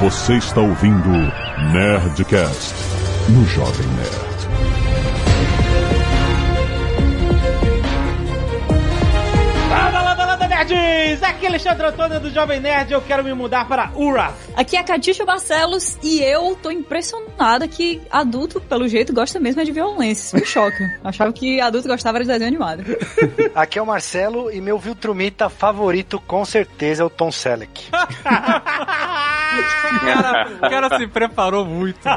Você está ouvindo Nerdcast no Jovem Nerd. Landa, landa, landa, nerds! Aqui é Alexandre Antônio do Jovem Nerd eu quero me mudar para Urath. Aqui é a Catixa Barcelos e eu tô impressionada que adulto, pelo jeito, gosta mesmo é de violência. Isso me choca. Achava que adulto gostava de desenho animado. Aqui é o Marcelo e meu Viltrumita favorito com certeza é o Tom Selleck. O cara, o cara se preparou muito.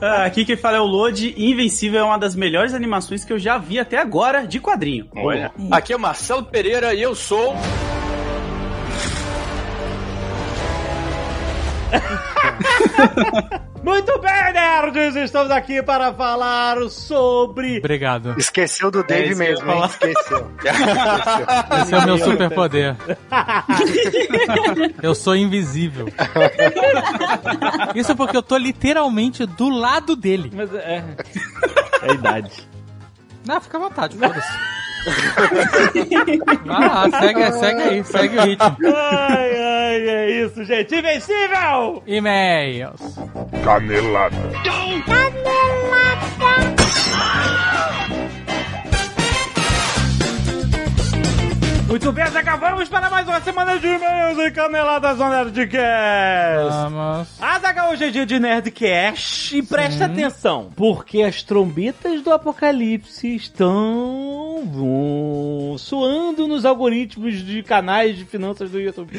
Ah, Aqui quem fala é o Lodi. Invencível é uma das melhores animações que eu já vi até agora de quadrinho. Olha, aqui é o Marcelo Pereira e eu sou. Muito bem, nerds! Estamos aqui para falar sobre. Obrigado. Esqueceu do Dave eu mesmo, hein? Esqueceu. Esse é o meu superpoder. Eu sou invisível. Isso porque eu tô literalmente do lado dele. Mas é. É a idade. Não, fica à vontade, foda-se. Vai lá, segue, segue aí, segue o ritmo. Ai, ai, é isso, gente. Invencível! E-mails. Canelada. Muito bem, acabamos para mais uma semana de e-mails e caneladas no Nerdcast. Vamos. Azaga hoje é dia de Nerdcast e presta atenção, porque as trombetas do apocalipse estão vum, soando nos algoritmos de canais de finanças do YouTube.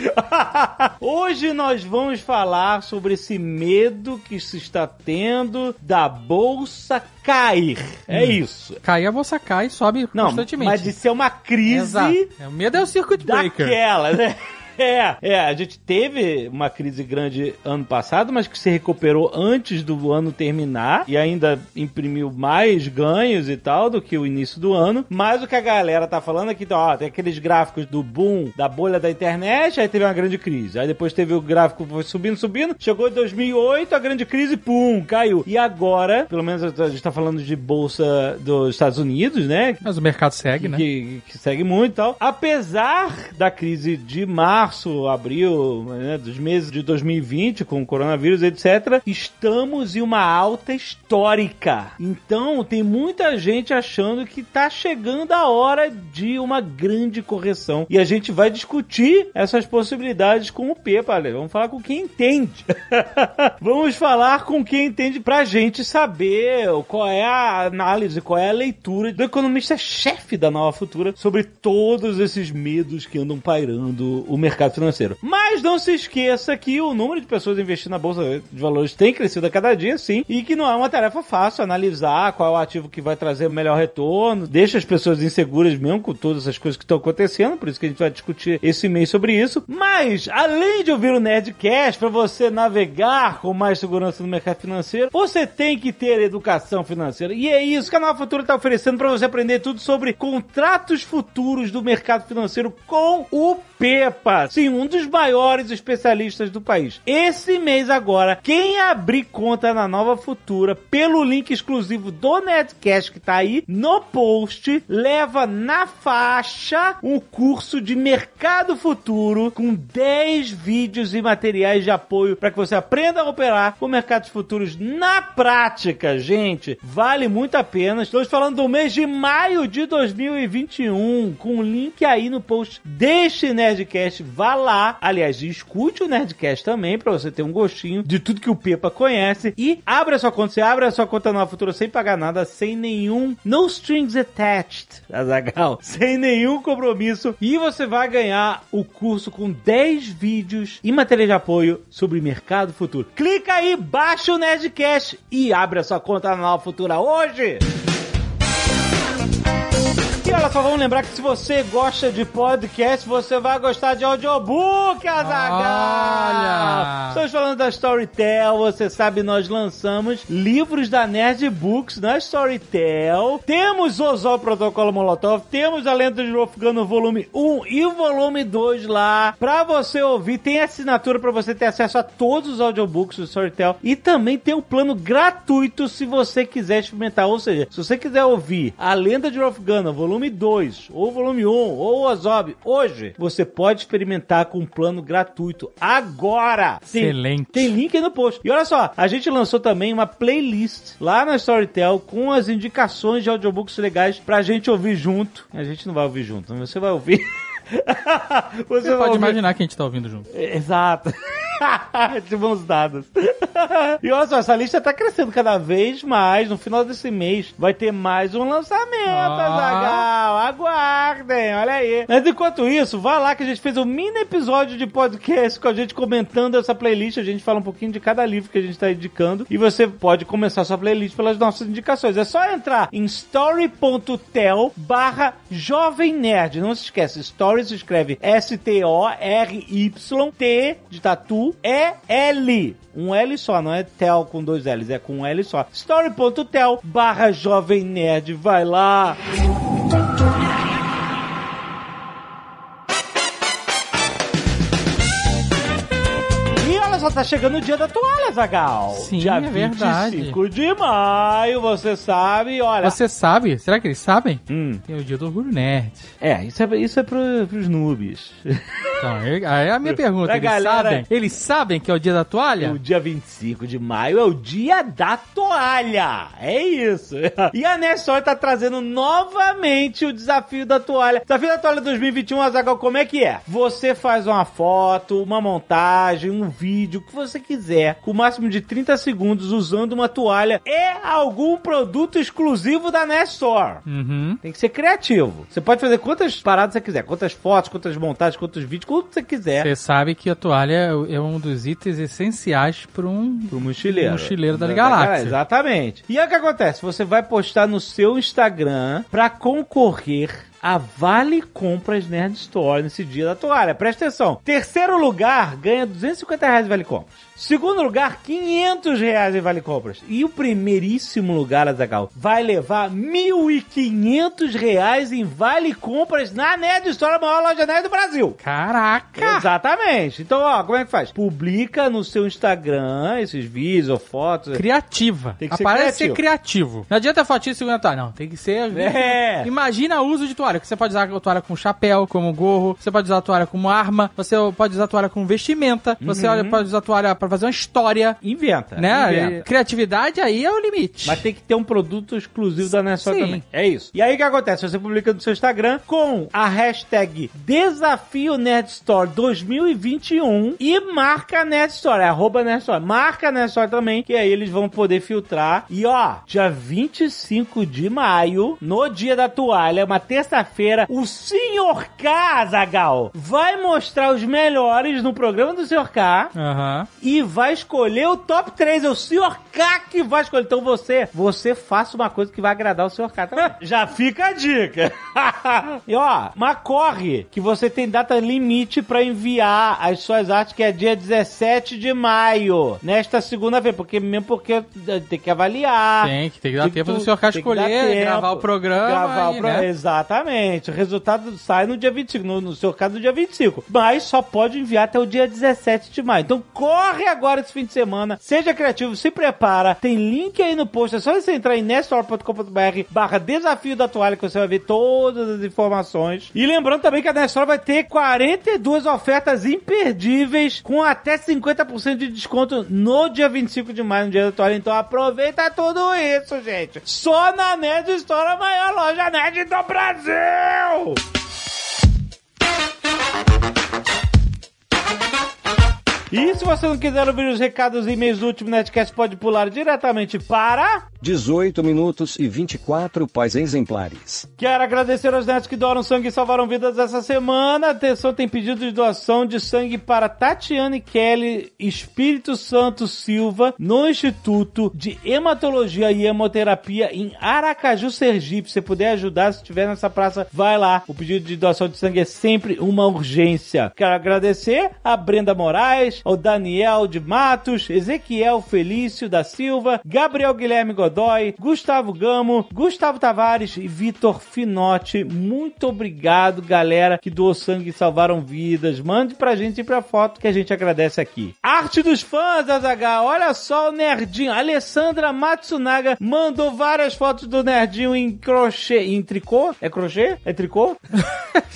hoje nós vamos falar sobre esse medo que se está tendo da bolsa cair. É isso. Cair a bolsa cai e sobe Não, constantemente. mas de ser uma crise Exato. É, O medo é o circuit breaker. daquela, né? É, é, a gente teve uma crise grande ano passado, mas que se recuperou antes do ano terminar e ainda imprimiu mais ganhos e tal do que o início do ano. Mas o que a galera tá falando é que, ó, tem aqueles gráficos do boom da bolha da internet, aí teve uma grande crise. Aí depois teve o gráfico foi subindo, subindo, chegou em 2008, a grande crise, pum, caiu. E agora, pelo menos a gente tá falando de bolsa dos Estados Unidos, né? Mas o mercado segue, né? que, que segue muito e tal. Apesar da crise de março, abril, né, dos meses de 2020, com o coronavírus, etc., estamos em uma alta histórica. Então, tem muita gente achando que tá chegando a hora de uma grande correção. E a gente vai discutir essas possibilidades com o olha, vamos falar com quem entende. vamos falar com quem entende pra gente saber qual é a análise, qual é a leitura do economista-chefe da Nova Futura sobre todos esses medos que andam pairando o mercado financeiro. Mas não se esqueça que o número de pessoas investindo na Bolsa de Valores tem crescido a cada dia, sim, e que não é uma tarefa fácil analisar qual é o ativo que vai trazer o melhor retorno, deixa as pessoas inseguras mesmo com todas essas coisas que estão acontecendo, por isso que a gente vai discutir esse mês sobre isso. Mas, além de ouvir o Nerdcast, para você navegar com mais segurança no mercado financeiro, você tem que ter educação financeira. E é isso que a Nova Futura está oferecendo para você aprender tudo sobre contratos futuros do mercado financeiro com o Pepa. Sim, um dos maiores especialistas do país. Esse mês agora, quem abrir conta na Nova Futura pelo link exclusivo do Nerdcast que tá aí no post, leva na faixa um curso de mercado futuro com 10 vídeos e materiais de apoio para que você aprenda a operar com mercados futuros na prática, gente. Vale muito a pena. Estamos falando do mês de maio de 2021, com o link aí no post deste Nerdcast. Vá lá. Aliás, escute o Nerdcast também para você ter um gostinho de tudo que o Pepa conhece e abra sua conta. Você abre a sua conta nova futura sem pagar nada, sem nenhum no strings attached, Azagal, sem nenhum compromisso e você vai ganhar o curso com 10 vídeos e materiais de apoio sobre mercado futuro. Clica aí, baixa o Nerdcast e abre a sua conta na futura hoje. Olha só, vamos lembrar que se você gosta de podcast, você vai gostar de audiobook, Azaghal! Estamos falando da Storytel, você sabe, nós lançamos livros da Nerd Books na Storytel. Temos o Zol Protocolo Molotov, temos a Lenda de Wolfgang volume 1 e o volume 2 lá, pra você ouvir. Tem assinatura pra você ter acesso a todos os audiobooks do Storytel e também tem um plano gratuito se você quiser experimentar. Ou seja, se você quiser ouvir a Lenda de Wolfgang, volume volume 2, ou volume 1, ou Ozob, hoje, você pode experimentar com um plano gratuito. Agora! Tem- Excelente. Tem link aí no post. E olha só, a gente lançou também uma playlist lá na Storytel com as indicações de audiobooks legais pra gente ouvir junto. A gente não vai ouvir junto, você vai ouvir. você Você pode ouvir. imaginar que a gente tá ouvindo junto. Exato. de mãos dadas. e olha só, essa lista tá crescendo cada vez mais. No final desse mês vai ter mais um lançamento, Ah. Aguardem, olha aí. Mas enquanto isso, vai lá que a gente fez um mini episódio de podcast com a gente comentando essa playlist. A gente fala um pouquinho de cada livro que a gente tá indicando. E você pode começar sua playlist pelas nossas indicações. É só entrar em story.tel barra Jovem Nerd. Não se esquece, story se escreve S-T-O-R-Y-T de tatu E-L. Um L só, não é tel com dois L's, é com um L só. story.tel barra Jovem Nerd. Vai lá. Tá chegando o dia da toalha, Zagal. Sim, dia é verdade. 25 de maio, você sabe, olha. Você sabe? Será que eles sabem? Hum, Tem o dia do orgulho nerd. é, isso é, isso é pro, pros noobs. Então, aí aí é a minha pergunta. Eles galera- sabem? Eles sabem que é o dia da toalha? O dia 25 de maio é o dia da toalha. É isso. E a Nestor tá trazendo novamente o desafio da toalha. Desafio da toalha 2021, Azagal, como é que é? Você faz uma foto, uma montagem, um vídeo, o que você quiser, com o máximo de 30 segundos usando uma toalha e algum produto exclusivo da Nestor. Uhum. Tem que ser criativo. Você pode fazer quantas paradas você quiser, quantas fotos, quantas montagens, quantos vídeos, quanto você quiser. Você sabe que a toalha é um dos itens essenciais para um Pro mochileiro. mochileiro da galáxia. Exatamente. E aí o que acontece? Você vai postar no seu Instagram pra concorrer a Vale Compras Nerd Store nesse dia da toalha. Presta atenção. Terceiro lugar ganha 250 reais de Vale Compras. Segundo lugar, 500 reais em Vale Compras. E o primeiríssimo lugar, Azagal, vai levar 1.500 reais em Vale Compras na Nerd Store, a maior loja nerd do Brasil. Caraca! Exatamente. Então, ó, como é que faz? Publica no seu Instagram esses vídeos ou fotos. Criativa. Tem que ser Aparece ser criativo. criativo. Não adianta fotinha de segunda toalha. Não, tem que ser. É. Imagina o uso de toalha. Que você pode usar a toalha com chapéu, como gorro. Você pode usar a toalha como arma. Você pode usar a toalha como vestimenta. Você Uhum. pode usar a toalha pra fazer uma história. Inventa. Né? inventa. Criatividade aí é o limite. Mas tem que ter um produto exclusivo da Nessor Sim. também. É isso. E aí o que acontece? Você publica no seu Instagram com a hashtag Desafio Nerd Store 2021 e marca a Nerd Store, é arroba Nerd Store. Marca a Nerd Store também, que aí eles vão poder filtrar. E ó, dia 25 de maio, no dia da toalha, uma terça-feira, o Sr. K, Zagal, vai mostrar os melhores no programa do Sr. K Aham. e vai escolher o top 3. É o Sr. K que vai escolher. Então você, você faça uma coisa que vai agradar o Sr. K também. Já fica a dica. e ó, mas corre que você tem data limite pra enviar as suas artes, que é dia 17 de maio, nesta segunda-feira, porque mesmo porque tem que avaliar. Tem que, tem que dar Tem tempo do senhor K escolher, tempo, gravar o programa. Gravar e, o programa. né? Exatamente. O resultado sai no dia 25, no, no seu caso, no dia 25. Mas só pode enviar até o dia 17 de maio. Então corre agora esse fim de semana. Seja criativo, se prepara. Tem link aí no post. É só você entrar em nestor.com.br barra desafio da toalha que você vai ver todas as informações. E lembrando também que a Nestor vai ter 42 ofertas imperdíveis com até 50% de desconto no dia 25 de maio, no dia da toalha. Então aproveita tudo isso, gente. Só na Nerd Store, a maior loja nerd do Brasil! E se você não quiser ouvir os recados e e-mails do último Netcast, pode pular diretamente para... 18 minutos e 24 pós exemplares. Quero agradecer aos netos que doaram sangue e salvaram vidas essa semana. Atenção, tem pedido de doação de sangue para Tatiane Kelly Espírito Santo Silva, no Instituto de Hematologia e Hemoterapia em Aracaju, Sergipe. Se puder ajudar, se estiver nessa praça, vai lá. O pedido de doação de sangue é sempre uma urgência. Quero agradecer a Brenda Moraes, ao Daniel de Matos, Ezequiel Felício da Silva, Gabriel Guilherme Godoy, Gustavo Gamo, Gustavo Tavares e Vitor Finotti. Muito obrigado, galera, que doou sangue e salvaram vidas. Mande pra gente pra foto que a gente agradece aqui. Arte dos fãs, Azagal. Olha só o nerdinho. Alessandra Matsunaga mandou várias fotos do nerdinho em crochê. Em tricô? É crochê? É tricô?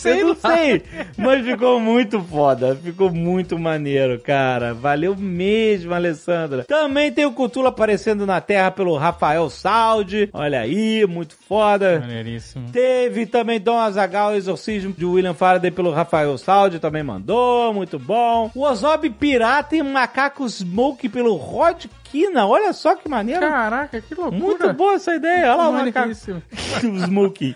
Eu não sei. Mas ficou muito foda. Ficou muito maneiro, cara. Valeu mesmo, Alessandra. Também tem o Cutula aparecendo na Terra pelo Rafael Saldi. Olha aí, muito foda. Maneiríssimo. Teve também Dom Azagal, Exorcismo de William Faraday pelo Rafael Saldi, também mandou, muito bom. O Ozob Pirata e Macaco Smoke pelo Rod Kina, olha só que maneiro. Caraca, que loucura. Muito boa essa ideia, olha lá o macaco. Maneiríssimo. o Smoke.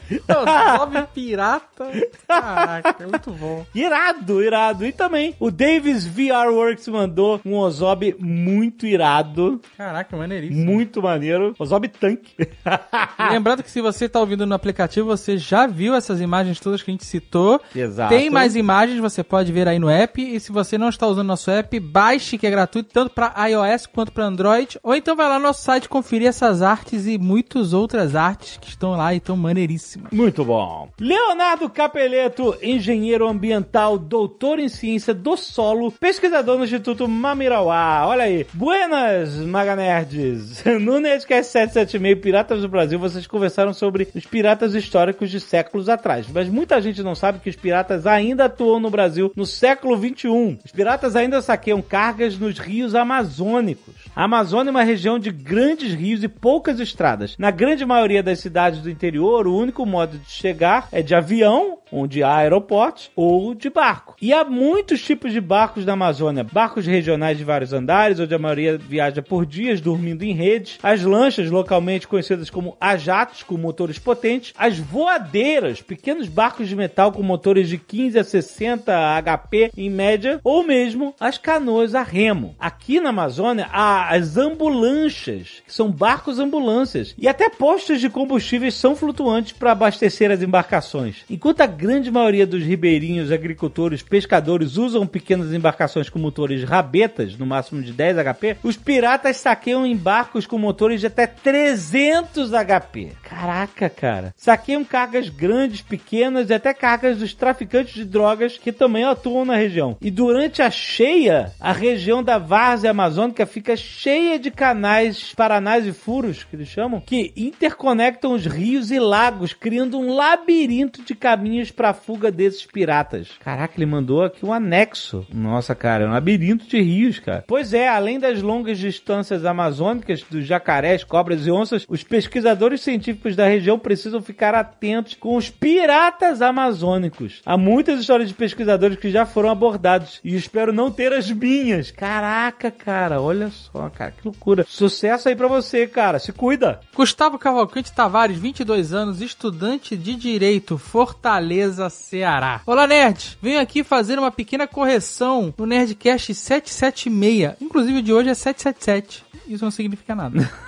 Sobe pirata. Caraca, muito bom. Irado, irado. E também o Davis VR Works mandou um Ozob muito irado, Caraca, maneiríssimo. muito maneiro. Ozob Tank. Lembrando que se você tá ouvindo no aplicativo, você já viu essas imagens todas que a gente citou. Exato. Tem mais imagens, você pode ver aí no app. E se você não está usando nosso app, baixe que é gratuito, tanto para iOS quanto para Android. Ou então vai lá no nosso site conferir essas artes e muitas outras artes que estão lá e estão maneiríssimas. Muito bom. Leonardo Capeleto, engenheiro ambiental, doutor em ciência do solo, pesquisador no Instituto Mamirauá. Olha aí. Buenas, Maganerds. No Nerdcast 776 Piratas do Brasil, vocês conversaram sobre os piratas históricos de séculos atrás. Mas muita gente não sabe que os piratas ainda atuam no Brasil no século 21. Os piratas ainda saqueiam cargas nos rios amazônicos. A Amazônia é uma região de grandes rios e poucas estradas. Na grande maioria das cidades do interior, o único modo de chegar é de avião, onde há aeroportos, ou de barco. E há muitos tipos de barcos na Amazônia. Barcos regionais de vários andares, onde a maioria viaja por dias dormindo em redes. As lanchas, localmente conhecidas como ajatos, com motores potentes. As voadeiras, pequenos barcos de metal com motores de 15 a 60 HP em média. Ou mesmo as canoas a remo. Aqui na Amazônia há as ambulanchas, que são barcos ambulâncias. E até postos de combustíveis são flutuantes para abastecer as embarcações. Enquanto a grande maioria dos ribeirinhos, agricultores, pescadores usam pequenas embarcações com motores rabetas, no máximo de 10 HP, os piratas saqueiam em barcos com motores de até 300 HP. Caraca, cara. Saqueiam cargas grandes, pequenas e até cargas dos traficantes de drogas que também atuam na região. E durante a cheia, a região da várzea amazônica fica cheia de canais, paranás e furos, que eles chamam, que interconectam os rios e lagos, criando um labirinto de caminhos para fuga desses piratas. Caraca, ele mandou aqui um anexo. Nossa, cara, é um labirinto de rios, cara. Pois é, além das longas distâncias amazônicas, dos jacarés, cobras e onças, os pesquisadores científicos da região precisam ficar atentos com os piratas amazônicos. Há muitas histórias de pesquisadores que já foram abordados e espero não ter as minhas. Caraca, cara, olha só, cara, que loucura. Sucesso aí pra você, cara. Se cuida. Gustavo Cavalcante Tavares, 22 anos, estudante de Direito, Fortaleza, Ceará. Olá, nerd! Venho aqui fazer uma pequena correção no Nerdcast 776. Inclusive, o de hoje é 777. Isso não significa nada.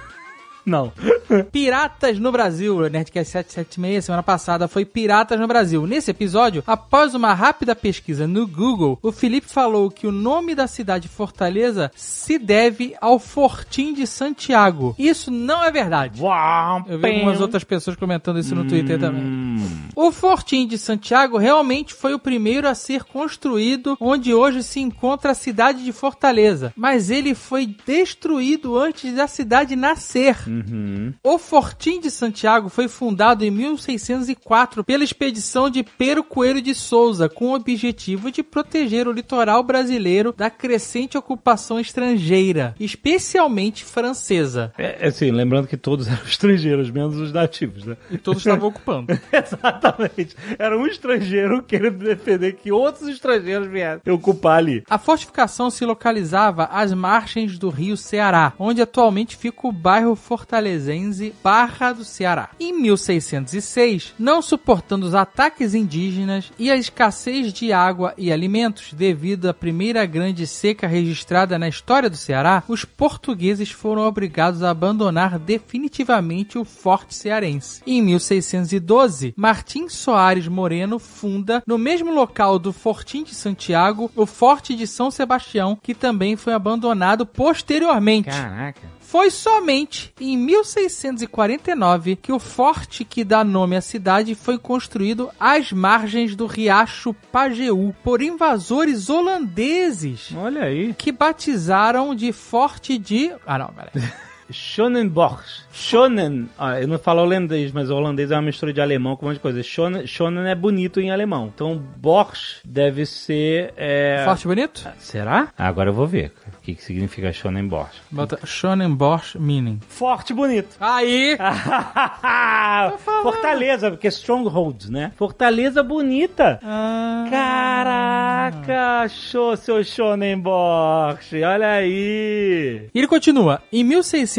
Não. Piratas no Brasil. Nerdcast 776, semana passada, foi Piratas no Brasil. Nesse episódio, após uma rápida pesquisa no Google, o Felipe falou que o nome da cidade Fortaleza se deve ao Fortim de Santiago. Isso não é verdade. Eu vi algumas outras pessoas comentando isso no Twitter também. O Fortim de Santiago realmente foi o primeiro a ser construído onde hoje se encontra a cidade de Fortaleza, mas ele foi destruído antes da cidade nascer. O Fortim de Santiago foi fundado em 1604 pela expedição de Pero Coelho de Souza, com o objetivo de proteger o litoral brasileiro da crescente ocupação estrangeira, especialmente francesa. É, assim, lembrando que todos eram estrangeiros, menos os nativos, né? E todos estavam ocupando. Exatamente. Era um estrangeiro querendo defender que outros estrangeiros viessem ocupar ali. A fortificação se localizava às margens do rio Ceará, onde atualmente fica o bairro fortalezense Barra do Ceará. Em 1606, não suportando os ataques indígenas e a escassez de água e alimentos devido à primeira grande seca registrada na história do Ceará, os portugueses foram obrigados a abandonar definitivamente o Forte Cearense. Em 1612, Martim Soares Moreno funda, no mesmo local do Fortim de Santiago, o Forte de São Sebastião, que também foi abandonado posteriormente. Caraca. Foi somente em 1649 que o forte que dá nome à cidade foi construído às margens do riacho Pajeú por invasores holandeses Olha aí. que batizaram de Forte de. Ah, não, peraí. Schonenborg. Schonen. Ah, eu não falo holandês, mas o holandês é uma mistura de alemão com um monte de coisa. Schonen, Schonen é bonito em alemão. Então, Borsch deve ser. É... Forte bonito? Será? Ah, agora eu vou ver o que, que significa Schonenborg. Bota Schonenbosch Meaning. Forte bonito. Aí! Fortaleza, porque é Stronghold, né? Fortaleza bonita. Ah, Caraca, show, seu Schonenborg. Olha aí. E ele continua. Em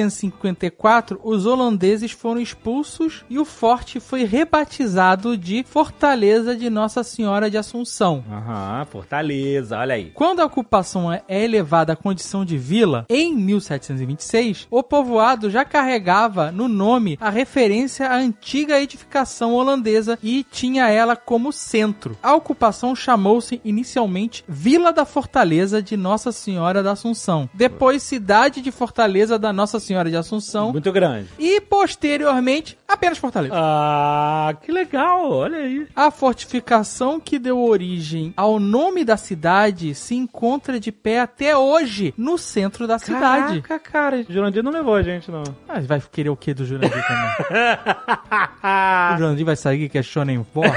1654, os holandeses foram expulsos e o forte foi rebatizado de Fortaleza de Nossa Senhora de Assunção. Aham, Fortaleza, olha aí. Quando a ocupação é elevada à condição de vila, em 1726, o povoado já carregava no nome a referência à antiga edificação holandesa e tinha ela como centro. A ocupação chamou-se inicialmente Vila da Fortaleza de Nossa Senhora da Assunção, depois Cidade de Fortaleza da Nossa Senhora de Assunção Muito grande. e posteriormente apenas Fortaleza. Ah, que legal, olha aí. A fortificação que deu origem ao nome da cidade se encontra de pé até hoje no centro da cidade. Caraca, cara, Jurandir não levou a gente, não. Ah, vai querer o que do Jurandir também? o Jurandir vai sair que é Shonen Force?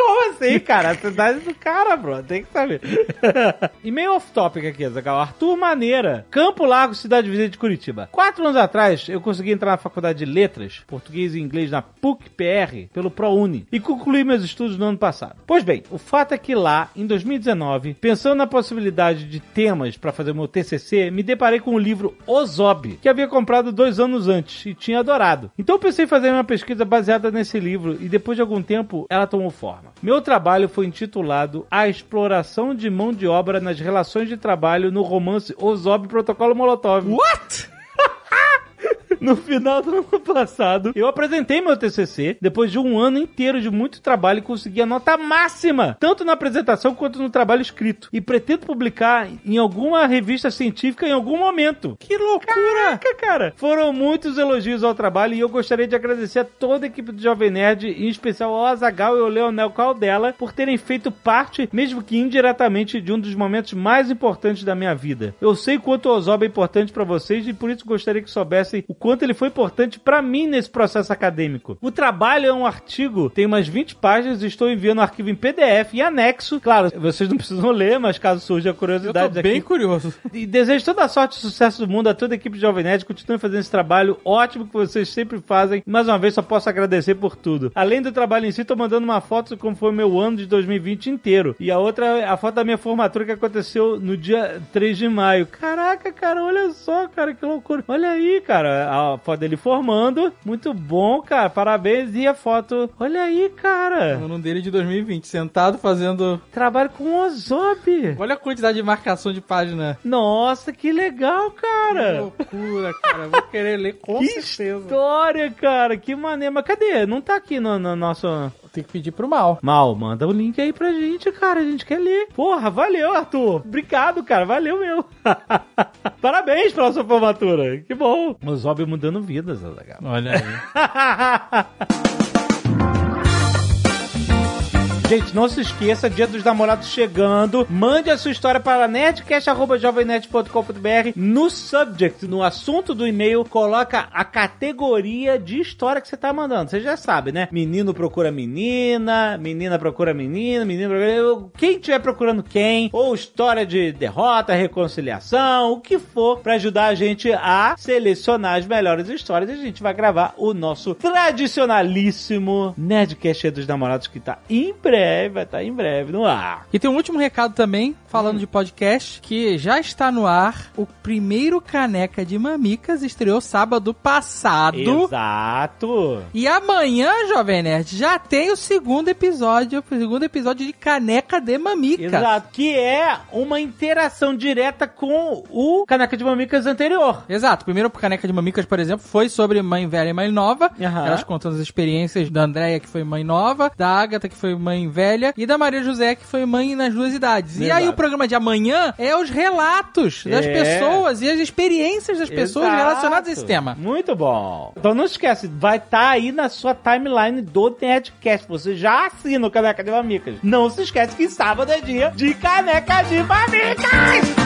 Como assim, cara? A cidade do cara, bro. Tem que saber. e meio off-topic aqui, Zagal. Arthur Maneira, Campo Largo, cidade vizinha de Curitiba. Quatro anos atrás, eu consegui entrar na faculdade de letras, português e inglês, na PUC-PR, pelo ProUni, e concluí meus estudos no ano passado. Pois bem, o fato é que lá, em 2019, pensando na possibilidade de temas para fazer meu TCC, me deparei com o livro Ozob, que havia comprado dois anos antes e tinha adorado. Então pensei em fazer uma pesquisa baseada nesse livro e depois de algum tempo ela tomou forma. Meu trabalho foi intitulado A Exploração de Mão de Obra nas Relações de Trabalho no romance Ozob Protocolo Molotov. What? No final do ano passado, eu apresentei meu TCC depois de um ano inteiro de muito trabalho e consegui a nota máxima, tanto na apresentação quanto no trabalho escrito. E pretendo publicar em alguma revista científica em algum momento. Que loucura! Caraca, cara! Foram muitos elogios ao trabalho e eu gostaria de agradecer a toda a equipe do Jovem Nerd, em especial ao Azagal e ao Leonel Caldela, por terem feito parte, mesmo que indiretamente, de um dos momentos mais importantes da minha vida. Eu sei quanto o Ozob é importante pra vocês e por isso gostaria que soubessem o quanto ele foi importante pra mim nesse processo acadêmico. O trabalho é um artigo, tem umas 20 páginas estou enviando o arquivo em PDF e anexo. Claro, vocês não precisam ler, mas caso surja a Eu curiosidade tô bem aqui. curioso. E desejo toda a sorte e sucesso do mundo a toda a equipe de Jovem Nerd. Continuem fazendo esse trabalho ótimo que vocês sempre fazem. Mais uma vez, só posso agradecer por tudo. Além do trabalho em si, tô mandando uma foto de como foi o meu ano de 2020 inteiro. E a outra é a foto da minha formatura que aconteceu no dia 3 de maio. Caraca, cara, olha só, cara, que loucura. Olha aí, cara, a foto dele formando. Muito bom, cara. Parabéns. E a foto. Olha aí, cara. O ano dele de 2020, sentado fazendo. Trabalho com o Ozob. Olha a quantidade de marcação de página. Nossa, que legal, Que cara. loucura, cara. Vou querer ler com Que certeza. história, cara. Que maneiro. Mas cadê? Não tá aqui no, no nosso... Tem que pedir pro mal. Mal, manda o link aí pra gente, cara. A gente quer ler. Porra, valeu, Arthur. Obrigado, cara. Valeu meu. Parabéns pela sua formatura. Que bom. O Zob mudando vidas, legal. Olha aí. Gente, não se esqueça, Dia dos Namorados chegando. Mande a sua história para nerdcast.jovemnet.com.br. No subject, no assunto do e-mail, coloca a categoria de história que você tá mandando. Você já sabe, né? Menino procura menina, menina procura menina, menino procura... Quem estiver procurando quem, ou história de derrota, reconciliação, o que for, para ajudar a gente a selecionar as melhores histórias. E a gente vai gravar o nosso tradicionalíssimo Nerdcast dos Namorados, que tá em breve vai estar em breve no ar. E tem um último recado também, falando de podcast, que já está no ar. O primeiro Caneca de Mamicas estreou sábado passado. Exato. E amanhã, Jovem Nerd, já tem o segundo episódio, o segundo episódio de Caneca de Mamicas. Exato. Que é uma interação direta com o Caneca de Mamicas anterior. Exato. O primeiro Caneca de Mamicas, por exemplo, foi sobre mãe velha e mãe nova. Aham. Elas contando as experiências da Andréia, que foi mãe nova, da Agatha, que foi mãe velha, e da Maria José, que foi mãe nas duas idades. E aí Exato. o programa de amanhã é os relatos das É. pessoas e as experiências das pessoas Exato. relacionadas a esse tema. Muito bom. Então não esquece, vai estar aí na sua timeline do Nerdcast. Você já assina o Caneca de Mamicas. Não se esquece que sábado é dia de Caneca de Mamicas!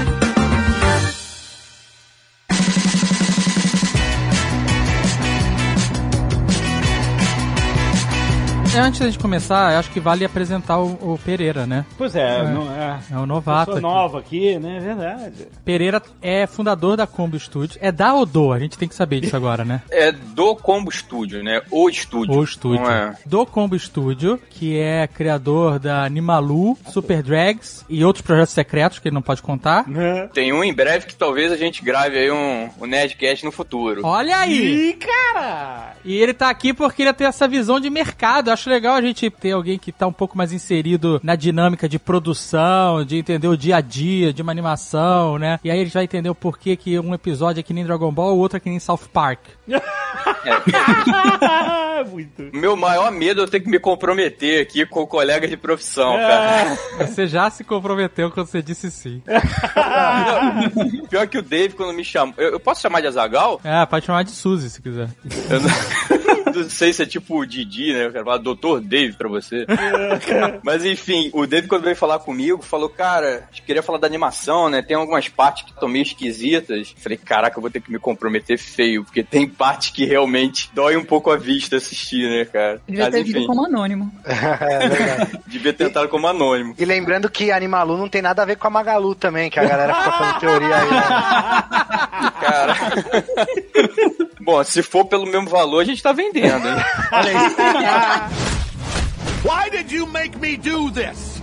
Antes da gente começar, eu acho que vale apresentar o, o Pereira, né? Pois é, não é. É o Eu novato. sou aqui. nova aqui, né? É verdade. Pereira é fundador da Combo Studio. É da ou do? A gente tem que saber disso agora, né? É do Combo Studio, né? O estúdio. O estúdio. Não é. Do Combo Studio, que é criador da Animalu, Super Drags e outros projetos secretos que ele não pode contar. Tem um em breve que talvez a gente grave aí um, um Nerdcast no futuro. Olha aí! Ih, cara! E ele tá aqui porque ele tem essa visão de mercado. Eu acho legal a gente ter alguém que tá um pouco mais inserido na dinâmica de produção, de entender o dia a dia, de uma animação, né? E aí ele vai entender o porquê que um episódio é que nem Dragon Ball, o outro é que nem South Park. Muito. Meu maior medo é eu ter que me comprometer aqui com colegas de profissão, cara. Você já se comprometeu quando você disse sim. Pior que o Dave, quando me chamou. Eu, eu posso chamar de Azagal? É, pode chamar de Suzy se quiser. Eu não... não sei se é tipo o Didi, né? Eu quero falar Dr. Dave pra você. Mas enfim, o Dave, quando veio falar comigo, falou: Cara, queria falar da animação, né? Tem algumas partes que estão meio esquisitas. Falei: Caraca, eu vou ter que me comprometer feio, porque tem parte que realmente dói um pouco a vista assistir, né, cara? Devia Mas ter vindo como anônimo. É devia ter entrado como anônimo. E lembrando que Animalu não tem nada a ver com a Magalu também, que a galera fica fazendo teoria aí. Né? Cara. Bom, se for pelo mesmo valor, a gente tá vendendo, hein? Why did you make me do this?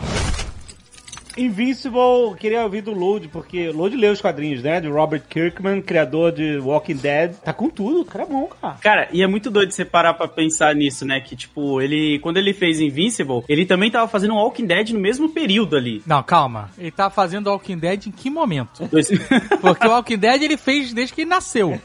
Invincible, queria ouvir do Load, porque Load leu os quadrinhos, né? De Robert Kirkman, criador de Walking Dead. Tá com tudo, o cara é bom, cara. Cara, e é muito doido você parar pra pensar nisso, né? Que, tipo, ele, quando ele fez Invincible, ele também tava fazendo Walking Dead no mesmo período ali. Não, calma. Ele tá fazendo Walking Dead em que momento? Porque o Walking Dead ele fez desde que ele nasceu.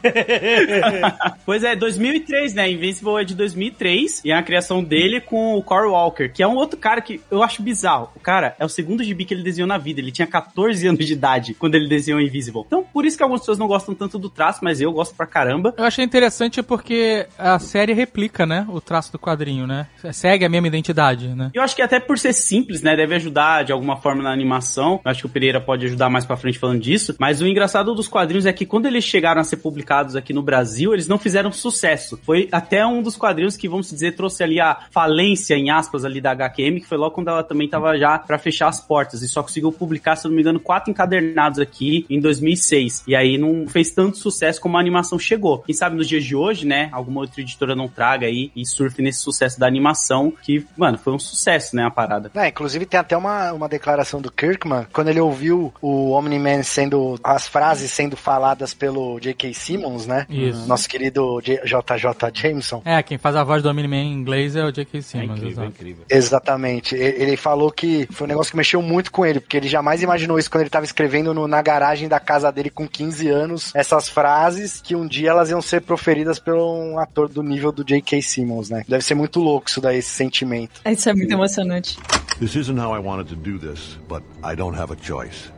pois é, 2003, né? Invincible é de 2003 e é a criação dele com o Corey Walker, que é um outro cara que eu acho bizarro. O cara é o segundo gibi que ele desenhou na vida. Ele tinha 14 anos de idade quando ele desenhou Invincible. Então, por isso que algumas pessoas não gostam tanto do traço, mas eu gosto pra caramba. Eu achei interessante porque a série replica, né? O traço do quadrinho, né? Segue a mesma identidade, né? Eu acho que até por ser simples, né, deve ajudar de alguma forma na animação. Eu acho que o Pereira pode ajudar mais pra frente falando disso. Mas o engraçado dos quadrinhos é que quando eles chegaram a ser publicados aqui no Brasil, eles não fizeram sucesso. Foi até um dos quadrinhos que, vamos dizer, trouxe ali a falência, em aspas, ali da HQM, que foi logo quando ela também tava já pra fechar as portas. E só conseguiu publicar, se eu não me engano, quatro encadernados aqui em 2006. E aí não fez tanto sucesso como a animação chegou. Quem sabe nos dias de hoje, né, alguma outra editora não traga aí e surfe nesse sucesso da animação, que, mano, foi um sucesso, né, a parada. É, inclusive tem até uma, uma declaração do Kirkman, quando ele ouviu o Omni-Man sendo, as frases sendo faladas pelo J.K. Simmons, né? Isso. Nosso querido JJ Jameson. É, quem faz a voz do Omni-Man em inglês é o J.K. É Simmons. incrível, é incrível. Exatamente. Ele falou que foi um negócio que mexeu muito com ele, porque ele jamais imaginou isso quando ele estava escrevendo no- na garagem da casa dele com 15 anos, essas frases que um dia elas iam ser proferidas por um ator do nível do J.K. Simmons, né? Deve ser muito louco isso daí, esse sentimento. Isso é muito emocionante. This isn't how I wanted to do this, but I don't have a choice.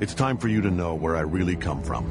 It's time for you to know where I really come from.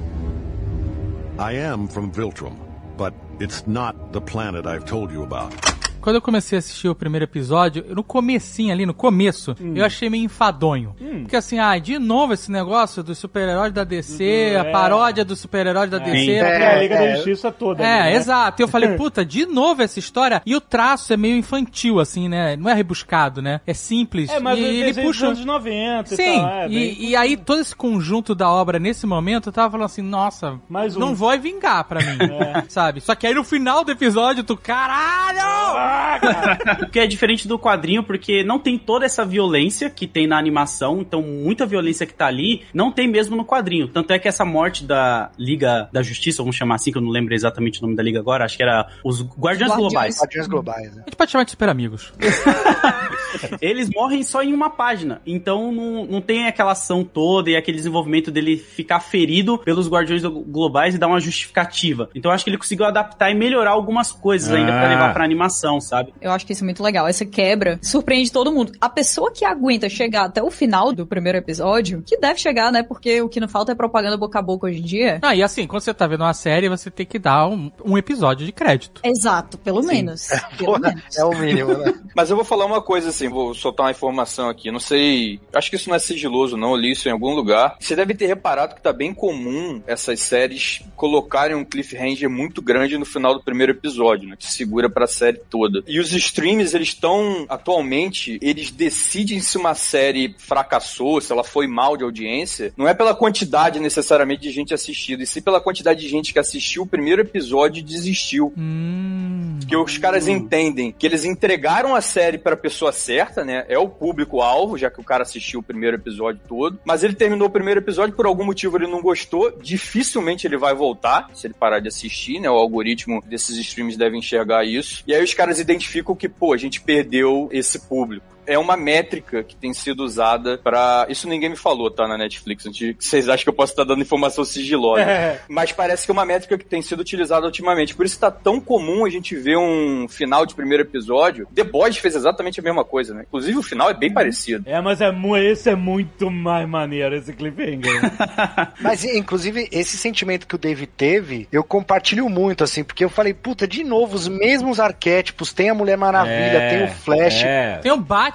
I am from Viltrum, but it's not the planet I've told you about. Quando eu comecei a assistir o primeiro episódio, no comecinho ali, no começo, Hum. eu achei meio enfadonho. Porque assim, ah, de novo esse negócio dos super-heróis da DC, Uhum, a é. paródia dos super-heróis da DC. É, a- a Liga é. da Justiça toda. É, ali, né? exato. E eu falei, puta, de novo essa história. E o traço é meio infantil, assim, né? Não é rebuscado, né? É simples. É, mas e ele ele puxa... anos 90 Sim, e tal. é, e, e aí todo esse conjunto da obra nesse momento, eu tava falando assim, nossa, um. não vai vingar pra mim, É. sabe? Só que aí no final do episódio, tu, caralho! O que é diferente do quadrinho, porque não tem toda essa violência que tem na animação, então muita violência que tá ali não tem mesmo no quadrinho. Tanto é que essa morte da Liga da Justiça, vamos chamar assim, que eu não lembro exatamente o nome da liga agora, acho que era os Guardiões Guardiões. Globais. Guardiões globais, né? A gente pode chamar de super amigos. Eles morrem só em uma página, então não, não tem aquela ação toda e aquele desenvolvimento dele ficar ferido pelos Guardiões Globais e dar uma justificativa. Então eu acho que ele conseguiu adaptar e melhorar algumas coisas ainda pra Ah. levar pra animação, sabe? Eu acho que isso é muito legal. Essa quebra surpreende todo mundo. A pessoa que aguenta chegar até o final do primeiro episódio, que deve chegar, né? Porque o que não falta é propaganda boca a boca hoje em dia. Ah, e assim, quando você tá vendo uma série, você tem que dar um, um episódio de crédito. Exato, pelo menos. Pelo Porra, menos. é o mínimo, né? Mas eu vou falar uma coisa assim, vou soltar uma informação aqui. Não sei, acho que isso não é sigiloso, não. Eu li isso em algum lugar. Você deve ter reparado que tá bem comum essas séries colocarem um cliffhanger muito grande no final do primeiro episódio, né? Que segura pra série toda. E os streams, eles estão, atualmente, eles decidem se uma série fracassou, se ela foi mal de audiência, não é pela quantidade necessariamente de gente assistindo, e sim pela quantidade de gente que assistiu o primeiro episódio e desistiu. Hum. Que os caras entendem que eles entregaram a série pra pessoa certa, né? É o público-alvo, já que o cara assistiu o primeiro episódio todo. Mas ele terminou o primeiro episódio, por algum motivo ele não gostou. Dificilmente ele vai voltar, se ele parar de assistir, né? O algoritmo desses streams deve enxergar isso. E aí os caras identificam que, pô, a gente perdeu esse público é uma métrica que tem sido usada pra. Isso ninguém me falou, tá? Na Netflix. Vocês acham que eu posso estar dando informação sigilosa. É. Mas parece que é uma métrica que tem sido utilizada ultimamente. Por isso tá tão comum a gente ver um final de primeiro episódio. The Boys fez exatamente a mesma coisa, né? Inclusive o final é bem parecido. É, mas é, esse é muito mais maneiro, esse cliffhanger. Mas, inclusive, esse sentimento que o Dave teve, eu compartilho muito, assim, porque eu falei, puta, de novo, os mesmos arquétipos, tem a Mulher Maravilha, É, tem o Flash. É. Tem o Batman,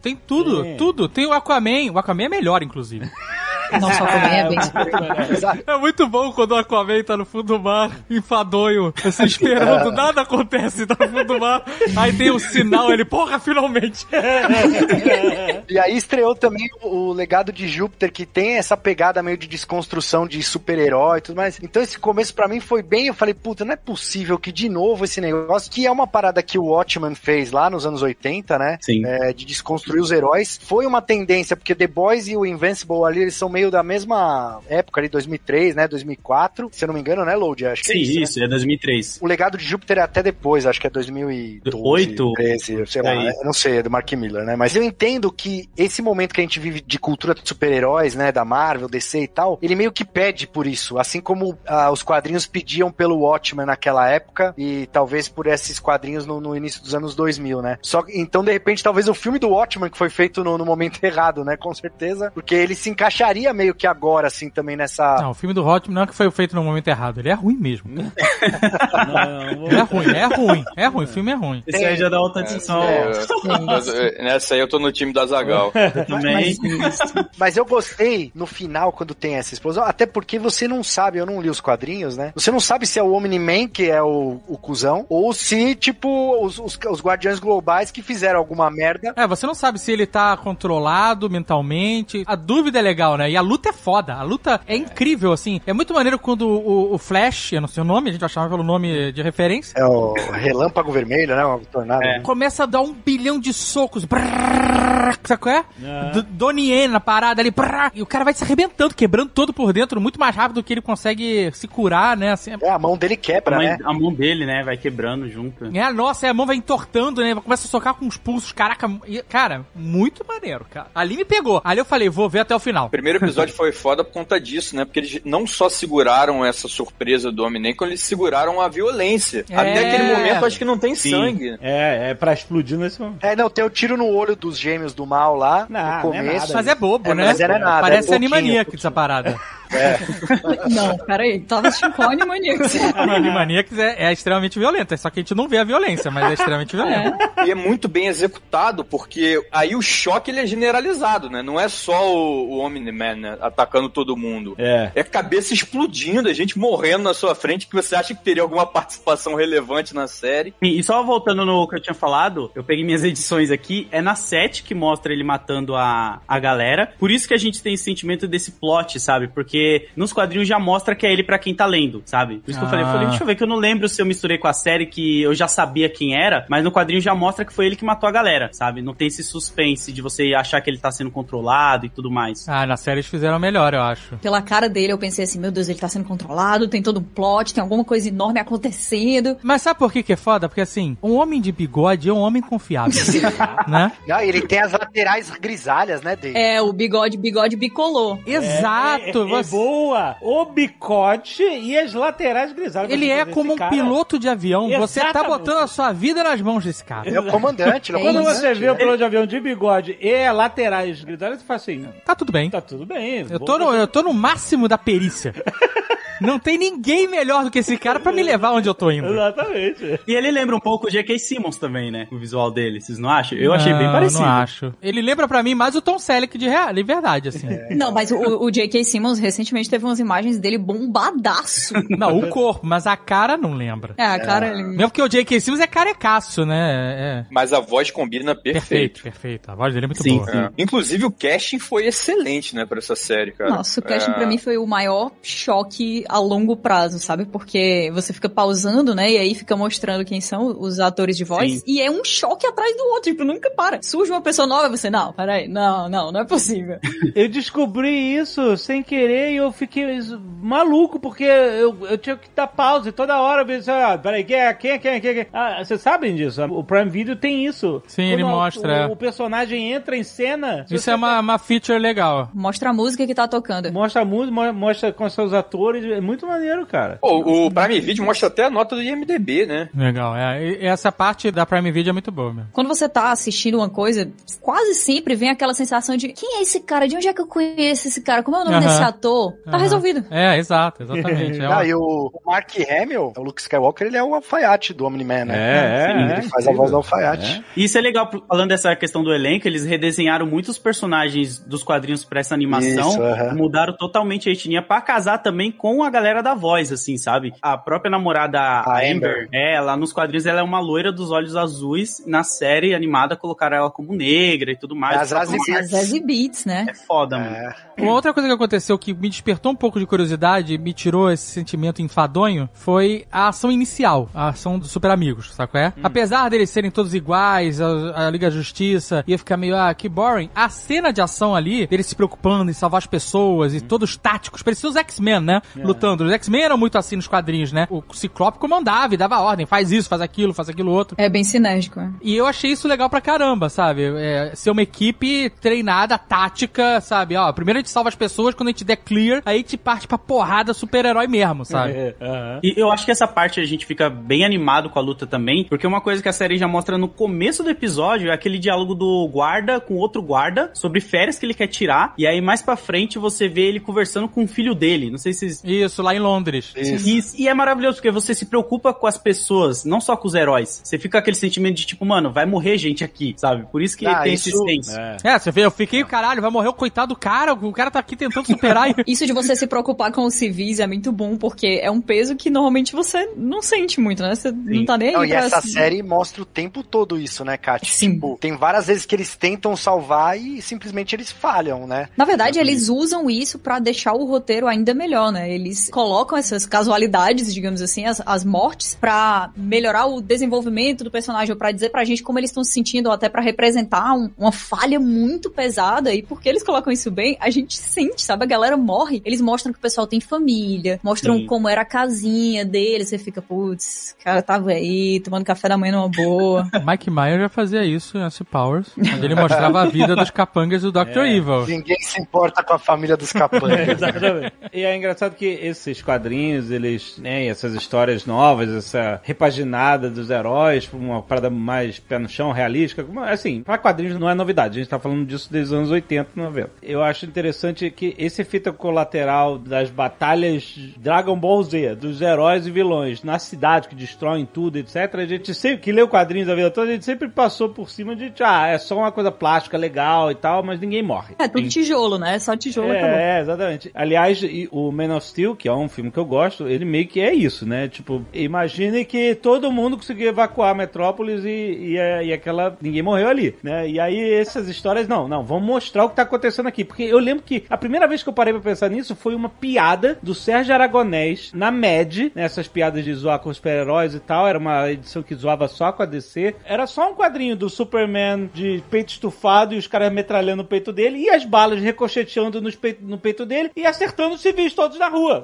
tem tudo, Sim. tudo. Tem o Aquaman. O Aquaman é melhor, inclusive. Nossa, também é bem. É muito bom quando o Aquaman tá no fundo do mar, enfadonho, assim, esperando, nada acontece, tá no fundo do mar. Aí tem o sinal, ele, porra, finalmente. E aí estreou também o, Legado de Júpiter, que tem essa pegada meio de desconstrução de super-herói e tudo mais. Então esse começo pra mim foi bem, eu falei, puta, não é possível que de novo esse negócio, que é uma parada que o Watchman fez lá nos anos 80, né? Sim. É, de desconstruir os heróis. Foi uma tendência, porque The Boys e o Invincible ali, eles são meio da mesma época ali, 2003, né? 2004. Se eu não me engano, né, Load? Acho que Sim, é isso, né? isso, é 2003. O legado de Júpiter é até depois, acho que é 2012, Oito? 13, sei lá, É eu não sei, é do Mark Miller, né? Mas eu entendo que esse momento que a gente vive de cultura de super-heróis, né, da Marvel, DC e tal, ele meio que pede por isso, assim como ah, os quadrinhos pediam pelo Watchmen naquela época e talvez por esses quadrinhos no, no início dos anos 2000, né? Só então, de repente, talvez o filme do Watchmen que foi feito no, no momento errado, né? Com certeza, porque ele se encaixaria meio que agora, assim, também nessa... Não, o filme do Hotman não é que foi feito no momento errado, ele é ruim mesmo. Não, é ruim, é ruim, é ruim, o filme é ruim. Esse aí já dá outra discussão. É, eu- nessa aí eu tô no time da Zagal. Também. Mas eu gostei no final quando tem essa explosão, até porque você não sabe, eu não li os quadrinhos, né? Você não sabe se é o Omni-Man que é o, o cuzão, ou se, tipo, os, os, os Guardiões Globais que fizeram alguma merda. É, você não sabe se ele tá controlado mentalmente. A dúvida é legal, né? E a luta é foda. A luta é incrível, assim. É muito maneiro quando o, o Flash, eu não sei o nome, a gente vai chamar pelo nome de referência, É o Relâmpago Vermelho, né? O tornado. começa a dar um bilhão de socos. Brrr, sabe qual é? D- Donnie Yen na parada ali. brrr, e o cara vai se arrebentando, quebrando todo por dentro, muito mais rápido do que ele consegue se curar, né? Assim, É, a mão dele A, quebra, mãe- né? a mão dele, né, vai quebrando junto. É, nossa, é, a mão vai entortando, né? Começa a socar com os pulsos, caraca. e, Cara, muito maneiro, cara. Ali me pegou. Ali eu falei, vou ver até o final. Primeiro episódio foi foda por conta disso, né? Porque eles não só seguraram essa surpresa do Omni, como eles seguraram a violência. É. Até aquele momento, acho que não tem Sim. sangue. É, é pra explodir nesse momento. É, não, tem o tiro no olho dos gêmeos do mal lá Não, no não é começo. nada. Mas é bobo, É, né? mas era nada, Parece é Animaniacs essa parada. Não, peraí. Tava assistindo qual Animaniacs? Animaniacs é, é extremamente violenta, só que a gente não vê a violência, mas é extremamente violenta. E é muito bem executado, porque aí o choque ele é generalizado, né? Não é só o, o Omni-Man né, atacando todo mundo. É. É cabeça explodindo, a gente morrendo na sua frente, que você acha que teria alguma participação relevante na série. E e só voltando no que eu tinha falado, eu peguei minhas edições aqui, é na 7 que mostra ele matando a, a galera. Por isso que a gente tem esse sentimento desse plot, sabe? Porque porque nos quadrinhos já mostra que é ele pra quem tá lendo, sabe? Por isso que eu falei, eu falei, Ah. deixa eu ver que eu não lembro se eu misturei com a série que eu já sabia quem era, mas no quadrinho já mostra que foi ele que matou a galera, sabe? Não tem esse suspense de você achar que ele tá sendo controlado e tudo mais. Ah, na série eles fizeram melhor, eu acho. Pela cara dele, eu pensei assim, meu Deus, ele tá sendo controlado, tem todo um plot, tem alguma coisa enorme acontecendo. Mas sabe por que que é foda? Porque assim, um homem de bigode é um homem confiável, né? Não, ele tem as laterais grisalhas, né, dele. É, o bigode, bigode bicolor. Exato! É, é você- boa. O bicote e as laterais grisalhas. Ele é como um cara- piloto de avião. Você tá Exatamente. botando a sua vida nas mãos desse cara. Ele é o comandante, é Quando comandante. você vê o piloto de avião de bigode e laterais grisalhas, você fala assim, Tá tudo bem. tá tudo bem. Eu tô, no, eu tô no máximo da perícia. Não tem ninguém melhor do que esse cara pra me levar onde eu tô indo. Exatamente. E ele lembra um pouco o J.K. Simmons também, né? O visual dele, vocês não acham? Eu achei bem Não, parecido. Não acho. Ele lembra pra mim mais o Tom Selleck de, real, de verdade, assim. Não, mas o, o J.K. Simmons recentemente teve umas imagens dele bombadaço. Não, o corpo, mas a cara não lembra. É, a cara... Ele... Mesmo porque o J.K. Simmons é carecaço, né? É. Mas a voz combina perfeito. Perfeito, perfeito. A voz dele é muito Sim, boa. sim. É. Inclusive o casting foi excelente, né, pra essa série, cara. Nossa, o casting É. pra mim foi o maior choque a longo prazo, sabe? Porque você fica pausando, né? E aí fica mostrando quem são os atores de voz. Sim. E é um choque atrás do outro, tipo, nunca para. Surge uma pessoa nova e você, não, peraí, não, não, não é possível. Eu descobri isso sem querer e eu fiquei maluco, porque eu, eu tinha que dar pausa e toda hora eu pensei, ah, peraí, quem é, quem é, quem é, quem é? Ah, vocês sabem disso? O Prime Video tem isso. Sim, ele o- mostra. O, o personagem entra em cena. Isso é uma, uma feature legal. Mostra a música que tá tocando. Mostra a música, mo- mostra com seus atores, é muito maneiro, cara. Pô, o Prime Video mostra até a nota do IMDB, né? Legal, é. E essa parte da Prime Video é muito boa, meu. Quando você tá assistindo uma coisa, quase sempre vem aquela sensação de quem é esse cara? De onde é que eu conheço esse cara? Como é o nome Aham. desse ator? Tá Aham. resolvido. É, exato, exatamente. É Ah, e o Mark Hamill, o Luke Skywalker, ele é o alfaiate do Omni-Man, né? É, é, Ele faz a voz do alfaiate. E isso é legal, falando dessa questão do elenco, eles redesenharam muitos personagens dos quadrinhos pra essa animação, Isso, aham. mudaram totalmente a etnia pra casar também com a galera da voz, assim, sabe? A própria namorada, a, A Amber, Amber. é, lá nos quadrinhos ela é uma loira dos olhos azuis, na série animada colocaram ela como negra e tudo mais. É a As Zazie Beats, né? É foda, mano. É. Uma outra coisa que aconteceu que me despertou um pouco de curiosidade e me tirou esse sentimento enfadonho foi a ação inicial, a ação dos Super Amigos, sabe qual é? Apesar deles serem todos iguais, a, a Liga da Justiça ia ficar meio, ah, que boring. A cena de ação ali, deles se preocupando em salvar as pessoas e todos táticos, parecia os X-Men, né? Os X-Men eram muito assim nos quadrinhos, né? O Ciclope comandava e dava ordem, faz isso, faz aquilo, faz aquilo outro. É bem sinérgico. né? E eu achei isso legal pra caramba, sabe? É, ser uma equipe treinada, tática, sabe? Ó, primeiro a gente salva as pessoas, quando a gente der clear, aí a gente parte pra porrada super-herói mesmo, sabe? É, aham. E eu acho que essa parte a gente fica bem animado com a luta também, porque uma coisa que a série já mostra no começo do episódio é aquele diálogo do guarda com outro guarda sobre férias que ele quer tirar, e aí mais pra frente você vê ele conversando com o filho dele. Não sei se vocês Isso, lá em Londres. Isso. E é maravilhoso, porque você se preocupa com as pessoas, não só com os heróis. Você fica com aquele sentimento de tipo, mano, vai morrer gente aqui, sabe? Por isso que Ah, tem isso- esse senso. É. É, você vê, eu fiquei, caralho, vai morrer o coitado do cara, o cara tá aqui tentando superar. e- Isso de você se preocupar com os civis é muito bom, porque é um peso que normalmente você não sente muito, né? Você não tá nem aí Não, e pra... essa série mostra o tempo todo isso, né, Kátia? Sim. Tipo, tem várias vezes que eles tentam salvar e simplesmente eles falham, né? Na verdade, eles usam isso pra deixar o roteiro ainda melhor, né? Eles colocam essas casualidades, digamos assim, as, as mortes, pra melhorar o desenvolvimento do personagem, ou pra dizer pra gente como eles estão se sentindo, ou até pra representar um- uma falha muito pesada. E porque eles colocam isso bem, a gente sente, sabe? A galera morre. Eles mostram que o pessoal tem família, mostram Sim. como era a casinha deles. Você fica, putz, o cara tava aí, tomando café da manhã numa boa. Mike Myers já fazia isso em Austin Powers, onde ele mostrava a vida dos capangas do Dr. Evil. Ninguém se importa com a família dos capangas. né? Exatamente. E é engraçado que esses quadrinhos, eles, né, essas histórias novas, essa repaginada dos heróis, pra uma parada mais pé no chão, realística, assim, pra quadrinhos não é novidade, a gente tá falando disso desde os anos 80, 90. Eu acho interessante que esse efeito colateral das batalhas Dragon Ball Z, dos heróis e vilões na cidade que destroem tudo, etc, a gente sempre, que leu quadrinhos a vida toda, a gente sempre passou por cima de, ah, é só uma coisa plástica legal e tal, mas ninguém morre. É tudo tijolo, né? Só tijolo. É, é, exatamente. Aliás, o Man of Steel Abril, que é um filme que eu gosto, ele meio que é isso, né? Tipo, imagine que todo mundo conseguiu evacuar a metrópolis e, e, e aquela. ninguém morreu ali, né? E aí essas histórias, não, não, vamos mostrar o que tá acontecendo aqui. Porque eu lembro que a primeira vez que eu parei pra pensar nisso foi uma piada do Sérgio Aragonés na MED, né? essas piadas de zoar com os super-heróis e tal. Era uma edição que zoava só com a DC. Era só um quadrinho do Superman de peito estufado e os caras metralhando o peito dele e as balas ricocheteando no peito dele e acertando os civis todos na rua.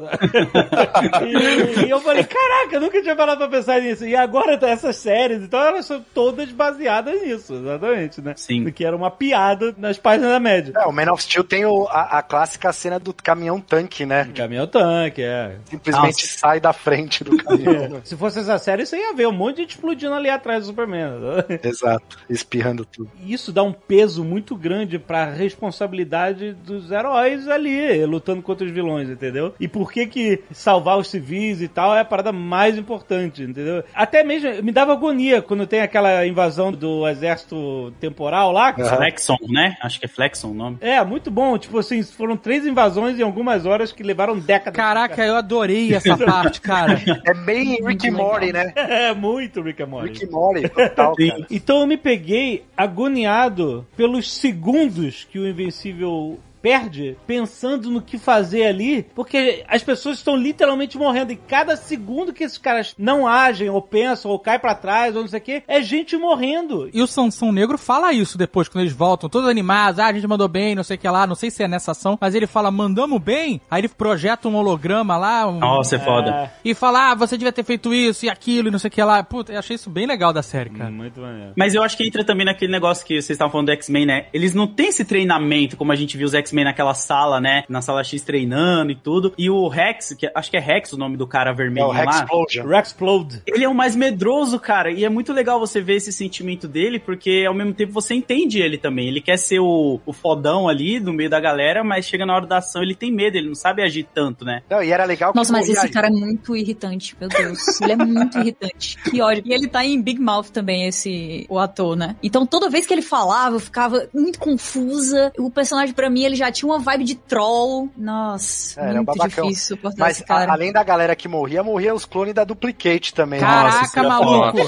E, e, eu falei, caraca, eu nunca tinha parado pra pensar nisso. E agora tá essas séries, então elas são todas baseadas nisso, exatamente, né? Sim. Que era uma piada nas páginas da média. É, o Man of Steel tem o- a, a clássica cena do caminhão tanque, né? Caminhão tanque, é. Simplesmente sai da frente do caminhão. Se fosse essa série, você ia ver um monte de gente explodindo ali atrás do Superman. né? Exato, espirrando tudo. Isso dá um peso muito grande pra responsabilidade dos heróis ali, lutando contra os vilões, entendeu? E por que que salvar os civis e tal é a parada mais importante, entendeu? Até mesmo me dava agonia quando tem aquela invasão do exército temporal lá. Flexon, né? Acho que é Flexon o nome. É, muito bom. Tipo assim, foram três invasões em algumas horas que levaram décadas. Caraca, eu adorei essa parte, cara. É bem Rick and Morty, né? É muito Rick and Morty. Rick and Morty, total, cara. Então eu me peguei agoniado pelos segundos que o Invencível perde pensando no que fazer ali, porque as pessoas estão literalmente morrendo e cada segundo que esses caras não agem ou pensam ou caem pra trás ou não sei o que, é gente morrendo. E o Sansão Negro fala isso depois, quando eles voltam, todos animados, ah, a gente mandou bem, não sei o que lá, não sei se é nessa ação, mas ele fala, mandamos bem, aí ele projeta um holograma lá, um- Nossa, é foda. e fala, ah, você devia ter feito isso e aquilo e não sei o que lá. Puta, eu achei isso bem legal da série, cara. Muito maneiro. Mas eu acho que entra também naquele negócio que vocês estavam falando do X-Men, né? Eles não têm esse treinamento, como a gente viu os X-Men naquela sala, né? Na sala X treinando e tudo. E o Rex, que acho que é Rex o nome do cara É vermelho o Rex lá. Rexplode. Ele é o mais medroso, cara, e é muito legal você ver esse sentimento dele, porque ao mesmo tempo você entende ele também. Ele quer ser o, o fodão ali no meio da galera, mas chega na hora da ação ele tem medo, ele não sabe agir tanto, né? Não, e era legal que Nossa, mas esse cara é muito irritante, meu Deus. Ele é muito irritante. Que ódio. E ele tá em Big Mouth também, esse o ator, né? Então toda vez que ele falava, eu ficava muito confusa. O personagem, pra mim, ele já tinha uma vibe de troll. Nossa, É, ele é um muito difícil suportar Mas esse cara. a- além da galera que morria, morria os clones da Duplicate também. né? Nossa, Caraca, era maluco!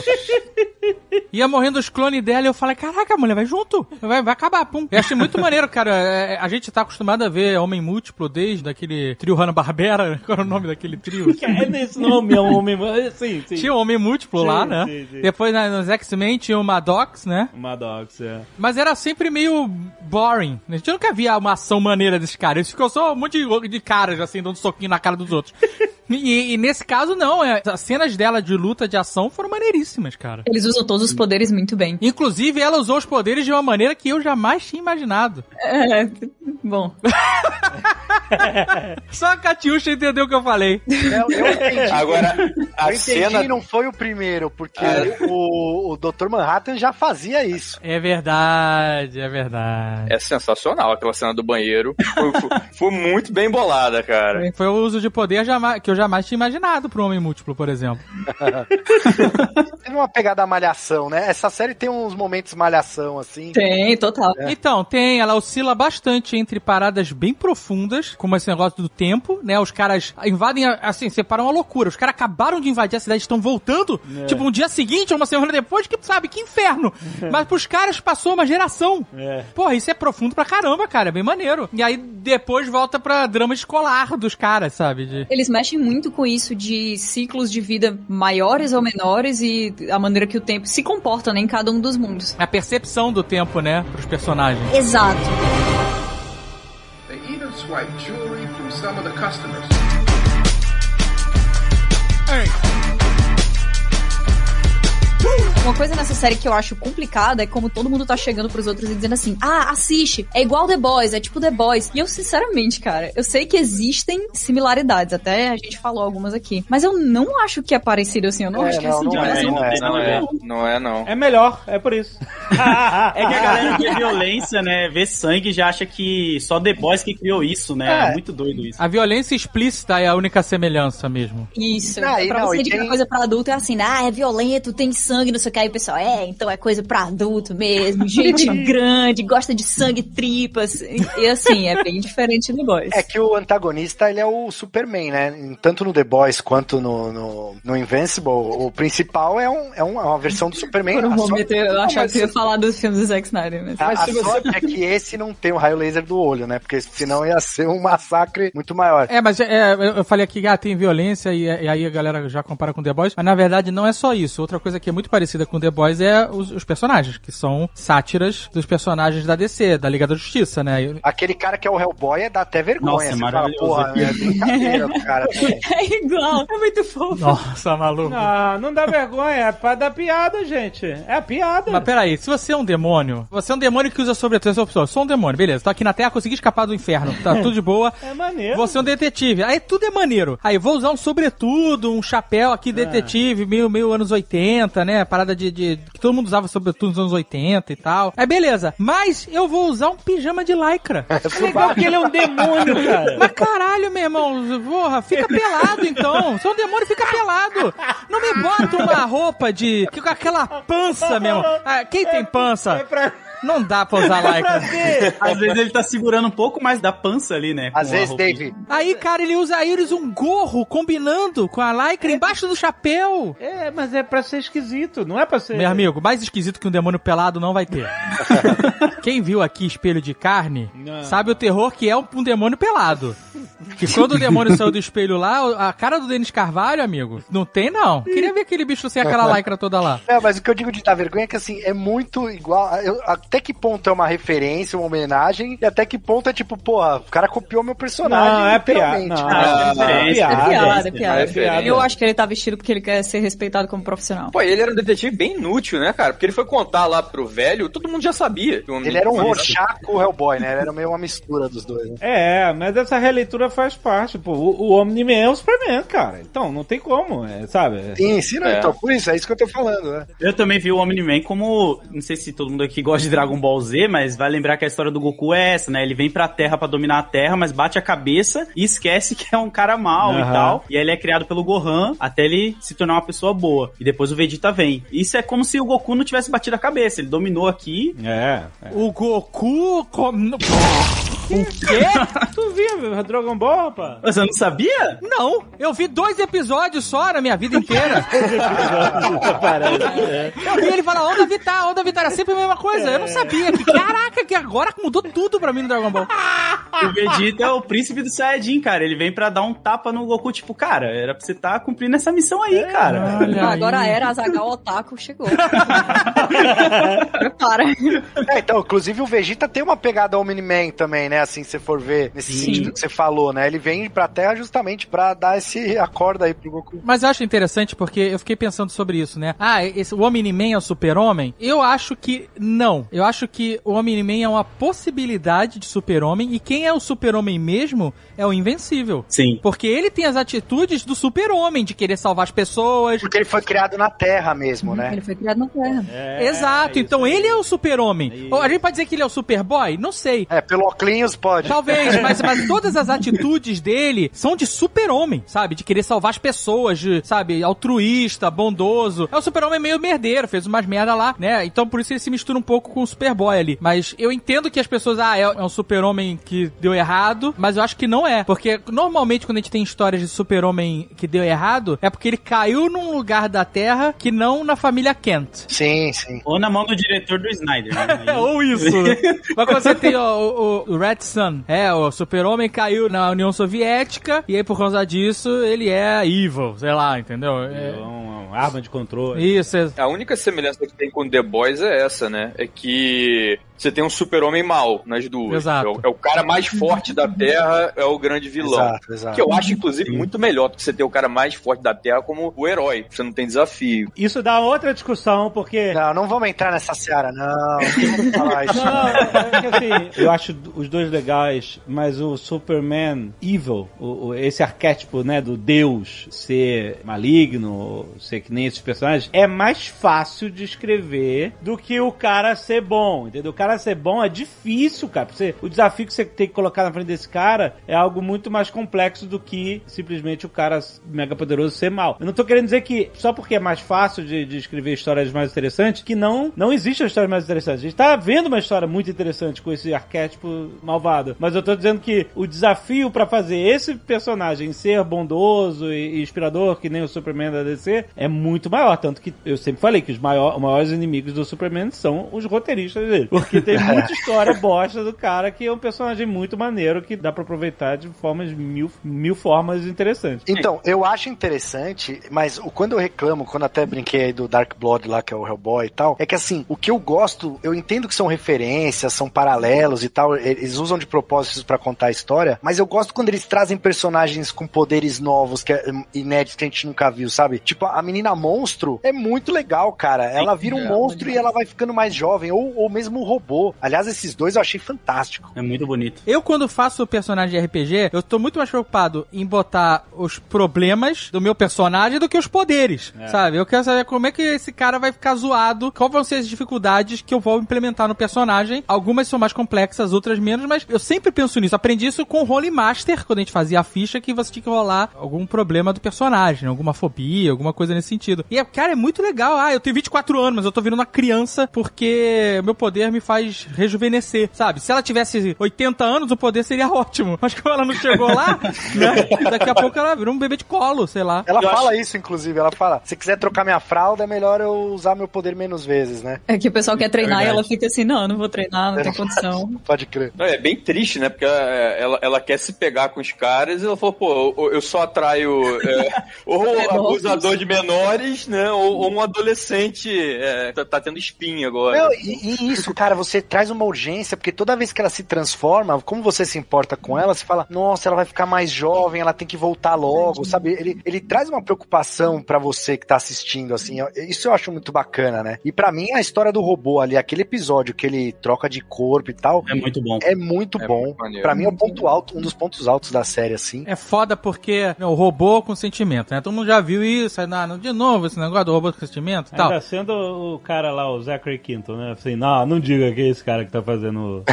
Ia morrendo os clones dela e eu falei, caraca, mulher, vai junto. Vai, vai acabar, pum. Eu achei muito maneiro, cara. É, a gente tá acostumado a ver Homem Múltiplo desde aquele trio Hanna-Barbera. Qual era o nome daquele trio? É nesse nome, é um homem. Sim, sim. Tinha o Homem Múltiplo Sim, lá, né? sim, sim. Depois na- nos X-Men tinha o Maddox, né? Maddox, é. Mas era sempre meio boring. A gente nunca via uma ação maneira desses caras. Eles ficam só um monte de, de caras, assim, dando soquinho na cara dos outros. E, e nesse caso, não. É, as cenas dela de luta, de ação, foram maneiríssimas, cara. Eles usam todos os poderes muito bem. Inclusive, ela usou os poderes de uma maneira que eu jamais tinha imaginado. É, bom. Só a Catiuxa entendeu o que eu falei. Eu, eu entendi. Agora, a eu entendi cena. não foi o primeiro, porque Ah. o, o Dr. Manhattan já fazia isso. É verdade, é verdade. É sensacional aquela cena do banheiro. Foi, foi- foi muito bem bolada, cara. Foi o uso de poder jamais- que eu jamais tinha imaginado pro Homem Múltiplo, por exemplo. Teve uma pegada malhação, né? Essa série tem uns momentos malhação, assim. Tem, total. Então, tem, ela oscila bastante entre paradas bem profundas, como esse negócio do tempo, né? Os caras invadem, assim, separam uma loucura. Os caras acabaram de invadir a cidade, estão voltando, tipo, um dia seguinte, ou uma semana depois, que, sabe, que inferno. Mas pros caras passou uma geração. É. Porra, isso é profundo pra caramba, cara, é bem maneiro. E aí, depois volta pra drama escolar dos caras, sabe? De... Eles mexem muito com isso de ciclos de vida maiores ou menores e a maneira que o tempo se comporta né, em cada um dos mundos. A percepção do tempo, né, pros personagens. Exato. They even swipe jewelry from some of the customers. Uma coisa nessa série que eu acho complicada é como todo mundo tá chegando pros outros e dizendo assim: ah, assiste, é igual The Boys, é tipo The Boys. E eu, sinceramente, cara, eu sei que existem similaridades, até a gente falou algumas aqui. Mas eu não acho que é parecido assim, eu não É, acho que é não, assim não de é, verdade. não é, Não é, não é, não. É melhor, é por isso. É que a galera vê violência, né? Vê sangue já acha que só The Boys que criou isso, né? É, É. muito doido isso. A violência explícita é a única semelhança mesmo. Isso. E pra não, você e indicar tem- coisa pra adulto é assim, ah, é violento, tem sangue, não sei o que. Que aí o pessoal, é, então é coisa pra adulto mesmo, gente grande, gosta de sangue, tripas. E, assim, é bem diferente do Boys. É que o antagonista, ele é o Superman, né? Tanto no The Boys quanto no, no, no Invincible, o principal é, um, é um- é uma versão do Superman. Por um momento eu achava mas- que eu ia falar dos filmes do Zack Snyder, mas... A, a sorte é que esse não tem o raio laser do olho, né? Porque senão ia ser um massacre muito maior. É, mas é, eu eu falei aqui, ah, tem violência e, e aí a galera já compara com The Boys, mas na verdade não é só isso. Outra coisa que é muito parecida com The Boys é os, os personagens, que são sátiras dos personagens da DC, da Liga da Justiça, né? Aquele cara que é o Hellboy é dá até vergonha. Nossa, é fala, maravilhoso. porra, é brincadeira o cara. também. É igual, é muito fofo. Nossa, maluco. Não, não dá vergonha, é pra dar piada, gente. É a piada. Mas peraí, se você é um demônio, você é um demônio que usa sobretudo essa opção. Eu sou um demônio, beleza, tô aqui na Terra, consegui escapar do inferno, tá tudo de boa. É maneiro. Você é um detetive. Aí tudo é maneiro. Aí vou usar um sobretudo, um chapéu aqui, detetive, meio, meio anos 80, né? Parada de, de- que todo mundo usava sobretudo nos anos 80 e tal. Aí beleza. Mas eu vou usar um pijama de lycra. É legal que ele é um demônio, cara. Mas caralho, meu irmão, porra, fica pelado então. Se é um demônio, fica pelado. Não me bota uma roupa de. com aquela pança, meu irmão. Ah, quem tem pança? É pra... Não dá pra usar lycra. Às vezes ele tá segurando um pouco mais da pança ali, né? Às a vezes. Dave, Aí, cara, ele usa aí eles um gorro combinando com a lycra embaixo do chapéu. É, mas é pra ser esquisito, não é pra ser... Meu amigo, mais esquisito que um demônio pelado não vai ter. Quem viu aqui Espelho de Carne Não. sabe o terror que é um, um demônio pelado. Que quando o demônio saiu do espelho lá, a cara do Denis Carvalho, amigo, não tem não. Queria ver aquele bicho sem aquela lycra toda lá. É, mas o que eu digo de dar vergonha é que assim, é muito igual. eu- até que ponto é uma referência, uma homenagem, e até que ponto é tipo, porra, o cara copiou meu personagem. Não, é piada. Não, Ah, é é. É piada, é é piada. piada. Eu acho que ele tá vestido porque ele quer ser respeitado como profissional. Pô, ele era um detetive bem inútil, né, cara? Porque ele foi contar lá pro velho, todo mundo já sabia. que o homem- Ele era um Rorschach com o Hellboy, né? Ele era meio uma mistura dos dois. Né? É, mas essa releitura faz parte. Pô, o, o Omni-Man é o Superman, cara. Então, não tem como, é, sabe? Sim, sim, não, É. então, por isso, é isso que eu tô falando, né? Eu também vi o Omni-Man como. Não sei se todo mundo aqui gosta de Dragon Ball Z, mas vai lembrar que a história do Goku é essa, né? Ele vem pra Terra pra dominar a Terra, mas bate a cabeça e esquece que é um cara mau Aham. e tal. E aí ele é criado pelo Gohan até ele se tornar uma pessoa boa. E depois o Vegeta vem. Isso é como se o Goku não tivesse batido a cabeça. Ele dominou aqui. É. é. O Goku... Com... O quê? Tu viu Dragon Ball, rapaz? Você não sabia? Não, eu vi dois episódios só na minha vida inteira. Eu vi ele falar onda vital, onda vital, era sempre a mesma coisa. Eu não sabia. Que, caraca, que agora mudou tudo pra mim no Dragon Ball. O Vegeta é o príncipe do Saiyajin, cara. Ele vem pra dar um tapa no Goku, tipo, cara, era pra você estar cumprindo essa missão aí, cara. Olha aí. Agora a era Azagal Otaku chegou. Prepara. É, então, inclusive o Vegeta tem uma pegada Omni-Man também, né? Assim, se você for ver nesse Sim. sentido que você falou, né? Ele vem pra Terra justamente pra dar esse acordo aí pro Goku. Mas eu acho interessante porque eu fiquei pensando sobre isso, né? Ah, esse, o Omni-Man é o super-homem? Eu acho que não. Eu acho que o Omni-Man é uma possibilidade de super-homem e quem é o super-homem mesmo é o Invencível. Sim. Porque ele tem as atitudes do super-homem, de querer salvar as pessoas. Porque ele foi criado na Terra mesmo, né? Ele foi criado na Terra. Exato, então ele é o super-homem. Ou A gente pode dizer que ele é o super-boy? Não sei. É, pelo Pode. Talvez, mas, mas todas as atitudes dele são de super-homem, sabe? De querer salvar as pessoas, de, sabe? Altruísta, bondoso. É o super-homem meio merdeiro, fez umas merda lá, né? Então por isso ele se mistura um pouco com o Superboy ali. Mas eu entendo que as pessoas, ah, é, é um super-homem que deu errado, mas eu acho que não é. Porque normalmente quando a gente tem histórias de super-homem que deu errado, é porque ele caiu num lugar da Terra que não na família Kent. Sim, sim. Ou na mão do diretor do Snyder, né? Ou isso. Mas quando você tem ó, o, o Red Sun, é, o super-homem caiu na União Soviética, e aí por causa disso ele é evil, sei lá, entendeu? É, Uma, uma arma de controle. isso, é, A única semelhança que tem com The Boys é essa, né? É que você tem um super-homem mal nas duas. Exato. É o, é o cara mais forte da Terra, é o grande vilão. Exato, exato. Que eu acho, inclusive, muito melhor do que você ter o cara mais forte da Terra como o herói. Você não tem desafio. Isso dá outra discussão, porque. Não, não vamos entrar nessa seara, não. Não vamos falar isso. Não, é que assim, eu acho os dois legais, mas o Superman evil, o, o- esse arquétipo, né, do Deus ser maligno, ser que nem esses personagens, é mais fácil de escrever do que o cara ser bom, entendeu? O cara ser bom é difícil, cara. Você, o desafio que você tem que colocar na frente desse cara é algo muito mais complexo do que simplesmente o cara mega poderoso ser mal. Eu não tô querendo dizer que só porque é mais fácil de, de escrever histórias mais interessantes, que não, não existem histórias mais interessantes. A gente tá vendo uma história muito interessante com esse arquétipo malvado, mas eu tô dizendo que o desafio pra fazer esse personagem ser bondoso e, inspirador, que nem o Superman da DC, é muito maior. Tanto que eu sempre falei que os maior, maiores inimigos do Superman são os roteiristas dele. Porque tem muita história bosta do cara que é um personagem muito maneiro que dá pra aproveitar de formas mil, mil formas interessantes. Então, eu acho interessante, mas quando eu reclamo, quando até brinquei aí do Dark Blood lá, que é o Hellboy e tal, é que assim, o que eu gosto, eu entendo que são referências, são paralelos e tal, eles usam de propósitos pra contar a história, mas eu gosto quando eles trazem personagens com poderes novos, que é hum, inéditos que a gente nunca viu, sabe? Tipo, a menina monstro é muito legal, cara. Ela vira um é, monstro e ela vai ficando mais jovem, ou, ou mesmo o robô. Aliás, esses dois eu achei fantástico. É muito bonito. Eu, quando faço personagem de RPG, eu tô muito mais preocupado em botar os problemas do meu personagem do que os poderes, sabe? Eu quero saber como é que esse cara vai ficar zoado, quais vão ser as dificuldades que eu vou implementar no personagem. Algumas são mais complexas, outras menos, mas eu sempre penso nisso. Aprendi isso com o Role Master, quando a gente fazia a ficha, que você tinha que rolar algum problema do personagem, alguma fobia, alguma coisa nesse sentido. E, cara, é muito legal. Ah, eu tenho 24 anos, mas eu tô virando uma criança porque meu poder me faz rejuvenescer, sabe? Se ela tivesse 80 anos, o poder seria ótimo. Mas como ela não chegou lá, né? Daqui a pouco ela virou um bebê de colo, sei lá. Ela Eu fala isso, inclusive. Ela fala: se quiser trocar minha fralda, é melhor eu usar meu poder menos vezes, né? É que o pessoal quer treinar e verdade. ela fica assim, não, eu não vou treinar, não tem condição. Pode crer. Não, é bem triste, né? Porque ela, ela, ela quer se pegar com os caras e ela falou, pô, eu- eu só atraio é, ou abusador de menores, né? Ou, ou um adolescente é, tá, tá tendo espinha agora. Não, e, e isso, cara, você traz uma urgência, porque toda vez que ela se transforma, como você se importa com ela, você fala, nossa, ela vai ficar mais jovem, ela tem que voltar logo, sabe? Ele, ele traz uma preocupação pra você que tá assistindo, assim, isso eu acho muito bacana, né? E pra mim, a história do robô ali, aquele episódio que ele troca de corpo e tal, É muito bom. é muito É bom. pra mim é o ponto alto, um dos pontos altos da série, assim. É foda porque né, o robô com sentimento, né? Todo mundo já viu isso, aí, não, de novo esse negócio do robô com sentimento e tal. Ainda sendo o cara lá, o Zachary Quinto, né? Assim, não, não diga que é esse cara que tá fazendo.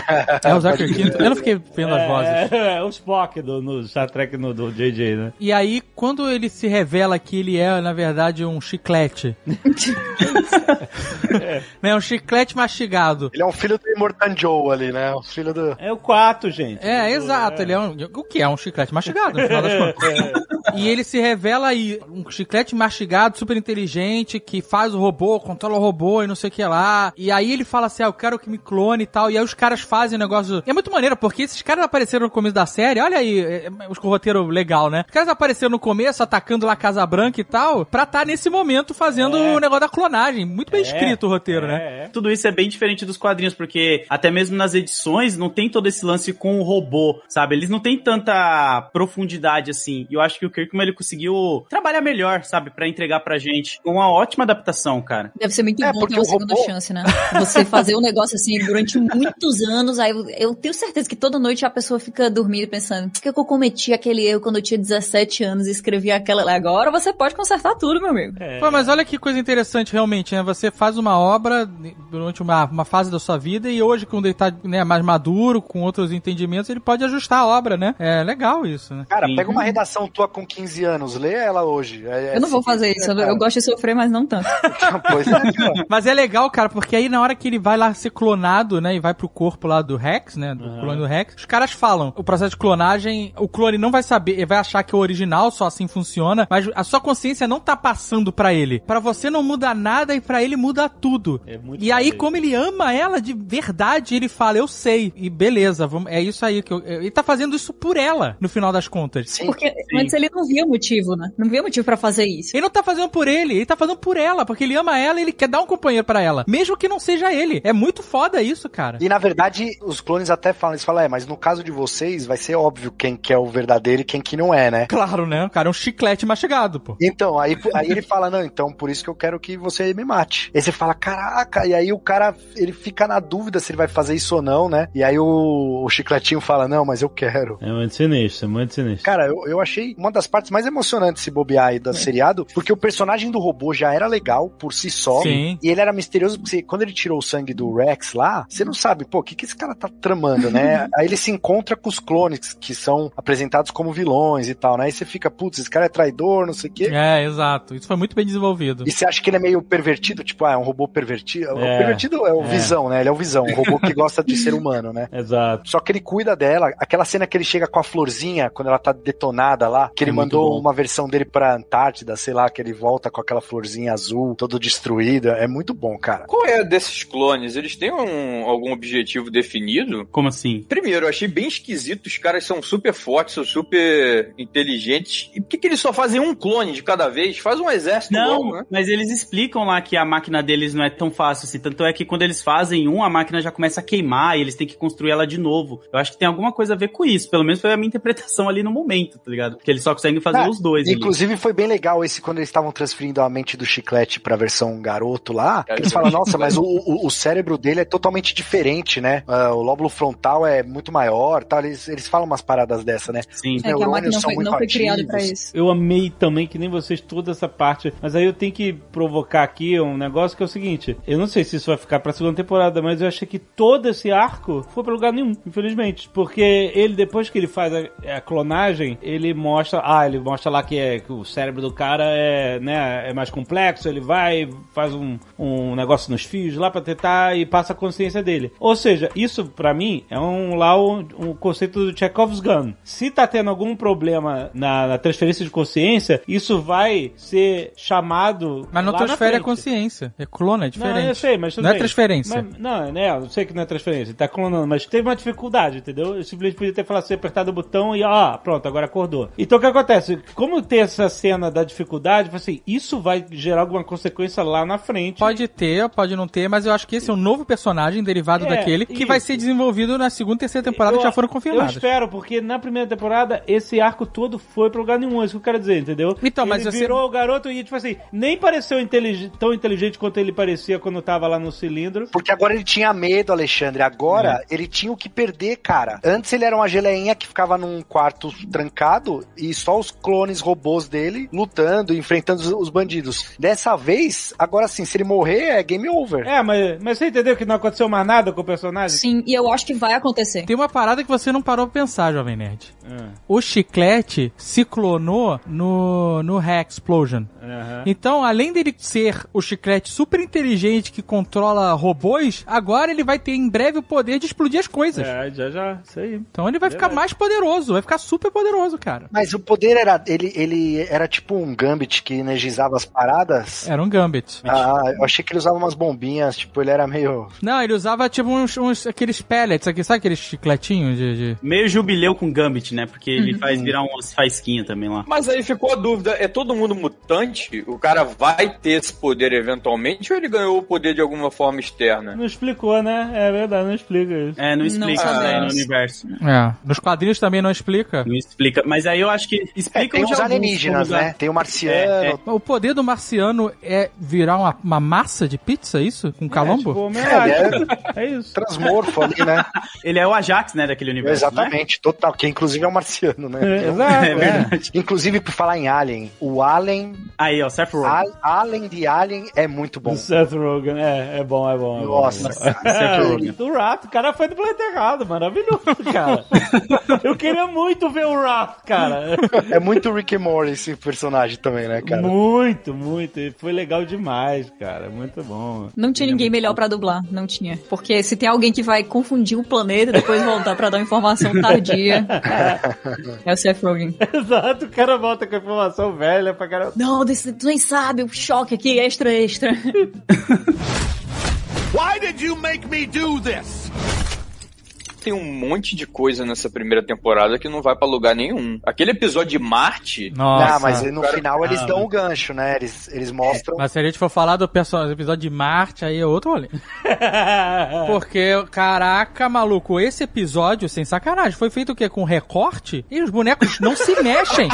É o Zachary Quinto. Eu não fiquei vendo as vozes. É, é, o Spock do, no Star Trek no, do JJ, né? E aí, quando ele se revela que ele é, na verdade, um chiclete. né? Um chiclete mastigado. Ele é um filho do Immortan Joe ali, né? O filho do... É o 4, gente. É, exato. Ele é um. O que é? Um chiclete mastigado, no final das contas. E ele se revela aí, um chiclete mastigado, super inteligente, que faz o robô, controla o robô e não sei o que lá. E aí ele fala assim: ah, eu quero que me clone e tal. E aí os caras fazem o negócio. E é muito maneiro, porque esses caras apareceram no começo da série. Olha aí, é, é, roteiro legal, né? Os caras apareceram no começo, atacando lá a Casa Branca e tal, pra estar nesse momento fazendo o negócio da clonagem. Muito bem escrito o roteiro, né? É, é. Tudo isso é bem diferente dos quadrinhos, porque até mesmo nas edições não tem todo esse lance com o robô, sabe? Eles não têm tanta profundidade assim. E eu acho que o Kirkman ele conseguiu trabalhar melhor, sabe? Pra entregar pra gente. Uma ótima adaptação, cara. Deve ser muito É, bom ter uma o segunda robô- chance, né? Você fazer um negócio assim durante muitos anos, aí eu, eu tenho certeza que toda noite a pessoa fica dormindo pensando, por que eu cometi aquele erro quando eu tinha 17 anos e escrevi aquela... Agora você pode consertar tudo, meu amigo. É. Pô, mas olha que coisa interessante realmente, né? Você faz uma obra durante uma, uma fase da sua vida e hoje, quando ele tá né, mais maduro, com outros entendimentos, ele pode ajustar a obra, né? É legal isso, né? Cara, pega uma redação tua com 15 anos, lê ela hoje. É- é Eu não vou fazer isso, eu, eu gosto de sofrer, mas não tanto. Pois é. Mas é legal, cara, porque aí na hora que ele vai lá ser clonado, né, e vai pro corpo lá do Rex, né, do clone do Rex, os caras falam, o processo de clonagem, o clone não vai saber, ele vai achar que é o original, só assim funciona, mas a sua consciência não tá passando pra ele. Pra você não muda nada e pra ele muda tudo. É muito e aí, como ele ama ela de verdade, ele fala, eu sei, e beleza, vamos, é isso aí que eu, ele tá fazendo isso por ela, no final das contas. Sim. Porque antes ele não via motivo, né? Não via motivo pra fazer isso. Ele não tá fazendo por ele, ele tá fazendo por ela, porque ele ama ela e ele quer dar um companheiro pra ela. Mesmo que não seja ele. É muito foda isso, cara. E na verdade, os clones até falam, eles falam, é, mas no caso de vocês, vai ser óbvio quem que é o verdadeiro e quem que não é, né? Claro, né? O cara é um chiclete mastigado, pô. Então, aí, aí ele fala, não, então por isso que eu quero que você me mate. Aí você fala, caraca, e aí o cara, ele fica na dúvida se ele vai fazer isso ou não, né? E aí o, o chicletinho fala, não, mas eu quero. É muito sinistro, é muito sinistro. Cara, eu, eu achei uma das partes mais emocionantes se bobear aí do seriado, porque o personagem do robô já era legal por si só. Sim. E ele era misterioso, porque quando ele tirou o sangue do Rex lá, você não sabe, pô, o que, que esse cara tá tramando, né? aí ele se encontra com os clones, que são apresentados como vilões e tal, né? Aí você fica, putz, esse cara é traidor, não sei o quê. É, exato. Isso foi muito bem desenvolvido. E você acha que ele é meio pervertido? Tipo, ah, é um robô pervertido? O É, pervertido é o é. Visão, né? Ele é o Visão, um robô que gosta de ser humano, né? Exato. Só que ele cuida dela. Aquela cena que ele chega com a florzinha, quando ela tá detonada lá, que ele É mandou uma versão dele pra Antártida, sei lá, que ele volta com aquela florzinha azul, todo destruída. É muito bom, cara. Qual é desses clones? Eles têm um- algum objetivo definido? Como assim? Primeiro, eu achei bem esquisito. Os caras são super fortes, são super inteligentes. E por que, que eles só fazem um clone de cada vez? Faz um exército Não, logo, né? mas eles explicam lá que a máquina deles não é tão fácil assim. Tanto é que quando eles fazem um, a máquina já começa a queimar e eles têm que construir ela de novo. Eu acho que tem alguma coisa a ver com isso. Pelo menos foi a minha interpretação ali no momento, tá ligado? Porque eles só conseguem fazer Ah, os dois ali. Inclusive foi bem legal esse quando eles estavam transferindo a mente do chiclete pra versão garoto lá. Cara, Eles falam, nossa, mas o, o, o cérebro dele é totalmente diferente, né? Ah, o lóbulo frontal é muito maior, tal. Eles, eles falam umas paradas dessa, né? Sim. Os É que a máquina foi, não foi criada pra isso. Eu amei também, que nem vocês, toda essa parte. Mas aí eu tenho que provocar aqui um negócio que é o seguinte: eu não sei se isso vai ficar pra segunda temporada, mas eu achei que todo esse arco foi pra lugar nenhum, infelizmente. Porque ele, depois que ele faz a, a clonagem, ele mostra. Ah, ele mostra lá que, é, que o cérebro do cara é, né, é mais complexo, ele vai, faz um, um negócio nos fios lá pra tentar e passa a consciência dele. Ou seja, isso pra mim é um lá um, um conceito do Chekhov's Gun. Se tá tendo algum problema na, na transferência de consciência, isso vai ser chamado. Mas não transfere a consciência. É clona, é diferente. Não, eu sei, mas Não é bem. transferência. Mas- não, né? Eu sei que não é transferência, ele tá clonando, mas teve uma dificuldade, entendeu? Eu simplesmente podia ter falado assim, apertado o botão e ó, pronto, agora acordou. Então o que acontece? Como tem essa cena da dificuldade, eu assim, isso vai gerar alguma consequência lá na frente. Pode ter, pode não ter, mas eu acho que esse é um novo personagem derivado É, daquele que isso. vai ser desenvolvido na segunda e terceira temporada Eu- que já foram Eu confirmadas. espero, porque na primeira temporada esse arco todo foi pra lugar nenhum, é isso que eu quero dizer, entendeu? Então, mas ele você- virou o garoto e, tipo assim, nem pareceu intelig- tão inteligente quanto ele parecia quando tava lá no cilindro. Porque agora ele tinha medo, Alexandre. Agora É. ele tinha o que perder, cara. Antes ele era uma geleinha que ficava num quarto trancado e só os clones robôs dele lutando, enfrentando os, os bandidos. Dessa vez, agora sim, se ele morrer, é game over. É, mas, mas você entendeu que não aconteceu mais nada com o personagem? Sim, e eu acho que vai acontecer. Tem uma parada que você não parou pra pensar, Jovem Nerd. Ah, O chiclete se clonou no, no Hack Explosion. aham. Então, além dele ser o chiclete super inteligente que controla robôs, agora ele vai ter em breve o poder de explodir as coisas. É, já, já, isso aí. Então ele vai ficar Verdade. mais poderoso, vai ficar super poderoso, cara. Mas o poder era. Ele, ele era tipo um Gambit que energizava as paradas. Era um Gambit. Ah, eu achei que ele usava umas bombinhas, tipo, ele era meio. Não, ele usava tipo uns, uns- aqueles pellets aqui, sabe aqueles chicletinhos de. de- Meio jubileu com Gambit, né? Porque ele faz virar umas faisquinhas também lá. Mas aí ficou a dúvida: é todo mundo mutante? O cara vai ter esse poder eventualmente ou ele ganhou o poder de alguma forma externa? Não explicou, né? É verdade, não explica isso. É, não explica Não aí no universo. É. Nos quadrinhos também não explica. Não explica. Mas aí eu acho que É, explica tem uns alienígenas, né? Tem o marciano. É, é. O poder do marciano é virar uma, uma massa de pizza, isso? Com É, calombo? tipo, homenagem. É, É isso. transmorfo ali, né? Ele é o Ajax, né, daquele universo, né? Exatamente, total. Que inclusive é um marciano, né? É, exato. É é. verdade. Inclusive, por falar em Alien, o Alien. Aí, ó, Seth Rogen. Al- Alien de Alien é muito bom. Do Seth Rogen, é, é bom, é bom. É Nossa, é bom. Seth Rogen. Do Wrath, o cara foi do planeta errado, maravilhoso, cara. Eu queria muito ver o Wrath, cara. É muito Rick and Morty esse personagem também, né, cara? Muito, muito. E Foi legal demais, cara. Muito bom. Não tinha ninguém melhor pra dublar, não tinha. Porque se tem alguém que vai confundir o planeta e depois voltar pra dar uma informação tardia, é o Seth Rogen. Exato, o cara volta com a informação velha pra caramba. Não, desse- tu nem sabe, o choque aqui, extra, extra. Why did you make me do this? Tem um monte de coisa nessa primeira temporada que não vai pra lugar nenhum. Aquele episódio de Marte. Nossa. Ah, mas no Cara, final eles ah, dão o gancho, né? Eles, eles mostram. Mas se a gente for falar do episódio de Marte, aí é outro rolê. Porque, caraca, maluco, esse episódio, sem sacanagem, foi feito o quê? Com recorte? E os bonecos não se mexem.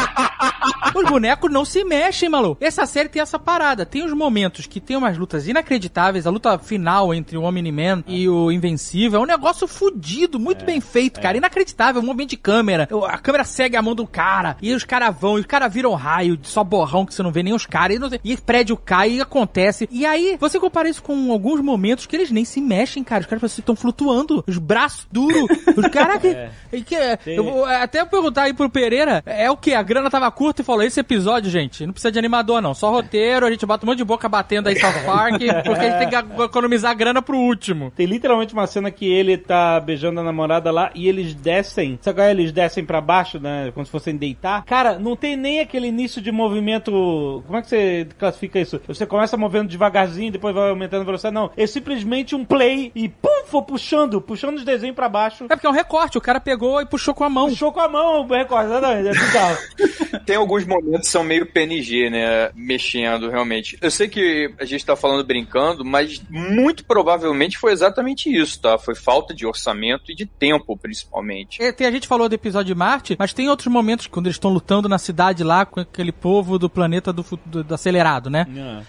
Os bonecos não se mexem, maluco. Essa série tem essa parada. Tem os momentos que tem umas lutas inacreditáveis. A luta final entre o Omni-Man e o Invencível é um negócio fudido, muito bem feito, cara. Inacreditável, um movimento de câmera. A câmera segue a mão do cara, e os caras vão, e os caras viram raio, só borrão que você não vê nem os caras, e, e prédio cai, e acontece. E aí, você compara isso com alguns momentos que eles nem se mexem, cara. Os caras estão flutuando, os braços duros. Os caras que, e que- eu vou até perguntar aí pro Pereira, é o que? A grana tava curta e falou, esse episódio, gente, não precisa de animador não, só roteiro, a gente bota um monte de boca batendo aí South Park, porque a gente tem que economizar grana pro último. Tem literalmente uma cena que ele tá beijando a namorada lá e eles descem. Sabe qual é? Eles descem pra baixo, né? Como se fossem deitar. Cara, não tem nem aquele início de movimento. Como é que você classifica isso? Você começa movendo devagarzinho, depois vai aumentando a velocidade. Não. É simplesmente um play e pum, for puxando, puxando os desenhos pra baixo. É porque é um recorte, o cara pegou e puxou com a mão. Puxou com a mão o recorde, exatamente. É bizarro. Tem alguns momentos que são meio PNG, né? Mexendo, realmente. Eu sei que a gente tá falando brincando, mas muito provavelmente foi exatamente isso, tá? Foi falta de orçamento e de tempo, principalmente. É, tem, a gente falou do episódio de Marte, mas tem outros momentos quando eles estão lutando na cidade lá com aquele povo do planeta do, do- do acelerado, né?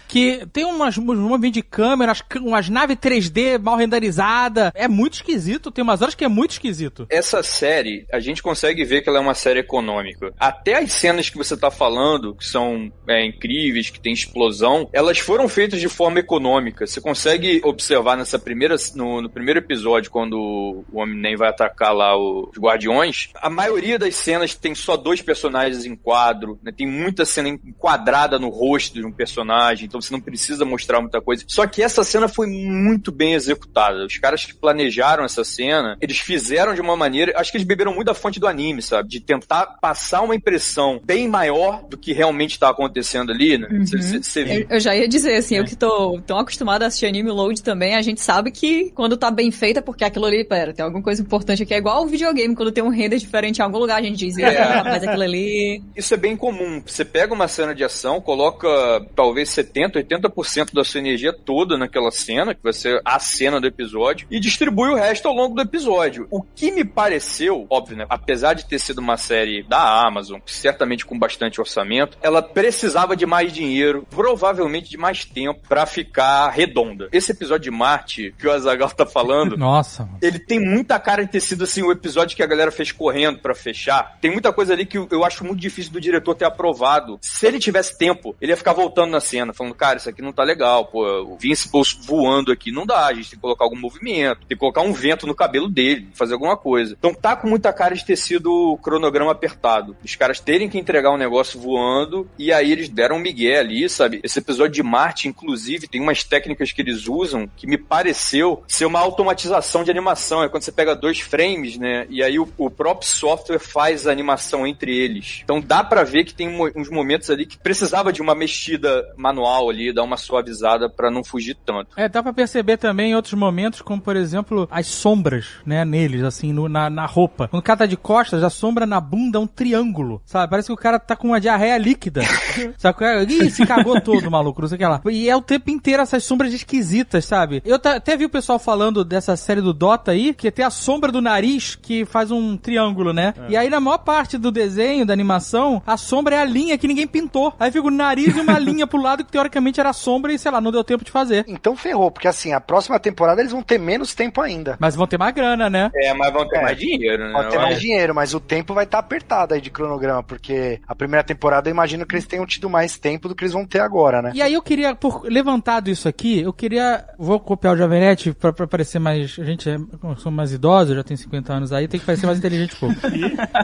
Que tem umas, uns movimentos de câmera, umas, umas naves 3D mal renderizada. É muito esquisito, tem umas horas que é muito esquisito. Essa série, a gente consegue ver que ela é uma série econômica. Até as cenas que você tá falando, que são é, incríveis, que tem explosão, elas foram feitas de forma econômica. Você consegue observar nessa primeira, no, no primeiro episódio, quando o Homem-Nem vai atacar lá os Guardiões, a maioria das cenas tem só dois personagens em quadro, né? tem muita cena enquadrada no rosto de um personagem, então você não precisa mostrar muita coisa. Só que essa cena foi muito bem executada. Os caras que planejaram essa cena, eles fizeram de uma maneira. Acho que eles beberam muito da fonte do anime, sabe? De tentar passar uma impressão bem maior do que realmente tá acontecendo ali, né? Você Eu, eu já ia dizer, assim, eu que tô tão acostumada a assistir anime load também, a gente sabe que quando tá bem feita, porque aquilo ali, pera, tem alguma coisa importante aqui. É igual o videogame, quando tem um render diferente em algum lugar, a gente diz, É. "Ih, rapaz, aquilo ali. Isso é bem comum. Você pega uma cena de ação, coloca talvez 70, 80% da sua energia toda naquela cena, que vai ser a cena do episódio, e distribui o resto ao longo do episódio. O que me pareceu, óbvio, né? Apesar de ter sido uma série da Amazon, certamente com bastante orçamento, ela precisava de mais dinheiro, provavelmente de mais tempo, pra ficar redonda. Esse episódio de Marte, que o Azagal tá falando, Nossa. ele tem muita cara de ter sido assim o episódio que a galera fez correndo pra fechar. Tem muita coisa ali que eu- eu acho muito difícil do diretor ter aprovado. Se ele tivesse tempo, ele ia ficar voltando na cena, falando, cara, isso aqui não tá legal, pô, o Vince voando aqui não dá, a gente tem que colocar algum movimento, tem que colocar um vento no cabelo dele, fazer alguma coisa. Então tá com muita cara de ter sido o cronograma apertado. Os caras terem que entregar um negócio voando, e aí eles deram um migué ali, sabe? Esse episódio de Marte, inclusive, tem umas técnicas que eles usam que me pareceu ser uma automatização de animação. É quando você pega dois frames, né? E aí o, o próprio software faz a animação entre eles. Então dá pra ver que tem uns momentos ali que precisava de uma mexida manual ali, dar uma suavizada pra não fugir tanto. É, dá pra perceber também em outros momentos, como por exemplo, as sombras, né, neles, assim, no- na, na roupa. Quando o cara tá de costas, a sombra na bunda é um triângulo, sabe? Parece que o cara tá com uma diarreia líquida. sabe? é? Ih, se cagou todo, maluco, não sei o que lá. E é o tempo inteiro essas sombras esquisitas, sabe? Eu até vi o pessoal falando dessa série do Dota aí, que tem a sombra do nariz que faz um triângulo, né? E aí na maior parte do desenho, da animação, a sombra é a linha que ninguém pintou. Aí fica o nariz e uma linha pro lado que teoricamente era sombra e, sei lá, não deu tempo de fazer. Então ferrou, porque assim, a próxima temporada eles vão ter menos tempo ainda. Mas vão ter mais grana, né? É, mas vão ter É. mais dinheiro, né? Pode ter mais dinheiro, mas o tempo vai estar apertado aí de cronograma, porque a primeira temporada eu imagino que eles tenham tido mais tempo do que eles vão ter agora, né? E aí eu queria, por levantado isso aqui, eu queria. Vou copiar o Javenete pra, pra parecer mais. A gente é, eu sou mais idoso, eu já tenho 50 anos aí, tem que parecer mais inteligente um pouco.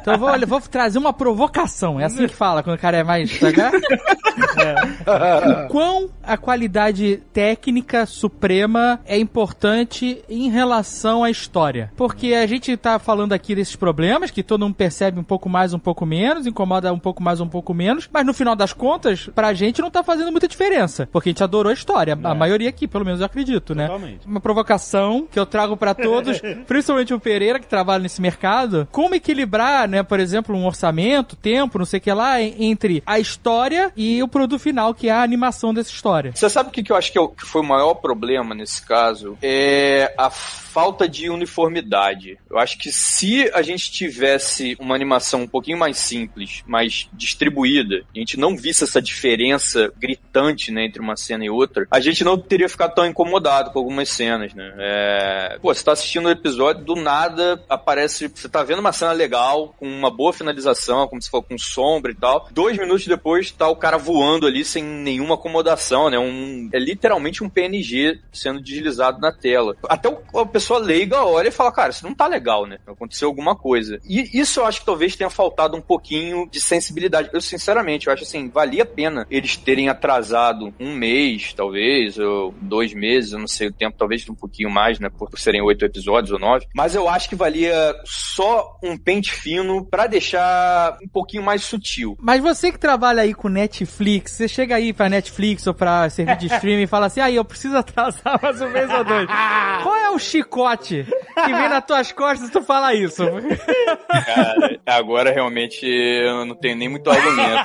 Então eu vou, eu vou trazer uma provocação. É assim que fala quando o cara é mais. Sabe? O quão a qualidade técnica suprema é importante em relação à história? Porque a gente tá falando aqui desses problemas que todo mundo percebe um pouco mais, um pouco menos, incomoda um pouco mais, um pouco menos, mas no final das contas, pra gente não tá fazendo muita diferença, porque a gente adorou a história, a maioria aqui, pelo menos eu acredito, né? Totalmente. Uma provocação que eu trago pra todos, principalmente o Pereira que trabalha nesse mercado, como equilibrar, né, por exemplo, um orçamento, tempo, não sei o que lá, en- entre a história e o produto final, que é a animação dessa história. Você sabe o que, eu acho que, é que foi o maior problema nesse caso? É a falta de uniformidade. Eu acho que se a gente tivesse uma animação um pouquinho mais simples, mais distribuída, a gente não visse essa diferença gritante né, entre uma cena e outra, a gente não teria ficado tão incomodado com algumas cenas, né? É... Pô, você tá assistindo o episódio, do nada aparece. Você tá vendo uma cena legal, com uma boa finalização, como se for com sombra e tal. Dois minutos depois tá o cara voando ali sem nenhuma acomodação, né? Um, é literalmente um PNG sendo deslizado na tela. Até o- a pessoa leiga olha e fala, cara, isso não tá legal, né? Aconteceu alguma coisa. E isso eu acho que talvez tenha faltado um pouquinho de sensibilidade. Eu, sinceramente, eu acho assim, valia a pena eles terem atrasado um mês, talvez, ou dois meses, eu não sei o tempo, talvez um pouquinho mais, né? Por, serem oito episódios ou nove. Mas eu acho que valia só um pente fino pra deixar um pouquinho mais sutil. Mas você que trabalha aí com Netflix, você chega aí pra Netflix ou pra serviço de streaming e fala assim, aí eu preciso atrasar mais um mês ou dois. Qual é o chicote que vem nas tuas costas e tu fala isso? Cara, agora realmente eu não tenho nem muito argumento.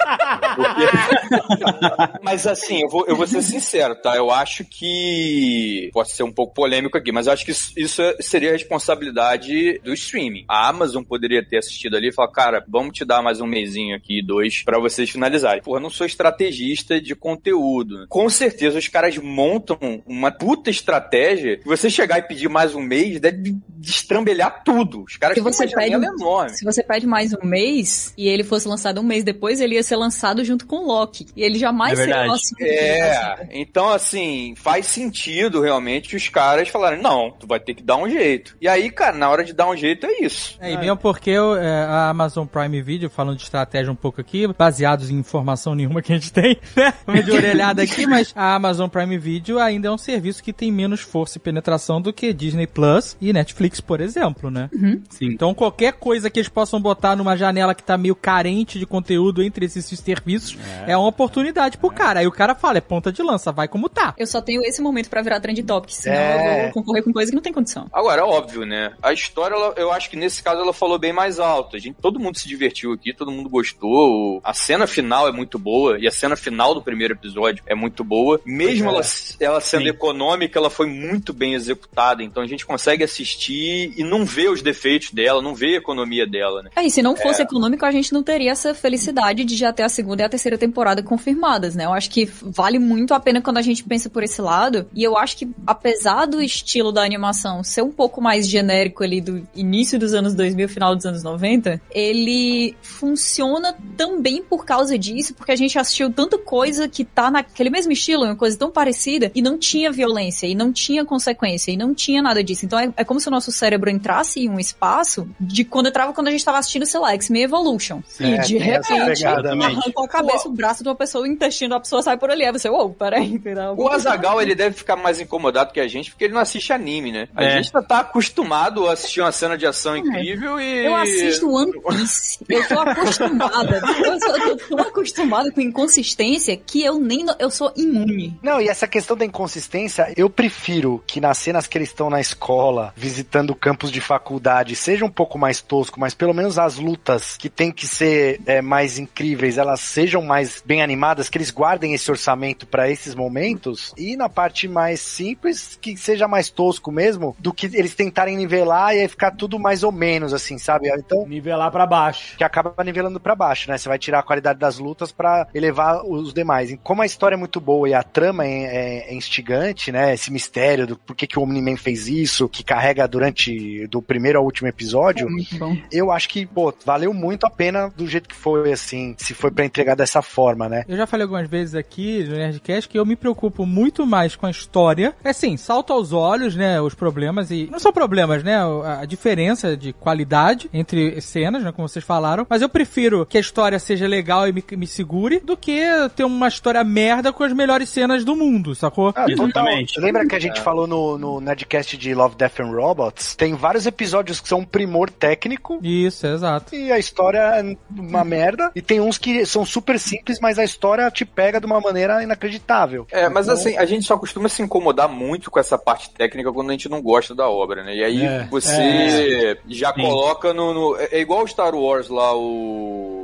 Porque- mas assim, eu vou, eu vou ser sincero, tá? Eu acho que. Pode ser um pouco polêmico aqui, mas eu acho que isso, isso seria responsabilidade do streaming. A Amazon poderia ter assistido ali e falar, cara, vamos te dar mais um mesinho aqui, dois, pra vocês finalizarem. Porra, eu não sou estrategista de conteúdo. Com certeza os caras montam uma puta estratégia que você chegar e pedir mais um mês deve destrambelhar tudo. Os caras Se têm você uma janela pede- enorme. Se você pede mais um mês e ele fosse lançado um mês depois, ele ia ser lançado junto com o Loki. E ele jamais É seria nosso. É, então assim, faz sentido realmente os caras falarem, não, tu vai ter que dar um jeito. E aí, cara, na hora de dar um jeito é isso. É, e mesmo porque é, a Amazon Prime Video, falando de estratégia um pouco aqui, baseados em informação nenhuma que a gente tem, né? Uma de orelhada aqui, mas a Amazon Prime Video ainda é um serviço que tem menos força e penetração do que Disney Plus e Netflix, por exemplo, né? Sim. Então qualquer coisa que eles possam botar numa janela que tá meio carente de conteúdo entre esses serviços é, uma oportunidade pro cara. Aí o cara fala, é ponta de lança, vai como tá. Eu só tenho esse momento pra virar trend topic, senão É. eu vou concorrer com coisa que não tem condição. Agora, óbvio, né? A história, ela- eu acho que nesse caso ela falou bem mais alto. A gente, todo mundo se divertiu aqui, todo mundo gostou. A cena final é muito boa e a cena final do primeiro episódio é muito boa. Mesmo ela, ela sendo Sim. econômica, ela foi muito bem executada. Então a gente consegue assistir e não vê os defeitos dela, não vê a economia dela, né? É, e se não fosse econômico, a gente não teria essa felicidade de já ter a segunda e a terceira temporada confirmadas, né? Eu acho que vale muito a pena quando a gente pensa por esse lado. E eu acho que, apesar do estilo da animação ser um pouco mais genérico ali do início dos anos 2000, final dos anos 90, ele funciona também por causa disso, porque a gente assistiu tanta coisa que tá naquele mesmo estilo, uma coisa tão parecida, e não tinha violência, e não tinha consequência, e não tinha nada disso. Então é, é como se o nosso cérebro entrasse em um espaço de quando entrava quando a gente tava assistindo, sei lá, X-Men Evolution. e É, de tem essa repente, arrancou a cabeça, o braço de uma pessoa, o intestino da pessoa sai por ali. Aí você, ô, peraí, entendeu? O Azagal ele deve ficar mais incomodado que a gente porque ele não assiste anime, né? A É. gente tá acostumado a assistir uma cena de ação incrível e. Eu assisto One Piece. Eu tô acostumada. Eu, sou, eu tô tão acostumada com inconsistência que eu nem. Eu sou imune. Não, e essa questão da inconsistência, eu prefiro que nas cenas que eles estão na escola, visitando campos de faculdade, seja um pouco mais tosco, mas pelo menos as lutas que tem que ser é, mais incríveis, elas sejam mais bem animadas, que eles guardem esse orçamento pra esses momentos, e na parte mais simples, que seja mais tosco mesmo, do que eles tentarem nivelar e aí ficar tudo mais ou menos, assim, sabe? Então, Nivelar pra baixo. que acaba nivelando pra baixo, né? Você vai tirar a qualidade das lutas pra elevar os demais. E como a história é muito boa e a trama é, é- é instigante, né? Esse mistério do por que, que o Omni-Man fez isso, que carrega durante do primeiro ao último episódio, Muito bom. eu acho que, pô, valeu muito a pena do jeito que foi, assim, se foi pra entregar dessa forma, né? Eu já falei algumas vezes aqui no Nerdcast que eu me preocupo muito mais com a história. É assim, salta aos olhos, né, os problemas e... Não são problemas, né, a diferença de qualidade entre cenas, né, como vocês falaram. Mas eu prefiro que a história seja legal e me, me segure do que ter uma história merda com as melhores cenas do mundo, sacou? Ah. Exatamente. Lembra que a gente falou no, no Nerdcast de Love, Death and Robots, tem vários episódios que são um primor técnico. Isso, exato. E a história é uma merda. E tem uns que são super simples, mas a história te pega de uma maneira inacreditável. É, mas Então, assim, a gente só costuma se incomodar muito com essa parte técnica quando a gente não gosta da obra, né? E aí É, você já Sim. coloca no, no- É é igual o Star Wars lá, o.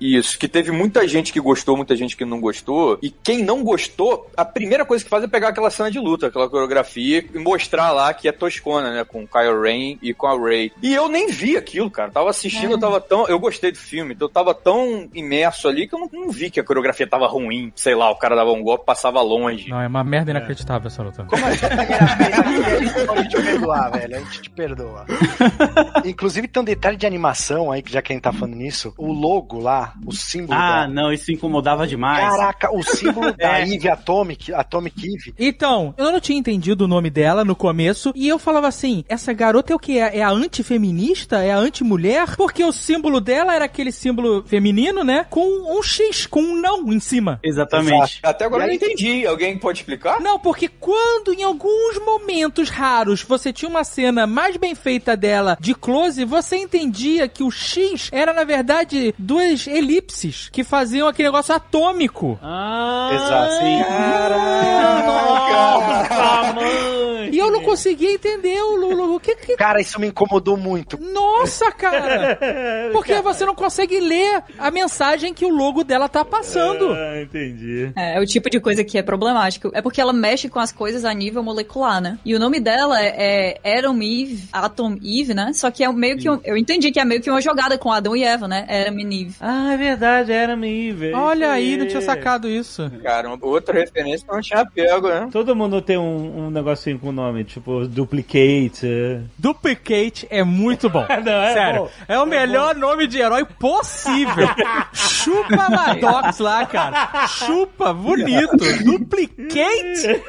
Isso, que teve muita gente que gostou, muita gente que não gostou. E quem não gostou, a primeira coisa que faz é pegar aquela cena de luta, aquela coreografia, e mostrar lá que é toscona, né? Com o Kylo Ren e com a Rey. E eu nem vi aquilo, cara. Tava assistindo, eu tava tão. Eu gostei do filme, então eu tava tão imerso ali que eu não, não vi que a coreografia tava ruim. Sei lá, o cara dava um golpe, passava longe. Não, é uma merda inacreditável essa luta. Como a perdoar, velho. A gente te perdoa. Inclusive, tem um detalhe de animação aí, que já que a gente tá falando nisso. O logo lá, o símbolo Ah, da... não, isso incomodava demais. Caraca, o símbolo da É. Eve Atomic, Atomic Eve. Então, eu não tinha entendido o nome dela no começo e eu falava assim: essa garota é o que? É, é a antifeminista? É a anti-mulher? Porque o símbolo dela era aquele símbolo feminino, né? Com um X, com um não em cima. Exatamente. Até agora E eu não entendi. Alguém pode explicar? Não, porque quando em alguns momentos raros você tinha uma cena mais bem feita dela de close, você entendia que o X era na verdade duas elipses que faziam aquele negócio atômico. Ah, Exato. sim. Nossa, mãe. E eu não conseguia entender o Lulu. O que que Cara, isso me incomodou muito. Nossa, cara! Porque você não consegue ler a mensagem que o logo dela tá passando. Ah, entendi. É, é o tipo de coisa que é problemático. É porque ela mexe com as coisas a nível molecular, né? E o nome dela é, é Adam Eve, Atom Eve, né? Só que é meio que um, eu entendi que é meio que uma jogada com Adão e Eva, né? Adam e Eve. Ah, é verdade, era meio, velho. Olha aí, não tinha sacado isso. Cara, outra referência não tinha pego, né? Todo mundo tem um, um negocinho com nome, tipo Duplicate. é. Duplicate é muito bom. Não, é Sério, bom. é o melhor nome de herói possível. Chupa Maddox lá, cara. Chupa, bonito. Duplicate?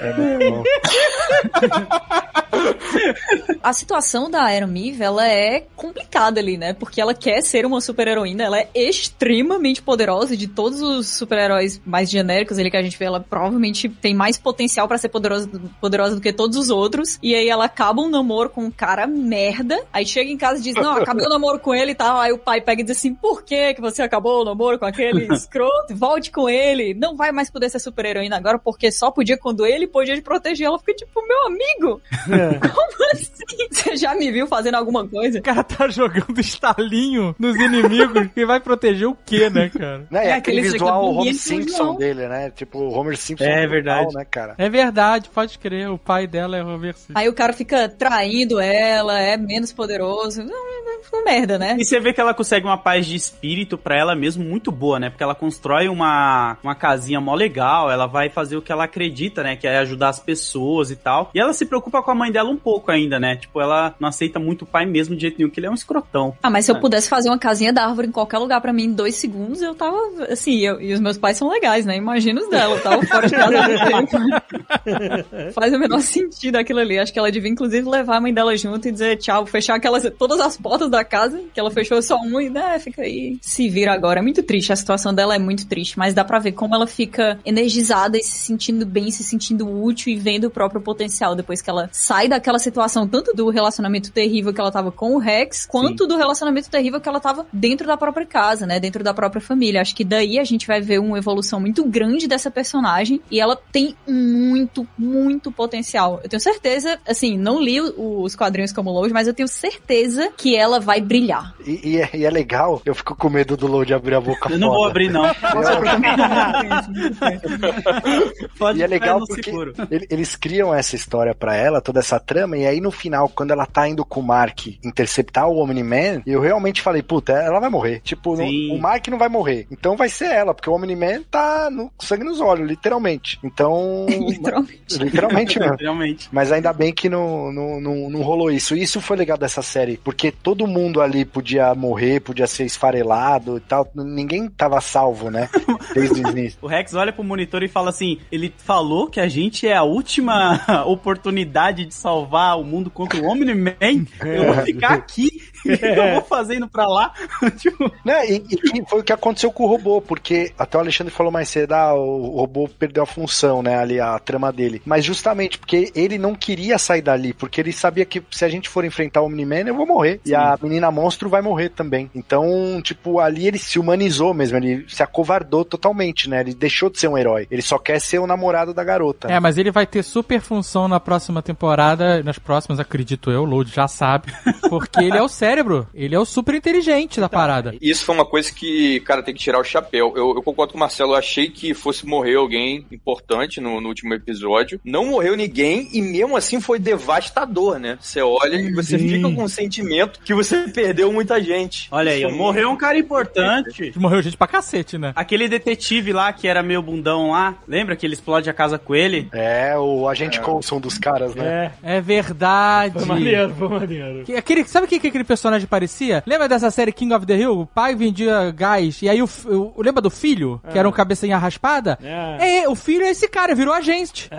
A situação da Eve, ela é complicada ali, né? Porque ela quer ser uma super-heroína, ela é extremamente poderosa e de todos os super-heróis mais genéricos ali que a gente vê, ela provavelmente tem mais potencial pra ser poderosa, poderosa do que todos os outros. E aí ela acaba um namoro com um cara merda, aí chega em casa e diz, não, acabei o namoro com ele e tal. Aí o pai pega e diz assim, por que que você acabou o namoro com aquele escroto? Volte com ele, não vai mais poder ser super-heroína agora porque só podia quando ele podia te proteger. Ela fica tipo, meu amigo, como assim? Você já me viu fazendo alguma coisa? O cara tá jogando estalinho nos inimigos e vai proteger o quê, né, cara? É, É aquele visual Homer Simpson não. dele, né? Tipo, o Homer Simpson. É total, verdade. né, cara? É verdade, pode crer. O pai dela é o Homer Simpson. Aí o cara fica traindo ela, é menos poderoso. Não, não, não, merda, né? E você vê que ela consegue uma paz de espírito pra ela mesmo muito boa, né? Porque ela constrói uma, uma casinha mó legal, ela vai fazer o que ela acredita, né? Que é ajudar as pessoas e tal. E ela se preocupa com a mãe dela um pouco ainda, né? Tipo, ela não aceita muito o pai mesmo de jeito nenhum, que ele é um escrotão. Ah, mas se eu É. pudesse fazer uma casinha da árvore em qualquer lugar pra mim em dois segundos, eu tava, assim, eu- e os meus pais são legais, né? Imagina os dela, eu tava fora de casa tempo. Faz o menor sentido aquilo ali. Acho que ela devia, inclusive, levar a mãe dela junto e dizer tchau, fechar aquelas, todas as portas da casa, que ela fechou só uma e, né, fica aí, se vira agora. É muito triste, a situação dela é muito triste, mas dá pra ver como ela fica energizada e se sentindo bem, se sentindo útil e vendo o próprio potencial depois que ela sai daquela situação, tanto do relacionamento terrível que ela tava com o Rex, quanto do relacionamento terrível que ela tava dentro da própria casa, né, dentro da própria família. Acho que daí a gente vai ver uma evolução muito grande dessa personagem e ela tem muito, muito potencial. Eu tenho certeza, assim, não li os quadrinhos como Load, mas eu tenho certeza que ela vai brilhar. E, e é, e é legal, eu fico com medo do Load abrir a boca Eu não vou foda. abrir, não. Pode E é legal porque ele- eles criam essa história pra ela, toda essa trama, e aí no final, quando ela tá indo com o Mark interceptar o Omni-Man, eu realmente falei, puta, ela vai morrer. Tipo, não- o Mark não vai morrer. Então vai ser ela, porque o Omni-Man tá no sangue nos olhos, literalmente. Então. Literalmente. literalmente mesmo. Realmente. Mas ainda bem que não, não, não, não rolou isso. E Isso foi legal dessa série, porque todo mundo ali podia morrer, podia ser esfarelado e tal. Ninguém tava salvo, né? Desde o início. O Rex olha pro monitor e fala assim: ele falou que a gente é a última oportunidade de salvar o mundo contra o Omni-Man. Eu vou ficar aqui. Que eu vou fazendo pra lá? tipo, Né? E, e foi o que aconteceu com o robô, porque até o Alexandre falou mais cedo, ah, o robô perdeu a função, né, ali, a trama dele. Mas justamente porque ele não queria sair dali, porque ele sabia que se a gente for enfrentar o Omni-Man, eu vou morrer. E a menina monstro vai morrer também. Então, tipo, ali ele se humanizou mesmo, ele se acovardou totalmente, né? Ele deixou de ser um herói. Ele só quer ser o namorado da garota. É, mas ele vai ter super função na próxima temporada, nas próximas, acredito eu, o Load já sabe, porque ele é o cérebro, ele é o super inteligente da parada. Isso foi uma coisa que, cara, tem que tirar o chapéu. Eu, eu concordo com o Marcelo, eu achei que fosse morrer alguém importante no, no último episódio. Não morreu ninguém e mesmo assim foi devastador, né? Você olha e você Sim. fica com o sentimento que você perdeu muita gente. olha aí, Isso morreu um cara importante. Morreu gente pra cacete, né? Aquele detetive lá que era meio bundão lá, lembra que ele explode a casa com ele? É, o agente Coulson dos caras, né? É, É verdade. foi maneiro, foi maneiro. Que- Aquele, sabe o que, que aquele personagem parecia? Lembra dessa série King of the Hill? O pai vendia gás, e aí o, o- lembra do filho? Que era um cabecinha raspada? É. É, o filho é esse cara, virou agente.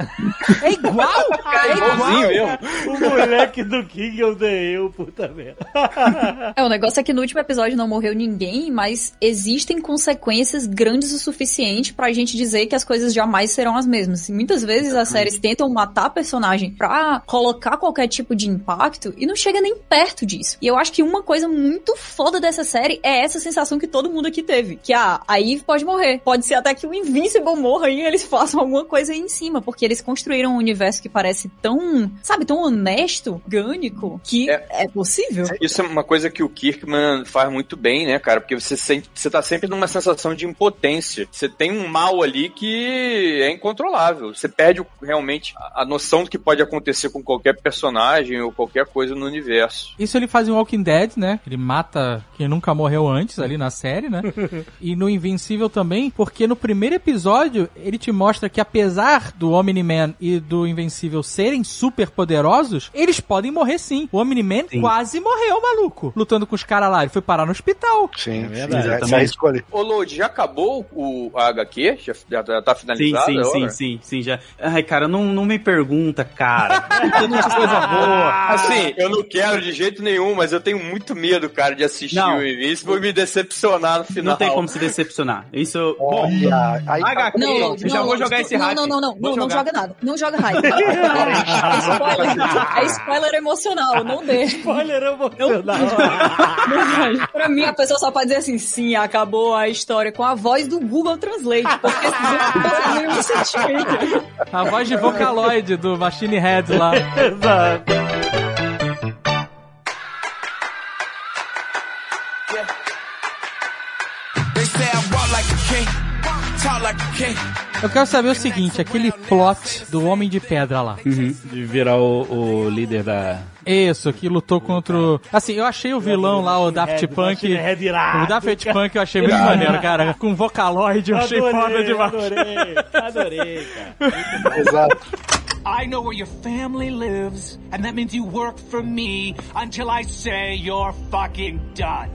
É igual! É igualzinho igual! mesmo. O moleque do King of the Hill, puta merda. É, o negócio é que no último episódio não morreu ninguém, mas existem consequências grandes o suficiente pra gente dizer que as coisas jamais serão as mesmas. Muitas vezes as séries tentam matar personagem pra colocar qualquer tipo de impacto e não chega nem perto disso. E eu acho que uma coisa muito foda dessa série é essa sensação que todo mundo aqui teve. Que, ah, a Eve pode morrer. Pode ser até que o Invincible morra e eles façam alguma coisa aí em cima, porque eles construíram um universo que parece tão, sabe, tão honesto, orgânico, que É. é possível. Isso é uma coisa que o Kirkman faz muito bem, né, cara? Porque você sente, você tá sempre numa sensação de impotência. Você tem um mal ali que é incontrolável. Você perde realmente a a noção do que pode acontecer com qualquer personagem ou qualquer coisa no universo. Isso ele faz em Walking Dead, né? Ele mata quem nunca morreu antes ali na série, né? e no Invencível também, porque no primeiro episódio ele te mostra que apesar do Omni-Man e do Invencível serem super poderosos, eles podem morrer sim. O Omni-Man quase morreu, maluco, lutando com os caras lá. Ele foi parar no hospital. Sim, É verdade, sim, ali. Ô, Lodi, já acabou o HQ? Já, já, já tá Sim, finalizado? sim, sim, obra? sim, sim, já. Ai, cara, não, não me pergunta, cara. Coisa boa. Assim, eu não quero de jeito nenhum, mas eu tenho muito medo, cara, de assistir Não. o Invincible e me decepcionar no final. Não tem como se decepcionar. Isso. Bom, Olha, aí HQ, Não, não, eu já não, vou jogar não, esse não, hype. Não, não, não, não, não joga nada. Não joga hype. É spoiler, é spoiler emocional, não deixa. Spoiler emocional. pra mim, a pessoa só pode dizer assim, sim, acabou a história com a voz do Google Translate, porque não sentimento. A voz de Vocaloid do Machine Head lá. Exato. They say I walk like a king, talk like a king. Eu quero saber o seguinte, aquele plot do Homem de Pedra lá. De virar o, o líder da. Isso, que lutou contra o... Assim, eu achei o vilão lá, o Daft Punk... O Daft. Punk eu achei muito maneiro, cara. Com Vocaloid eu achei foda demais. Adorei, adorei, cara. Exato. I know where your family lives, and that means you work for me until I say you're fucking done.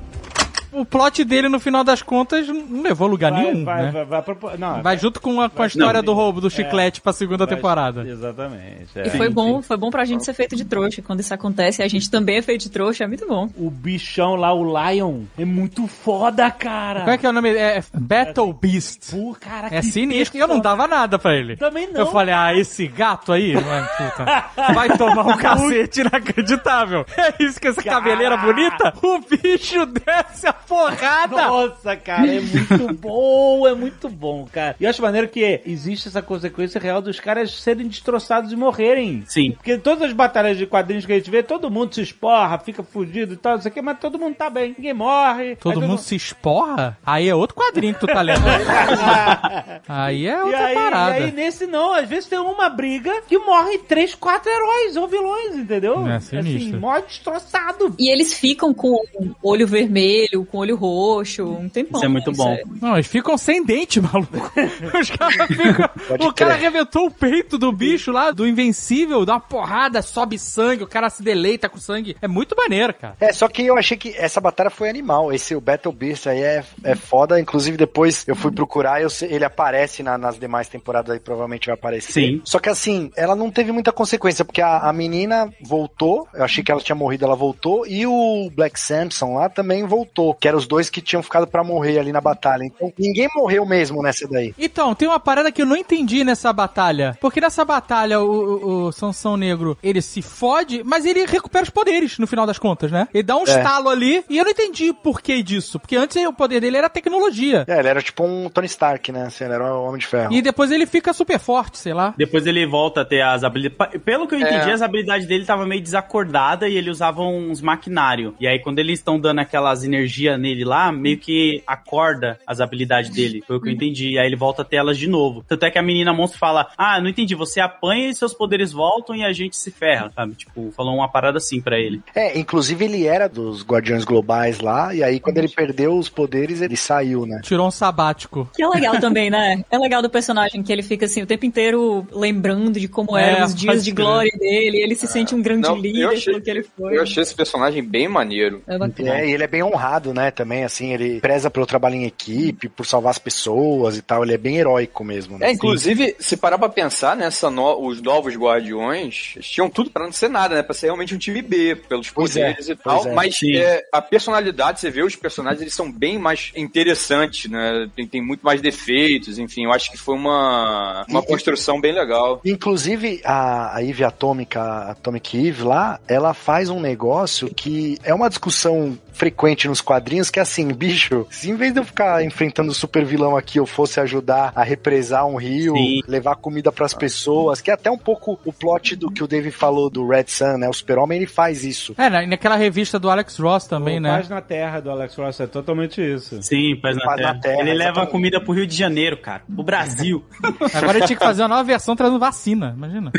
O plot dele, no final das contas, não levou a lugar Vai, nenhum, vai, né? vai, vai, propor- não, Vai junto com a, com a história do roubo do chiclete pra segunda vai- temporada. Exatamente. é. E foi bom, foi bom pra gente ser feito de trouxa. Quando isso acontece, a gente também é feito de trouxa, é muito bom. O bichão lá, o Lion, é muito foda, cara. Qual é que é o nome? É Battle Beast. Pô, cara, É que sinistro. E eu não dava nada pra ele. Também não. Eu falei, ah, esse gato aí, mano, puta, vai tomar um cacete inacreditável. É isso que essa cabeleira bonita? O bicho desce a porrada. Nossa, cara, é muito bom, é muito bom, cara. E eu acho maneiro que existe essa consequência real dos caras serem destroçados e morrerem. Sim. Porque todas as batalhas de quadrinhos que a gente vê, todo mundo se esporra, fica fudido e tal, não sei o que, mas todo mundo tá bem, ninguém morre. Todo Aí mundo se esporra? Aí é outro quadrinho que tu tá lendo. aí é E outra aí, parada. e aí, nesse não, às vezes tem uma briga que morre três, quatro heróis ou vilões, entendeu? É, sinistro. Assim, morre destroçado. E eles ficam com o olho vermelho, com olho roxo, um tempão. Isso é muito bom. aí. Não, eles ficam sem dente, maluco. Os caras ficam. O cara arrebentou o peito do bicho lá, do Invencível, dá uma porrada, sobe sangue, o cara se deleita com sangue. É muito maneiro, cara. É, só que eu achei que essa batalha foi animal. Esse, o Battle Beast aí é, é foda. Inclusive, depois eu fui procurar, eu ele aparece na- nas demais temporadas aí, provavelmente vai aparecer. Sim. Só que assim, ela não teve muita consequência, porque a, a menina voltou, eu achei que ela tinha morrido, ela voltou, e o Black Samson lá também voltou, que eram os dois que tinham ficado pra morrer ali na batalha. Então, ninguém morreu mesmo nessa daí. Então, tem uma parada que eu não entendi nessa batalha. Porque nessa batalha, o, o, o Sansão Negro, ele se fode, mas ele recupera os poderes, no final das contas, né? Ele dá um estalo ali, e eu não entendi por que disso. Porque antes o poder dele era tecnologia. É, ele era tipo um Tony Stark, né? Assim, ele era o Homem de Ferro. E depois ele fica super forte, sei lá. Depois ele volta a ter as habilidades. Pelo que eu entendi, É. as habilidades dele estavam meio desacordadas e ele usava uns maquinário. E aí, quando eles estão dando aquelas energias nele lá, meio que acorda as habilidades dele. Foi o que eu entendi. E aí ele volta a ter elas de novo. Tanto é que a menina monstro fala: Ah, não entendi, você apanha e seus poderes voltam e a gente se ferra, sabe? Tipo, falou uma parada assim pra ele. É, inclusive ele era dos Guardiões Globais lá, e aí quando ele perdeu os poderes, ele saiu, né? Tirou um sabático. Que é legal também, né? É legal do personagem que ele fica assim o tempo inteiro lembrando de como É, eram os dias de glória dele. Ele se sente um grande Não, líder eu achei, pelo que ele foi. eu achei esse personagem bem maneiro. É. É, e ele é bem honrado, né, também, assim, ele preza pelo trabalho em equipe, por salvar as pessoas e tal, ele é bem heróico mesmo, né? É, inclusive, se parar pra pensar, nessa no- os novos Guardiões eles tinham tudo pra não ser nada, né? Pra ser realmente um time B, pelos Pois é, poderes e pois tal. é. Mas é, a personalidade, você vê os personagens, eles são bem mais interessantes, né? Tem, tem muito mais defeitos, enfim, eu acho que foi uma, uma E- construção bem legal. Inclusive, a, a Eve Atômica, a Atomic Eve lá, ela faz um negócio que é uma discussão frequente nos quadrinhos, que é assim, bicho, se em vez de eu ficar enfrentando o super vilão aqui, eu fosse ajudar a represar um rio, Sim. levar comida pras pessoas, que é até um pouco o plot do que o Dave falou do Red Sun, né? O super-homem, ele faz isso. É, na- naquela revista do Alex Ross também, o né? Paz na Terra do Alex Ross é totalmente isso. Sim, paz na, Paz terra. na Terra, Ele leva comida pro Rio de Janeiro, cara. Pro Brasil. Agora ele tinha que fazer uma nova versão trazendo vacina, imagina.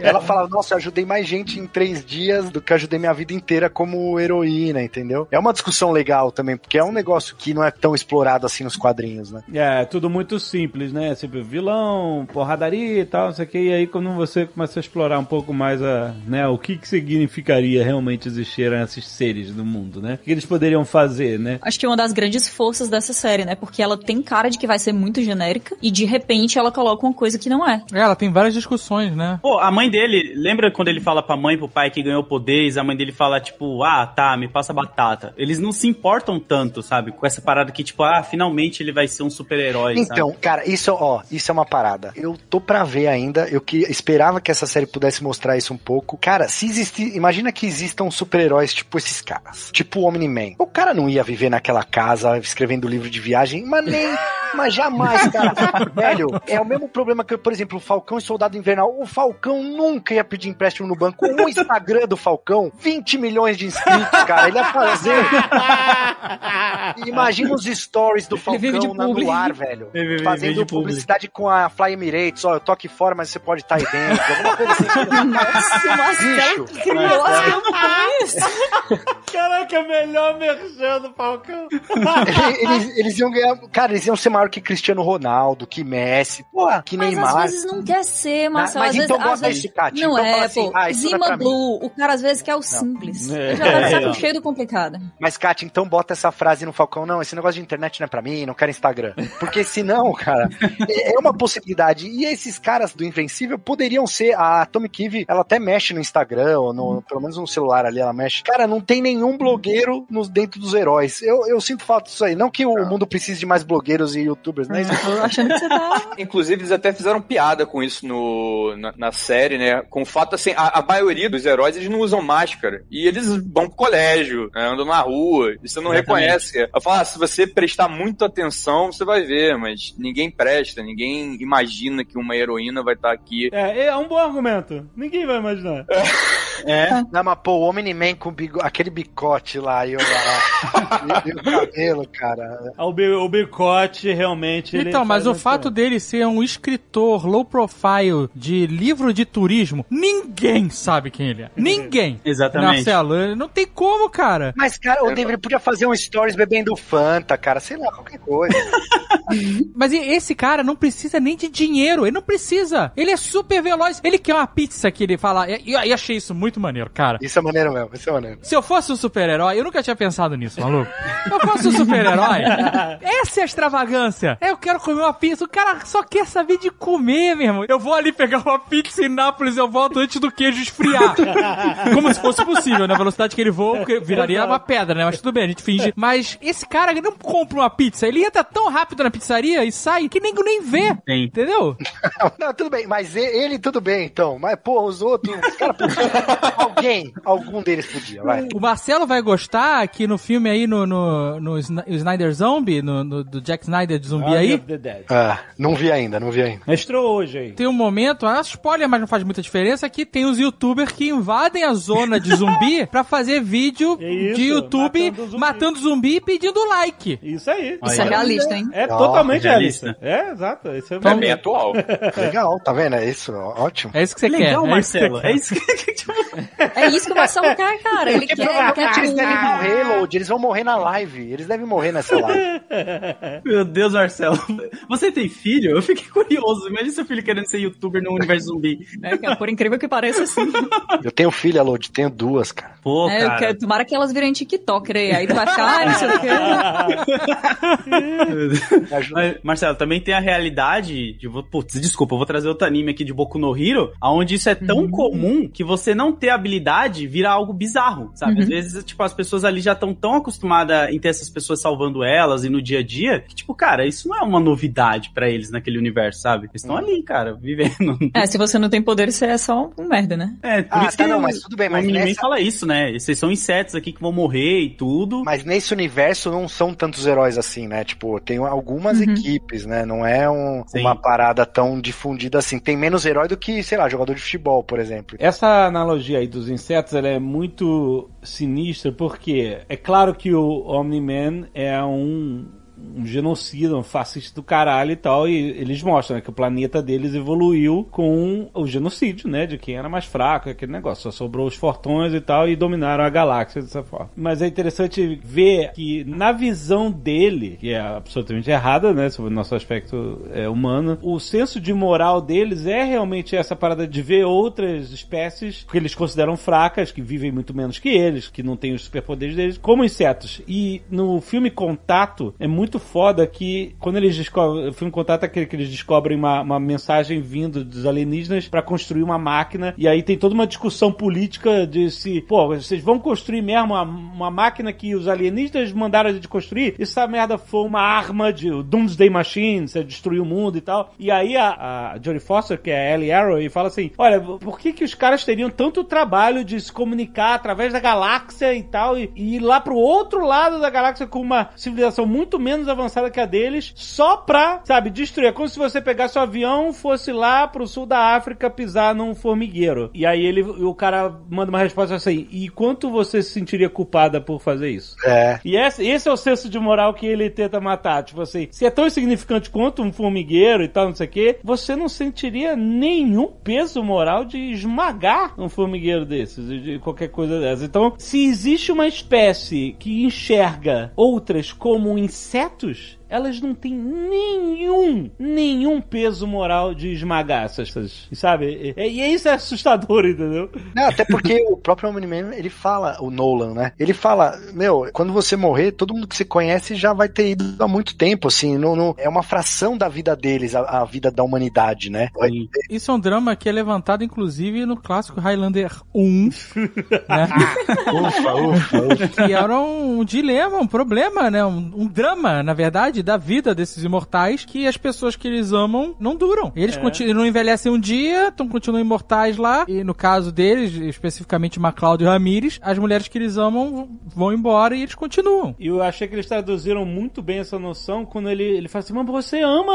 Ela fala, nossa, eu ajudei mais gente em três dias do que eu ajudei minha vida inteira como heroína, entendeu? É uma discussão legal também, porque é um negócio que não é tão explorado assim nos quadrinhos, né? É, tudo muito simples, né? Sempre vilão, porradaria e tal, não sei o que. E aí quando você começa a explorar um pouco mais a, né, o que, que significaria realmente existir esses seres no mundo, né? O que eles poderiam fazer, né? Acho que é uma das grandes forças dessa série, né? Porque ela tem cara de que vai ser muito genérica e de repente ela coloca uma coisa que não é. É, ela tem várias discussões, né? Pô, a mãe dele, lembra quando ele fala pra mãe e pro pai que ganhou poderes, a mãe dele fala, tipo, ah, tá, me passa batata. Eles não se importam tanto, sabe? Com essa parada que, tipo, ah, finalmente ele vai ser um super-herói, Então, sabe? cara, isso, ó, isso é uma parada. Eu tô pra ver ainda, eu que esperava que essa série pudesse mostrar isso um pouco. Cara, se existir, imagina que existam super-heróis tipo esses caras, tipo o Omni-Man. O cara não ia viver naquela casa escrevendo livro de viagem, mas nem, mas jamais, cara. Velho, é o mesmo problema que, por exemplo, o Falcão e Soldado Invernal. O Falcão nunca ia pedir empréstimo no banco. O Instagram do Falcão, 20 milhões de inscritos, cara. Ele ia fazer. Imagina os stories do vive Falcão na- no ar, velho. Vive- vive Fazendo publi. publicidade com a Fly Emirates. Ó, eu tô aqui fora, mas você pode estar aí dentro. Alguma coisa assim. Nossa, Bicho. criou isso. Caraca, melhor merchan do Falcão. eles, eles iam ganhar. Cara, eles iam ser maior que Cristiano Ronaldo, que Messi, porra, que Mas Neymar. às vezes não quer ser, Marcelo. Mas às vezes, então bota vezes... esse, Kátia. Não Então fala é, assim, pô. ah, não é Zima mim. Blue, o cara às vezes quer o simples. É. Ele já tá saco É. cheio do complicado. Mas, Kátia, então bota essa frase no Falcão. Não, esse negócio de internet não é pra mim, não quero Instagram. Porque senão, cara, é é uma possibilidade. E esses caras do Invencível poderiam ser. A Atomic Eve, ela até mexe no Instagram, ou no, pelo menos no celular ali, ela mexe. Cara, não tem nenhum blogueiro nos, dentro dos heróis. Eu, eu sinto falta disso aí. Não que o mundo precise de mais blogueiros e youtubers, né? Isso- Tô achando que você tá. Inclusive, eles até fizeram piada com isso no, na, na série, né? Com o fato, assim, a, a maioria dos heróis, eles não usam máscara. E eles vão pro colégio, né, andam na rua, e você não Exatamente. reconhece. Eu falo, ah, se você prestar muita atenção, você vai ver, mas ninguém presta, ninguém imagina que uma heroína vai estar aqui. É, é um bom argumento. Ninguém vai imaginar. É. Não, mas pô, o Omni-Man com bigo- aquele bicote lá e o, e, e o cabelo, cara. O, bi- o bicote realmente. ele Então, mas o fato dele ser um escritor low profile de livro de turismo, ninguém sabe quem ele é. Ninguém. Exatamente. Marcelo, não tem como, cara. Mas, cara, o David ele podia fazer um stories bebendo Fanta, cara. Sei lá, qualquer coisa. Mas e- esse cara não precisa nem de dinheiro, ele não precisa. Ele é super veloz. Ele quer uma pizza que ele fala. E achei isso muito maneiro, cara. Isso é maneiro mesmo, isso é maneiro. Se eu fosse um super-herói, eu nunca tinha pensado nisso, maluco. Se eu fosse um super-herói, essa é a extravagância. Eu quero comer uma pizza. O cara só quer saber de comer, meu irmão. Eu vou ali pegar uma pizza em Nápoles e eu volto antes do queijo esfriar. Como se fosse possível, na velocidade que ele voa, porque viraria uma pedra, né? Mas tudo bem, a gente finge. Mas esse cara não compra uma pizza. Ele entra tão rápido na pizzaria e sai que nego nem vê. Sim. Entendeu? Não, tudo bem, mas ele tudo bem, então. Mas, pô, os outros, os caras podiam. Alguém, algum deles podia, vai. O Marcelo vai gostar que no filme aí, no, no, no Sn- Snyder Zombie, no, no- do Jack Snyder de zumbi Army aí. Ah, não vi ainda, não vi ainda. Estreou hoje aí. tem um momento, ah, spoiler, mas não faz muita diferença, que tem os youtubers que invadem a zona de zumbi pra fazer vídeo Isso, de YouTube matando zumbi. matando zumbi e pedindo like. Isso aí. Isso é realista, hein? É Ó, totalmente realista. realista. É, exato. Isso é É bem atual. Legal, tá vendo? É isso, ótimo. É isso que você Legal, quer. é isso que Marcelo. É isso que. tipo, É isso que o Marcelo quer, cara. Ele Porque quer, ele quer eles devem morrer, Load, eles vão morrer na live. Eles devem morrer nessa live. Meu Deus, Marcelo. Você tem filho? Eu fiquei curioso. Imagina seu filho querendo ser youtuber no universo zumbi. É, por incrível que pareça, sim. Eu tenho filha, Load, tenho duas, cara. Pô, É, cara. quero, tomara que elas virem TikToker aí. Aí tu vai ficar, não sei o quê. Mas, Marcelo, também tem a realidade de. Putz, desculpa, eu vou trazer outro anime aqui de Boku no Hero, onde isso é tão comum que você não ter habilidade vira algo bizarro, sabe? Às vezes, tipo, as pessoas ali já estão tão acostumadas em ter essas pessoas salvando elas e no dia a dia, que, tipo, cara, isso não é uma novidade pra eles naquele universo, sabe? Eles estão ali, cara, vivendo. É, se você não tem poder, você é só um merda, né? É, por Ah, isso tá, que não, mas tudo bem, mas o anime nessa- fala isso, né? Vocês são insetos aqui que vão morrer e tudo. Mas nesse universo não são tantos heróis assim, né? Tipo, tem algumas Uhum. equipes, né? Não é um- uma parada tão difundida assim. Tem menos herói do que, sei lá, jogador de futebol, por exemplo. Essa analogia aí dos insetos ela é muito sinistra porque é claro que o Omni-Man é um, um genocida, um fascista do caralho e tal, e eles mostram né, que o planeta deles evoluiu com o genocídio, né, de quem era mais fraco, aquele negócio, só sobrou os fortões e tal, e dominaram a galáxia dessa forma. Mas é interessante ver que na visão dele, que é absolutamente errada, né, sobre o nosso aspecto é, humano, o senso de moral deles é realmente essa parada de ver outras espécies que eles consideram fracas, que vivem muito menos que eles, que não têm os superpoderes deles, como insetos. E no filme Contato é muito foda que quando eles descobrem, o filme Contato é aquele que eles descobrem uma, uma mensagem vindo dos alienígenas para construir uma máquina e aí tem toda uma discussão política de se, pô, vocês vão construir mesmo uma, uma máquina que os alienígenas mandaram a gente construir? E essa merda for uma arma de Doomsday Machine, você destruir o mundo e tal. E aí a, a Jodie Foster, que é a Ellie Arrow, e fala assim: Olha, por que, que os caras teriam tanto trabalho de se comunicar através da galáxia e tal, e, e ir lá pro outro lado da galáxia com uma civilização muito menos avançada que a deles, só pra, sabe, destruir? É como se você pegasse o avião, fosse lá pro sul da África pisar num formigueiro. E aí ele, o cara manda uma resposta assim: E quanto você se sentiria culpada por fazer isso? É. E esse, esse é o senso de moral que ele tenta matar. Tipo assim, se é tão insignificante quanto um formigueiro e tal, não sei o quê, você não sentiria nenhum peso moral de esmagar um formigueiro desses, de qualquer coisa dessa. Então, se existe uma espécie que enxerga outras como insetos, elas não têm nenhum, nenhum peso moral de esmagar essas, essas sabe? E, e isso é assustador, entendeu? Não, até porque o próprio Omni-Man, ele fala, o Nolan, né? Ele fala, meu, quando você morrer, todo mundo que você conhece já vai ter ido há muito tempo, assim, não, não- é uma fração da vida deles, a, a vida da humanidade, né? Isso é um drama que é levantado, inclusive, no clássico Highlander 1, né? Ufa, ufa, ufa. que era um dilema, um problema, né? Um, um drama, na verdade, parte da vida desses imortais que as pessoas que eles amam não duram. Eles É. continuam, não envelhecem um dia, então continuam imortais lá. E no caso deles, especificamente MacLeod e Ramirez, as mulheres que eles amam vão embora e eles continuam. E eu achei que eles traduziram muito bem essa noção quando ele, ele fala assim, mas você ama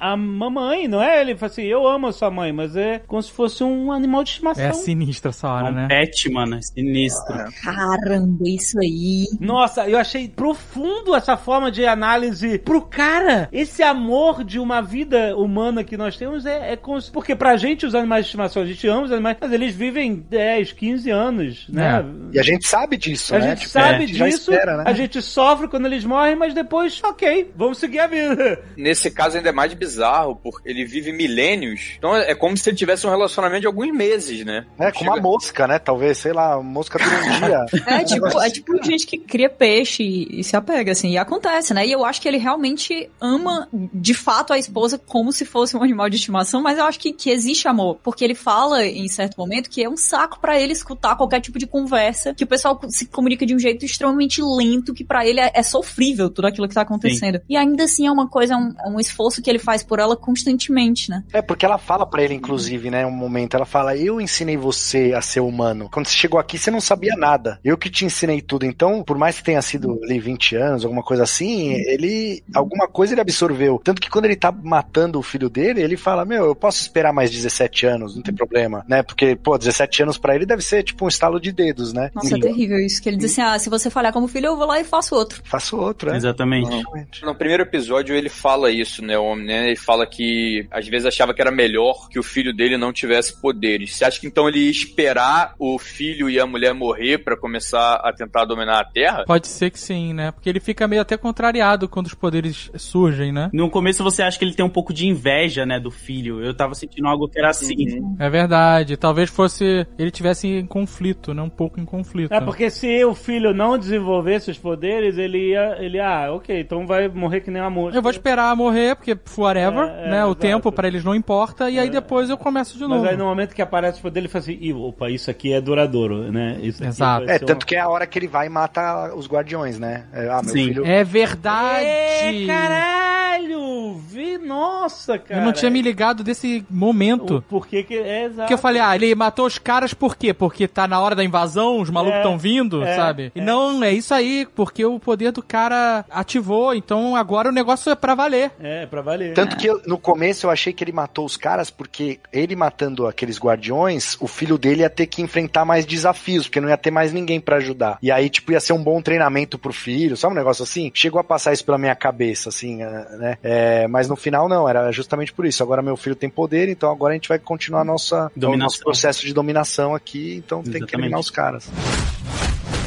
a, a mamãe, não é? Ele fala assim, eu amo a sua mãe, mas é como se fosse um animal de estimação. É sinistra essa hora, né? Pet, mano, é sinistro. Caramba, isso aí. Nossa, eu achei profundo essa forma de análise pro cara. Esse amor de uma vida humana que nós temos é, é como se... Porque pra gente, os animais de estimação, a gente ama os animais, mas eles vivem 10, 15 anos, né? E a gente sabe disso, A né? gente Tipo, sabe a gente já disso, espera, né? a gente sofre quando eles morrem, mas depois, ok, vamos seguir a vida. Nesse caso ainda é mais bizarro, porque ele vive milênios. Então é como se ele tivesse um relacionamento de alguns meses, né? É, com uma mosca, né? Talvez, sei lá, mosca dura um dia. É tipo, é tipo gente que cria peixe e, e se apega, assim, e acontece, né? E eu acho que ele realmente ama, de fato, a esposa como se fosse um animal de estimação, mas eu acho que, que existe amor. Porque ele fala, em certo momento, que é um saco pra ele escutar qualquer tipo de conversa, que o pessoal se comunica de um jeito extremamente lento, que pra ele é, é sofrível tudo aquilo que tá acontecendo. E ainda assim é uma coisa, é um, é um esforço que ele faz por ela constantemente, né? É, porque ela fala pra ele, inclusive, né, um momento, ela fala, eu ensinei você a ser humano. Quando você chegou aqui, você não sabia nada. Eu que te ensinei tudo. Então, por mais que tenha sido ali 20 anos, alguma coisa assim, ele, alguma coisa ele absorveu. Tanto que quando ele tá matando o filho dele, ele fala, meu, eu posso esperar mais 17 anos, não tem problema, né? Porque, pô, 17 anos pra ele deve ser tipo um estalo de dedos, né? Nossa, é terrível isso. Que ele diz assim: ah, se você falhar como filho, eu vou lá e faço outro. Faço outro, né? Exatamente. No primeiro episódio ele fala isso, né, o homem, né? Ele fala que às vezes achava que era melhor que o filho dele não tivesse poderes. Você acha que então ele ia esperar o filho e a mulher morrer pra começar a tentar dominar a Terra? Pode ser que sim, né? Porque ele fica meio até contrariado quando os poderes surgem, né? No começo você acha que ele tem um pouco de inveja, né, do filho. Eu tava sentindo algo que era assim. É verdade. Talvez fosse. Ele tivesse em conflito, né? Um pouco em conflito. É porque se o filho não desenvolvesse os poderes, ele ia. Ele, ah, ok, então vai morrer que nem uma mosca. Eu vou esperar morrer, porque whatever, É, é, né? O exato. tempo pra eles não importa, e aí depois eu começo de Mas novo. aí no momento que aparece o poder, ele fala assim, Ih, opa, isso aqui é duradouro, né? Isso aqui Exato. É, tanto uma- que é a hora que ele vai e mata os guardiões, né? É, ah, meu Sim. filho. É verdade! É, caralho! Vi, nossa, cara. Eu não tinha me ligado desse momento. O porquê que é exato. Porque eu falei, ah, ele matou os caras por quê? Porque tá na hora da invasão, os malucos É, estão vindo, é, sabe? E é. não, é isso aí, porque o poder do cara ativou, então agora o negócio é pra valer. É, pra valer. Tanto que eu- no começo eu achei que ele matou os caras porque ele matando aqueles guardiões, o filho dele ia ter que enfrentar mais desafios, porque não ia ter mais ninguém pra ajudar. E aí, tipo, ia ser um bom treinamento pro filho, sabe um negócio assim? Chegou a passar isso pela minha cabeça, assim, eh, né? É, mas no final não, era justamente por isso. Agora meu filho tem poder, então agora a gente vai continuar a nossa, o nosso processo de dominação aqui, então tem que Exatamente. eliminar os caras.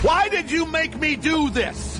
Why did you make me do this?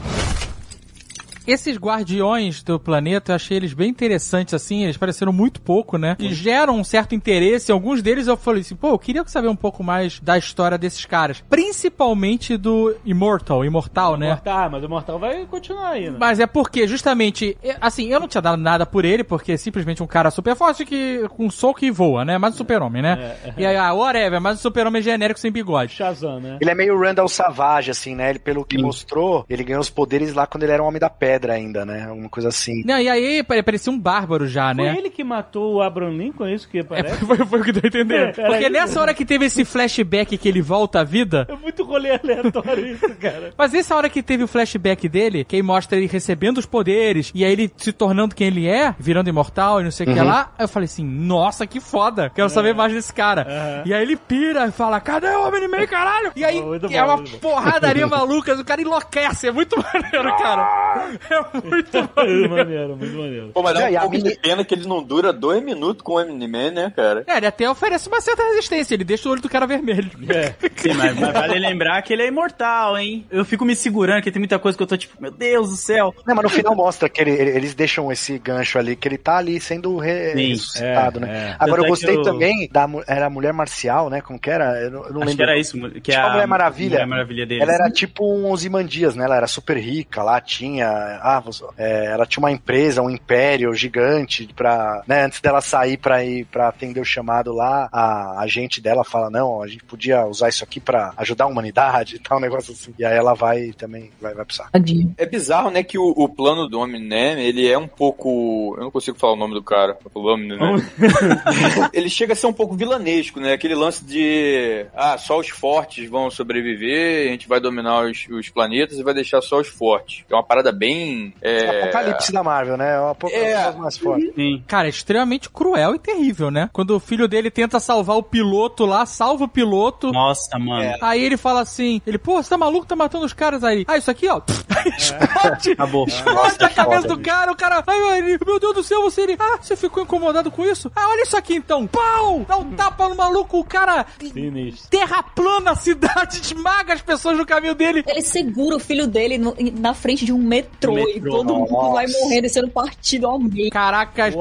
Esses guardiões do planeta, eu achei eles bem interessantes, assim, eles pareceram muito pouco, né? E geram um certo interesse. Alguns deles eu falei assim, pô, eu queria saber um pouco mais da história desses caras. Principalmente do Immortal, Imortal, né? Mortal, mas o Mortal vai continuar aí, né? Mas é porque, justamente, é, assim, eu não tinha dado nada por ele, porque é simplesmente um cara super forte que com soco e voa, né? Mais um super-homem, né? É, E aí, ah, whatever, mais um super-homem genérico sem bigode. Shazam, né? Ele é meio Randall Savage, assim, né? Ele, pelo que mostrou, ele ganhou os poderes lá quando ele era um homem da pedra ainda, né? Alguma coisa assim. Não, e aí pare- parecia um bárbaro já, Foi né? ele que matou o Abraham Lincoln, é isso que É, parece? foi, foi o que deu a entender. É, Porque isso. nessa hora que teve esse flashback que ele volta à vida, É muito rolê aleatório isso, cara. Mas essa hora que teve o flashback dele, que aí mostra ele recebendo os poderes, e aí ele se tornando quem ele é, virando imortal e não sei o que lá, aí eu falei assim, nossa, que foda, quero saber mais desse cara. Aham. E aí ele pira e fala, cadê o Homem-Man, caralho? E aí Oh, é bom, uma porradaria maluca, o cara enlouquece, é muito maneiro, cara. É muito Muito maneiro. maneiro, muito maneiro. Pô, mas dá Não, um a pouco mini- de pena que ele não dura dois minutos com o Eminem, né, cara? É, ele até oferece uma certa resistência, ele deixa o olho do cara vermelho. É. Sim, mas, mas vale lembrar que ele é imortal, hein? Eu fico me segurando, que tem muita coisa que eu tô tipo, meu Deus do céu. Não, mas no final mostra que ele- ele- eles deixam esse gancho ali, que ele tá ali sendo re- Sim, ressuscitado, é, né? é. Agora Tanto eu é gostei eu- também da era a mulher marcial, né? Como que era? Eu não, eu não Acho lembro. que era isso, que é Tipo a Mulher Maravilha. Mulher Maravilha dele. Ela era tipo um Ozymandias, né? Ela era super rica lá, tinha ah, é, ela tinha uma empresa, um império gigante pra, né, antes dela sair pra ir para atender o chamado lá, a agente dela fala, não, a gente podia usar isso aqui pra ajudar a humanidade e tal, um negócio assim. E aí ela vai também, vai, vai pro saco. Tadinho. É bizarro, né, que o, o plano do Omni-Man, ele é um pouco... Eu não consigo falar o nome do cara. O Omni-Man. ele chega a ser um pouco vilanesco, né? Aquele lance de... Ah, só os fortes vão sobreviver, a gente vai dominar os, os planetas e vai deixar só os fortes. É uma parada bem... É... Apocalipse da Marvel, né? É o apocalipse mais forte. Sim. Cara, é extremamente cruel e terrível, né? Quando o filho dele tenta salvar o piloto lá, salva o piloto. Nossa, mano. Aí ele fala assim, ele, pô, você tá maluco, tá matando os caras aí. Ah, isso aqui, ó. Aí explode, Acabou. explode a cabeça do cara, o cara, ai, meu Deus do céu, você, ele, ah, você ficou incomodado com isso? Ah, olha isso aqui então, pau! Dá um tapa no maluco, o cara Sinistro. terraplana a cidade, esmaga as pessoas no caminho dele. Ele segura o filho dele no- na frente de um metrô, Metrô, e todo mundo vai morrendo sendo partido ao meio.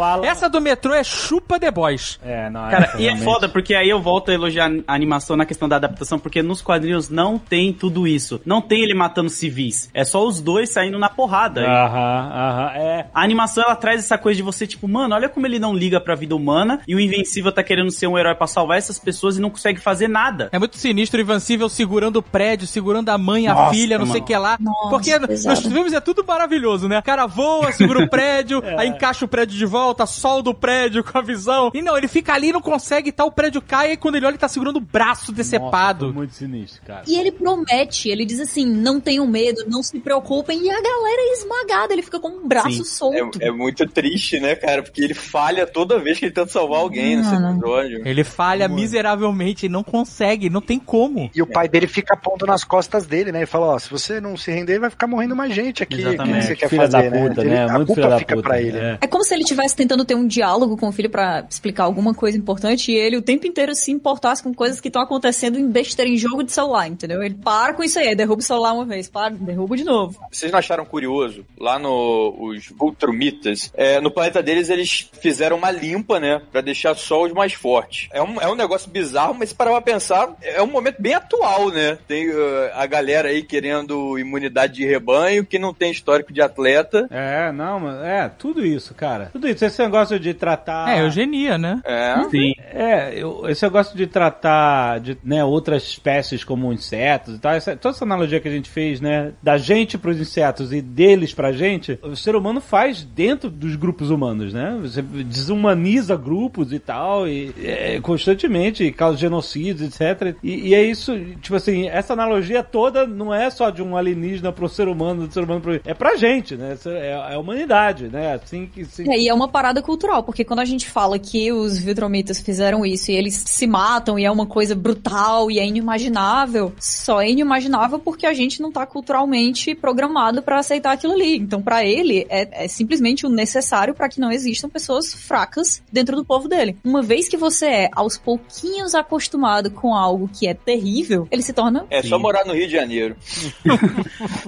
Alan- essa do metrô é chupa The Boys. É, não, Cara, essa e é foda, porque aí eu volto a elogiar a animação na questão da adaptação, porque nos quadrinhos não tem tudo isso. Não tem ele matando civis. É só os dois saindo na porrada. Aham, aham, é. A animação ela traz essa coisa de você, tipo, mano, olha como ele não liga pra vida humana e o Invencível tá querendo ser um herói pra salvar essas pessoas e não consegue fazer nada. É muito sinistro o Invencível segurando o prédio, segurando a mãe, a Nossa, filha, não sei o mano. que lá. Nossa, Porque pesado. nos filmes é tudo maravilhoso, né? O cara voa, segura o prédio, aí encaixa o prédio de volta, solda o prédio com a visão. E não, ele fica ali, não consegue, tá, o prédio cai, e quando ele olha, ele tá segurando o braço decepado. Nossa, muito sinistro, cara. E ele promete, ele diz assim: não tenham medo, não se preocupem, e a galera é esmagada, ele fica com um braço Sim. solto. É, é muito triste, né, cara? Porque ele falha toda vez que ele tenta salvar alguém nesse Mano. episódio. Ele falha miseravelmente, não consegue, não tem como. E o pai dele fica pondo nas costas dele, né? Ele fala, ó, se você não se render, vai ficar morrendo mais gente aqui. O que você quer Filha fazer, da puta, Ele- né? A Muito culpa da fica puta. pra ele. É. É como se ele estivesse tentando ter um diálogo com o filho pra explicar alguma coisa importante e ele o tempo inteiro se importasse com coisas que estão acontecendo em besteira em jogo de celular, entendeu? Ele para com isso aí, derruba o celular uma vez, para, derruba de novo. Vocês não acharam curioso? Lá no os Vultrumitas, é, no planeta deles eles fizeram uma limpa, né? Pra deixar só os mais fortes. É um, é um negócio bizarro, mas se parar pra pensar, é um momento bem atual, né? Tem uh, a galera aí querendo imunidade de rebanho, que não tem histórico de atleta. É, não, mas é, tudo isso, cara. Tudo isso. Esse negócio de tratar. É, eugenia, né? É. Sim. É, eu, esse negócio de tratar de, né, outras espécies como insetos e tal, essa, toda essa analogia que a gente fez, né, da gente pros insetos e deles pra gente, o ser humano faz dentro dos grupos humanos, né? Você desumaniza grupos e tal, e é, constantemente, e causa genocídios, etc. E, e é isso, tipo assim, essa analogia toda não é só de um alienígena pro ser humano, do ser humano pro... É pra gente, né? É, é a humanidade, né? Assim que... Se... E aí é uma parada cultural, porque quando a gente fala que os Viltromitas fizeram isso e eles se matam e é uma coisa brutal e é inimaginável, só é inimaginável porque a gente não tá culturalmente programado pra aceitar aquilo ali. Então, pra ele, é, é simplesmente o necessário pra que não existam pessoas fracas dentro do povo dele. Uma vez que você é aos pouquinhos acostumado com algo que é terrível, ele se torna É só morar no Rio de Janeiro.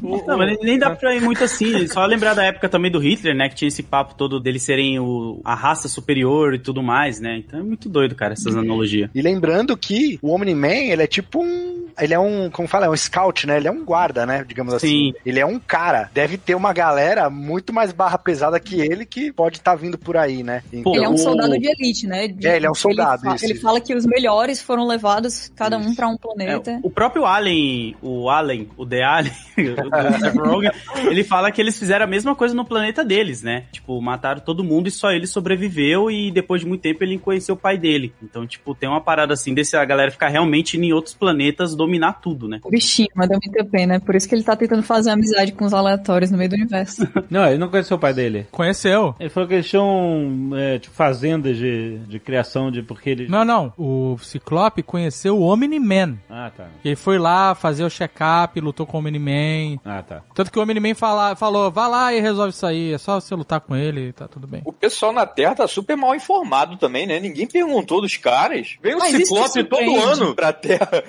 Não, mas nem- nem dá pra ir muito assim. Só lembrar da época também do Hitler, né? Que tinha esse papo todo deles serem o, a raça superior e tudo mais, né? Então é muito doido, cara, essas analogias. E lembrando que o Omni-Man, ele é tipo um. Ele é um. Como fala? É um scout, né? Ele é um guarda, né? Digamos assim. Sim. Ele é um cara. Deve ter uma galera muito mais barra pesada que ele que pode estar vindo por aí, né? Então, Ele é um o- soldado de elite, né? De- É, ele é um soldado, Ele, isso, ele isso. fala que os melhores foram levados, cada um pra um É, planeta. o próprio Allen, o Allen, o The Allen, do Seth Rogen, ele fala que eles fizeram a mesma coisa no planeta deles, né? Tipo, mataram todo mundo e só ele sobreviveu e depois de muito tempo ele conheceu o pai dele. Então, tipo, tem uma parada assim desse a galera ficar realmente em outros planetas dominar tudo, né? O bichinho, mas deu muita pena. É por isso que ele tá tentando fazer amizade com os aleatórios no meio do universo. Não, ele não conheceu o pai dele. Conheceu. Ele falou que eles tinham é, tipo, fazendas de, de criação de porque eles. Não, não. O Ciclope conheceu o Omni-Man. Ah, tá. Ele foi lá fazer o check-up, lutou com o Omni-Man. Ah, tá. Tanto que o Omni-Man fala, falou, vá lá e resolve isso aí. É só você lutar com ele e tá tudo bem. O pessoal na Terra tá super mal informado também, né? Ninguém perguntou dos caras. Vem o Ciclope todo surpreende. ano pra Terra.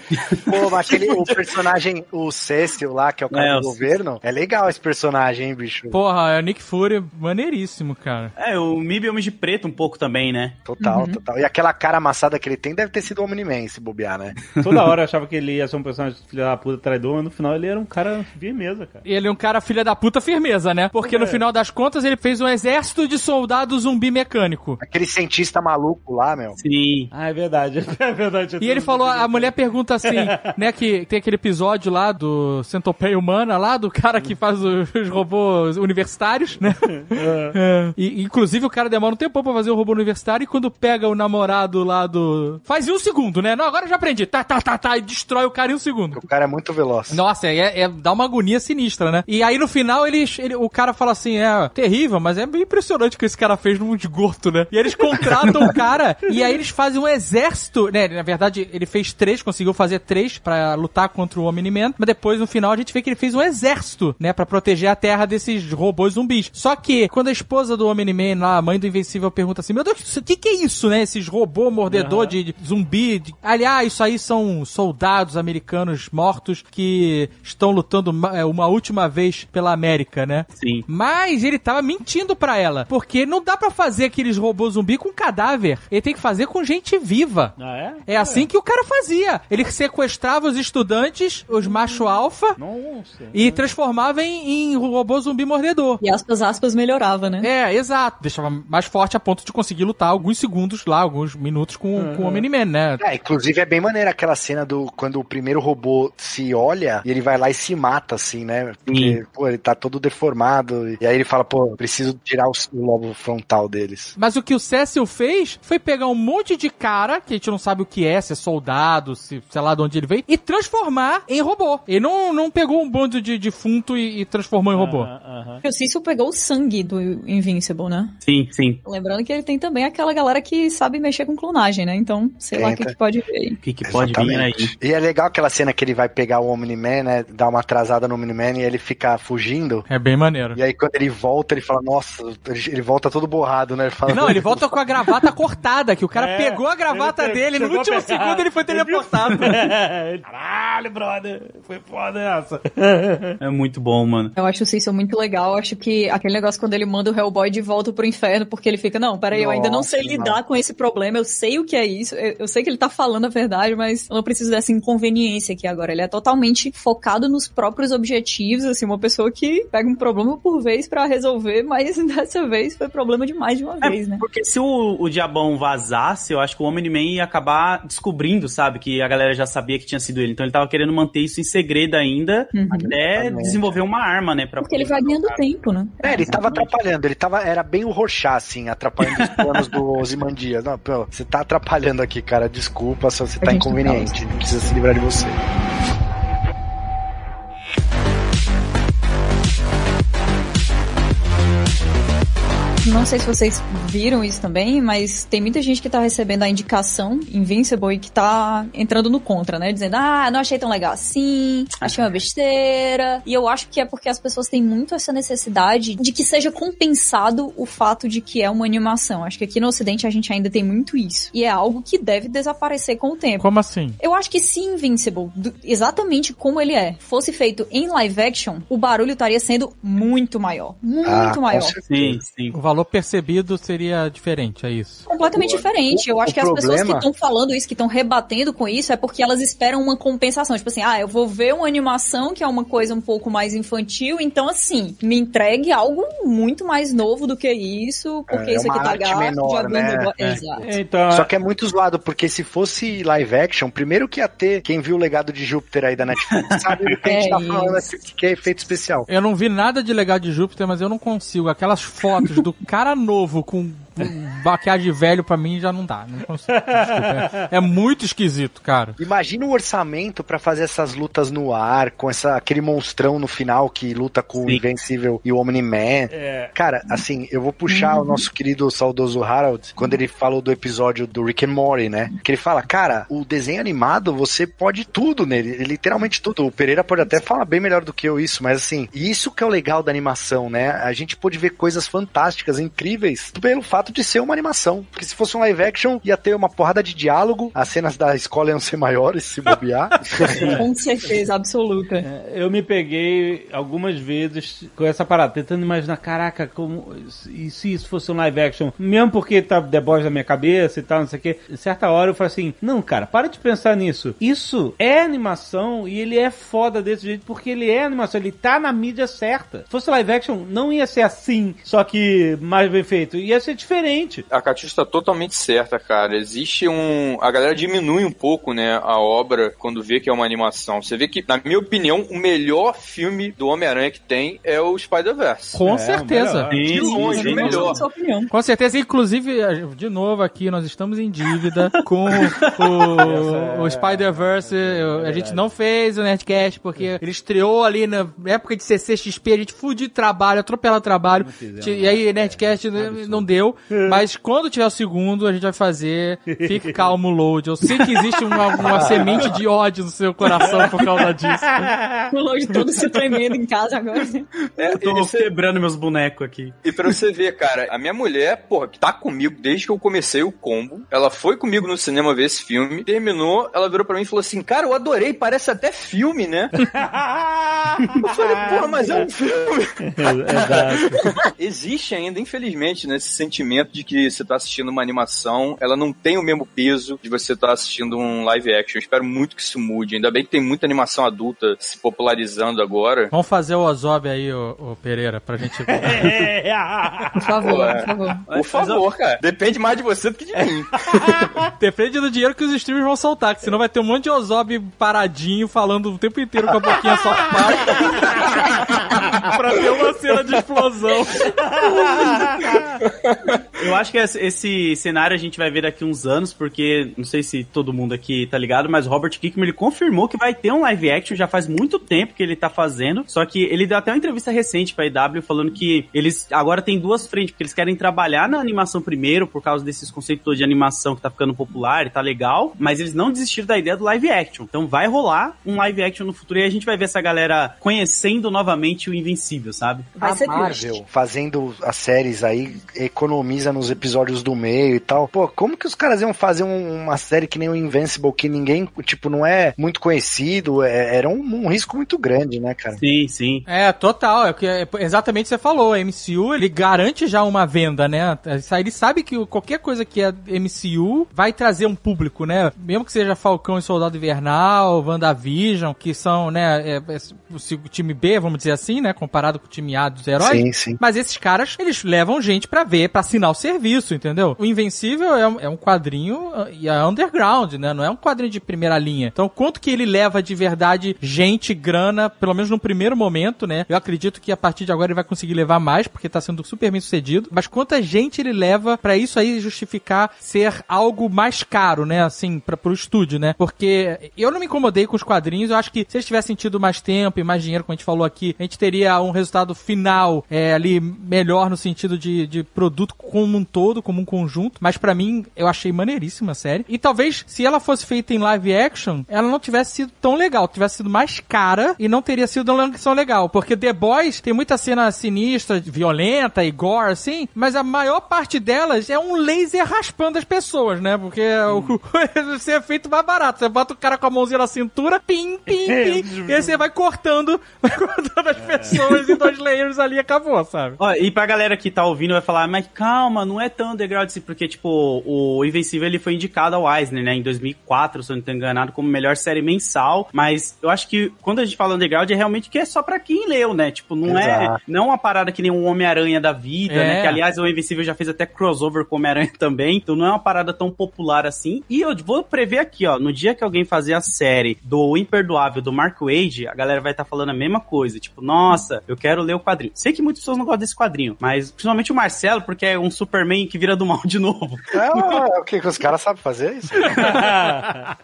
Pô, mas aquele, o personagem, o Cecil lá, que é o cara É, do governo, é legal esse personagem, hein, bicho? Porra, é o Nick Fury, maneiríssimo, cara. É, o Mib é homem de preto um pouco também, né? Total, total. E aquela cara amassada que ele tem deve ter sido o Omni-Man, se bobear, né? Toda hora eu achava que ele ia ser um personagem filho da puta traidor, mas no final ele era um cara firmeza, cara. E ele é um cara filha da puta firmeza, né? Porque no final das contas ele fez um exército de soldado zumbi mecânico. Aquele cientista maluco lá, meu. Sim. Ah, é verdade. É verdade. E ele falou, a mulher pergunta assim, né, que tem aquele episódio lá do Centopeia Humana, lá do cara que faz os, os robôs universitários, né? É. E, inclusive o cara demora um tempo pra fazer o robô universitário e quando pega o namorado lá do... Faz em um segundo, né? Não, agora eu já aprendi. Tá, tá, tá, tá, e destrói o cara em um segundo. O cara é muito veloz. Nossa, é, é- dá uma agonia sinistra, né? E aí no final eles, ele- o cara fala assim, é terrível, mas é bem impressionante o que esse cara fez num esgoto, né? E eles contratam o cara e aí eles fazem um exército, né? Na verdade, ele fez três, conseguiu fazer três pra lutar contra o Omni-Man, mas depois no final a gente vê que ele fez um exército, né? Pra proteger a Terra desses robôs zumbis. Só que quando a esposa do Omni-Man lá, a mãe do Invencível, pergunta assim, meu Deus, o que, que é isso, né? Esses robôs mordedor de, de zumbi. De... Aliás, isso aí são soldados americanos mortos que estão lutando ma- é, uma última vez pela América, né? Sim. Mas ele tava mentindo pra ela, porque não dá pra fazer aqueles robôs zumbi com cadáver. Ele tem que fazer com gente viva. Ah, é? É assim que o cara fazia. Ele sequestrava os estudantes, os macho alfa, Nossa. e transformava em, em robô zumbi mordedor. E aspas, aspas, melhorava, né? É, exato. Deixava mais forte a ponto de conseguir lutar alguns segundos lá, alguns minutos com, com o Omni-Man, né? É, inclusive é bem maneira aquela cena do quando o primeiro robô se olha e ele vai lá e se mata, assim, né? Porque, pô, ele tá todo deformado. E aí ele fala, pô, preciso tirar o, o lobo frontal deles. Mas o que o Cecil fez foi pegar um monte de cara, que a gente não sabe o que é, se é soldado, se sei lá de onde ele veio, e transformar em robô. Ele não, não pegou um bando de defunto e, e transformou em robô. O Cício pegou o sangue do Invincible, né? Sim, sim. Lembrando que ele tem também aquela galera que sabe mexer com clonagem, né? Então, sei lá o que, que pode ver aí. O que, que pode vir aí? E é legal aquela cena que ele vai pegar o Omni-Man, né? Dar uma atrasada no Omni-Man e ele fica fugindo. É bem maneiro. E aí quando ele volta, ele fala, nossa, ele volta todo borrado, né? Ele fala, Não, ele volta com a gravata cortada, que o cara É, pegou a gravata ele pe- dele, no último pegar. segundo ele foi teleportado. Caralho, brother. Foi foda essa. É muito bom, mano. Eu acho o Cício muito legal. Acho que aquele negócio quando ele manda o Hellboy de volta pro inferno, porque ele fica, não, peraí, eu ainda não sei Nossa, lidar com esse problema, eu sei o que é isso, eu, eu sei que ele tá falando a verdade, mas eu não preciso dessa inconveniência aqui agora. Ele é totalmente focado nos próprios objetivos, assim, uma pessoa que pega um problema por vez pra resolver, mas dessa vez foi problema de mais de uma vez, né? Porque se o, o diabão vazasse, eu acho que o Omni-Man ia acabar descobrindo, sabe? Que a galera já sabia que tinha sido ele. Então ele tava querendo manter isso em segredo ainda, até desenvolver uma arma, né? Pra Porque ele vai ganhando tempo, né? É, ele tava atrapalhando, ele tava, era bem o Rorschach, assim, atrapalhando os planos do Ozymandias. Não, pô, você tá atrapalhando aqui, cara, desculpa, só você tá gente não inconveniente, precisa se livrar de você. Não sei se vocês viram isso também, mas tem muita gente que tá recebendo a indicação Invincible e que tá entrando no contra, né? Dizendo, ah, não achei tão legal assim, achei uma besteira. E eu acho que é porque as pessoas têm muito essa necessidade de que seja compensado o fato de que é uma animação. Acho que aqui no Ocidente a gente ainda tem muito isso. E é algo que deve desaparecer com o tempo. Como assim? Eu acho que se Invincible, do- exatamente como ele é, fosse feito em live action, o barulho estaria sendo muito maior. Muito Ah, maior. Sim, sim. O valor percebido seria diferente, é isso. completamente diferente. Eu acho o que as pessoas que problema- estão falando isso, que estão rebatendo com isso, é porque elas esperam uma compensação. Tipo assim, ah, eu vou ver uma animação que é uma coisa um pouco mais infantil, então assim, me entregue algo muito mais novo do que isso, porque É, isso aqui tá gasto, menor, né? É. Exato. Então, Só que é muito zoado, porque se fosse live action, primeiro que ia ter quem viu o legado de Júpiter aí da Netflix, sabe do que a gente É tá falando isso. aqui, que é efeito especial. Eu não vi nada de legal de Júpiter, mas eu não consigo. Aquelas fotos do cara novo com maquiagem velho pra mim já não dá. Não consigo. Desculpa. É, é muito esquisito, cara. Imagina o orçamento pra fazer essas lutas no ar, com essa, aquele monstrão no final que luta com o Sim. Invencível e o Omni-Man. É. Cara, assim, eu vou puxar o nosso querido saudoso Harold, quando ele falou do episódio do Rick and Morty, né? Que ele fala, cara, o desenho animado, você pode tudo nele, literalmente tudo. O Pereira pode até falar bem melhor do que eu isso, mas assim, isso que é o legal da animação, né? A gente pode ver coisas fantásticas, incríveis, pelo fato fato de ser uma animação. Porque se fosse um live action, ia ter uma porrada de diálogo, as cenas da escola iam ser maiores, se bobear. Com certeza absoluta. É, Eu me peguei algumas vezes com essa parada, tentando imaginar, caraca, como. E se isso fosse um live action? Mesmo porque tá The Boys na minha cabeça e tal, não sei o quê. Em certa hora eu falei assim: não, cara, para de pensar nisso. Isso é animação e ele é foda desse jeito porque ele é animação, ele tá na mídia certa. Se fosse live action, não ia ser assim, só que mais bem feito. Ia ser diferente. A Catiuxa está totalmente certa, cara. Existe um. A galera diminui um pouco, né, a obra quando vê que é uma animação. Você vê que, na minha opinião, o melhor filme do Homem-Aranha que tem é o Spider-Verse. Com É, certeza. melhor. De longe, o melhor. Sua opinião. Com certeza, inclusive, de novo aqui, nós estamos em dívida com o, o Spider-Verse. Eu- A gente não fez o Nerdcast porque ele estreou ali na época de CCXP, a gente fudiu de trabalho, atropela trabalho. E aí, Nerdcast n- não deu. Mas quando tiver o segundo, a gente vai fazer. Fique calmo, load. Eu sei que existe uma, uma semente de ódio no seu coração por causa disso. O Load todo se tremendo em casa agora. É, Eu tô você- quebrando meus bonecos aqui. e pra você ver, cara, a minha mulher, porra, que tá comigo desde que eu comecei o combo, ela foi comigo no cinema ver esse filme, terminou, ela virou pra mim e falou assim: Cara, eu adorei, parece até filme, né? eu falei, porra, mas é um filme. Exato. Existe ainda, infelizmente, né, esse sentimento de que você tá assistindo uma animação, ela não tem o mesmo peso de você estar assistindo um live action. Eu espero muito que isso mude. Ainda bem que tem muita animação adulta se popularizando agora. Vamos fazer o Ozob aí, ô, ô Pereira, pra gente. Por favor, por favor. Por favor, cara. Depende mais de você do que de mim. Depende do dinheiro que os streamers vão soltar, que senão vai ter um monte de Ozob paradinho falando o tempo inteiro com a boquinha só pra ter uma cena de explosão. Eu acho que esse, cenário a gente vai ver daqui uns anos, porque não sei se todo mundo aqui tá ligado, mas o Robert Kickman ele confirmou que vai ter um live action já faz muito tempo que ele tá fazendo. Só que ele deu até uma entrevista recente pra IW falando que eles agora tem duas frentes, porque eles querem trabalhar na animação primeiro, por causa desses conceitos de animação que tá ficando popular e tá legal, mas eles não desistiram da ideia do live action. Então vai rolar um live action no futuro e a gente vai ver essa galera conhecendo novamente o Invencível, sabe? Vai ser a Marvel fazendo as séries aí, economiza nos episódios do meio e tal. Pô, como que os caras iam fazer um- uma série que nem o Invincible, que ninguém, tipo, não é muito conhecido? É- era um, um risco muito grande, né, cara? Sim, sim. É, total. É que é exatamente o que você falou. A MCU, ele garante já uma venda, né? Ele sabe que qualquer coisa que é MCU vai trazer um público, né? Mesmo que seja Falcão e Soldado Invernal, WandaVision, que são, né, é, é, o se- time B, vamos dizer assim, né? Comparado com o time A dos heróis. Sim, sim. Mas esses caras, eles levam gente pra ver, pra assinar o serviço, entendeu? O Invencível é um, é um quadrinho uh, e é underground, né? Não é um quadrinho de primeira linha. Então, quanto que ele leva de verdade gente, grana, pelo menos no primeiro momento, né? Eu acredito que a partir de agora ele vai conseguir levar mais, porque tá sendo super bem sucedido. Mas quanta gente ele leva pra isso aí justificar ser algo mais caro, né? Assim, pra, pro estúdio, né? Porque eu não me incomodei com os quadrinhos. Eu acho que se eles tivessem tido mais tempo e mais dinheiro, como a gente falou aqui, a gente teria um resultado final é, ali melhor no sentido de, de produto como um todo, como um conjunto. Mas pra mim, eu achei maneiríssima a série. E talvez, se ela fosse feita em live action, ela não tivesse sido tão legal. Tivesse sido mais cara e não teria sido uma tão legal. Porque The Boys tem muita cena sinistra, violenta e gore, assim, mas a maior parte delas é um laser raspando as pessoas, né? Porque o esse é feito mais barato. Você bota o cara com a mãozinha na cintura, pim, pim, pim, e aí você vai cortando, vai cortando as pessoas em dois layers ali e acabou, sabe? Ó, e pra galera que tá ouvindo vai falar, mas calma, não é tão underground assim, porque, tipo, o Invencível ele foi indicado ao Eisner, né, em 2004, se eu não tô enganado, como melhor série mensal, mas eu acho que quando a gente fala underground é realmente que é só pra quem leu, né, tipo, não é Exato. não uma parada que nem um Homem-Aranha da vida, É. né, que aliás o Invencível já fez até crossover com o Homem-Aranha também, então não é uma parada tão popular assim, e eu vou prever aqui, ó, no dia que alguém fazer a série do Imperdoável do Mark Wade, a galera vai estar falando a mesma coisa, tipo, nossa, eu quero ler o quadrinho. Sei que muitas pessoas não gostam desse quadrinho, mas principalmente o Marcelo, porque é um Superman que vira do mal de novo. É, é o que que os caras sabem fazer isso?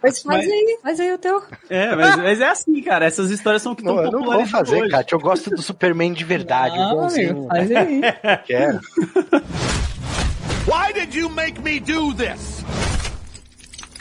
Pois faz Mas- aí, faz aí o teu. É, mas, mas é assim, cara, essas histórias são que Não, estão eu não vou populares fazer, hoje. Kátia. Eu gosto do Superman de verdade, Não, bonzinho. faz aí. Quero. Why did you make me do this?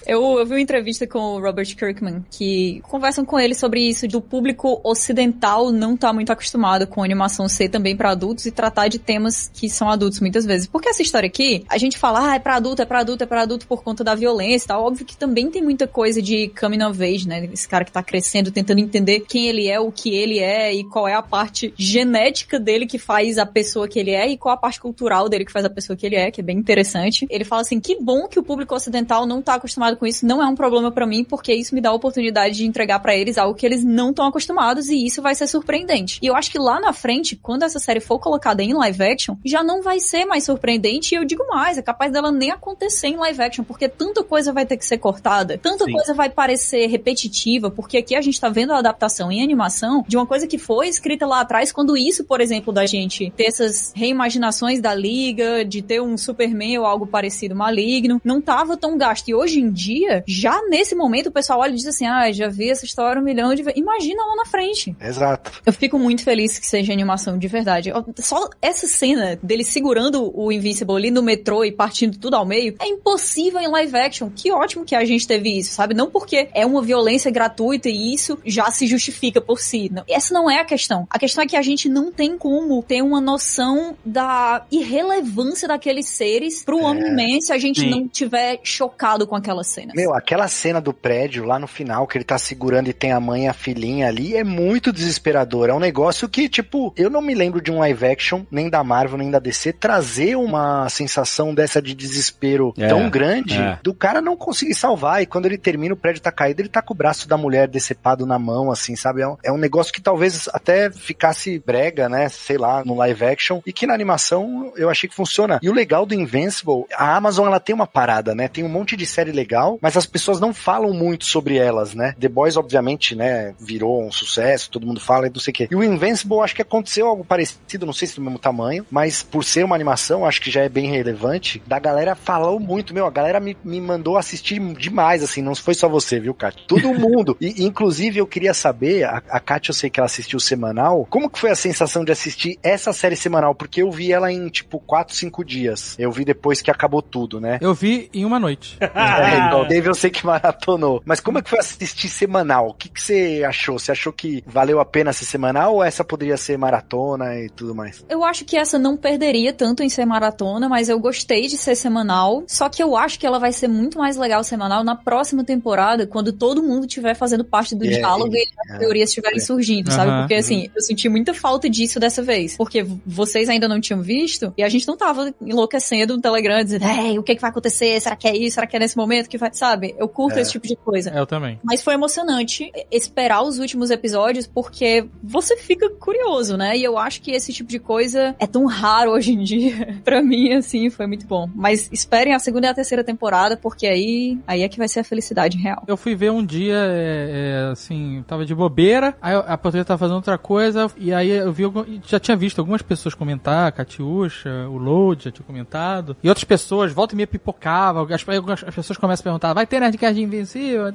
Eu, eu vi uma entrevista com o Robert Kirkman que conversam com ele sobre isso do público ocidental não tá muito acostumado com animação ser também pra adultos e tratar de temas que são adultos muitas vezes. Porque essa história aqui, a gente fala, ah, é pra adulto, é pra adulto, é pra adulto por conta da violência e tal. Óbvio que também tem muita coisa de coming of age, né? Esse cara que tá crescendo, tentando entender quem ele é, o que ele é e qual é a parte genética dele que faz a pessoa que ele é e qual a parte cultural dele que faz a pessoa que ele é, que é bem interessante. Ele fala assim, que bom que o público ocidental não tá acostumado com isso, não é um problema pra mim, porque isso me dá a oportunidade de entregar pra eles algo que eles não estão acostumados e isso vai ser surpreendente. E eu acho que lá na frente, quando essa série for colocada em live action, já não vai ser mais surpreendente e eu digo mais, é capaz dela nem acontecer em live action, porque tanta coisa vai ter que ser cortada, tanta Sim. coisa vai parecer repetitiva, porque aqui a gente tá vendo a adaptação em animação de uma coisa que foi escrita lá atrás, quando isso, por exemplo, da gente ter essas reimaginações da liga, de ter um Superman ou algo parecido maligno, não tava tão gasto. E hoje em dia, já nesse momento, o pessoal olha e diz assim, ah, já vi essa história um milhão de vezes. Imagina lá na frente. Exato. Eu fico muito feliz que seja animação de verdade. Só essa cena dele segurando o Invincible ali no metrô e partindo tudo ao meio é impossível em live action. Que ótimo que a gente teve isso, sabe? Não porque é uma violência gratuita e isso já se justifica por si. Não. Essa não é a questão. A questão é que a gente não tem como ter uma noção da irrelevância daqueles seres pro Omni-Man se a gente Sim. não tiver chocado com aquelas cenas. Meu, aquela cena do prédio lá no final, que ele tá segurando e tem a mãe e a filhinha ali, é muito desesperador. É um negócio que, tipo, eu não me lembro de um live action, nem da Marvel, nem da DC, trazer uma sensação dessa de desespero É, tão grande é. do cara não conseguir salvar. E quando ele termina, o prédio tá caído, ele tá com o braço da mulher decepado na mão, assim, sabe? É um, é um negócio que talvez até ficasse brega, né? Sei lá, no live action. E que na animação eu achei que funciona. E o legal do Invincible, a Amazon ela tem uma parada, né? Tem um monte de série legal, mas as pessoas não falam muito sobre elas, né? The Boys, obviamente, né? Virou um sucesso, todo mundo fala e não sei o quê. E o Invincible, acho que aconteceu algo parecido, não sei se do mesmo tamanho, mas por ser uma animação, acho que já é bem relevante. Da galera falou muito, meu, a galera me, me mandou assistir demais, assim, não foi só você, viu, Kátia? Todo mundo. E, inclusive, eu queria saber, a, a Kátia, eu sei que ela assistiu semanal, como que foi a sensação de assistir essa série semanal? Porque eu vi ela em, tipo, 4, 5 dias. Eu vi depois que acabou tudo, né? Eu vi em uma noite. É, então, o Dave eu sei que maratonou. Mas como é que foi assistir semanal? O que, que você achou? Você achou que valeu a pena ser semanal ou essa poderia ser maratona e tudo mais? Eu acho que essa não perderia tanto em ser maratona, mas eu gostei de ser semanal. Só que eu acho que ela vai ser muito mais legal semanal na próxima temporada, quando todo mundo estiver fazendo parte do É, diálogo e as teorias estiverem surgindo, sabe? Aham. Porque assim, eu senti muita falta disso dessa vez. Porque vocês ainda não tinham visto e a gente não tava enlouquecendo no Telegram dizendo, ei, o que, que vai acontecer? Será que é isso? Será que é nesse momento que vai. Sabe? Eu curto É. esse tipo de coisa. Eu também. Mas foi emocionante esperar os últimos episódios porque você fica curioso, né? E eu acho que esse tipo de coisa é tão raro hoje em dia. pra mim, assim, foi muito bom. Mas esperem a segunda e a terceira temporada porque aí, aí é que vai ser a felicidade real. Eu fui ver um dia, é, é, assim, tava de bobeira, aí a portuguesa tava fazendo outra coisa, e aí eu vi, já tinha visto algumas pessoas comentar, a Catiuxa, o Load já tinha comentado, e outras pessoas, volta e meia pipocava, as- as pessoas começam a perguntar, vai ter Nerdcast Invencível?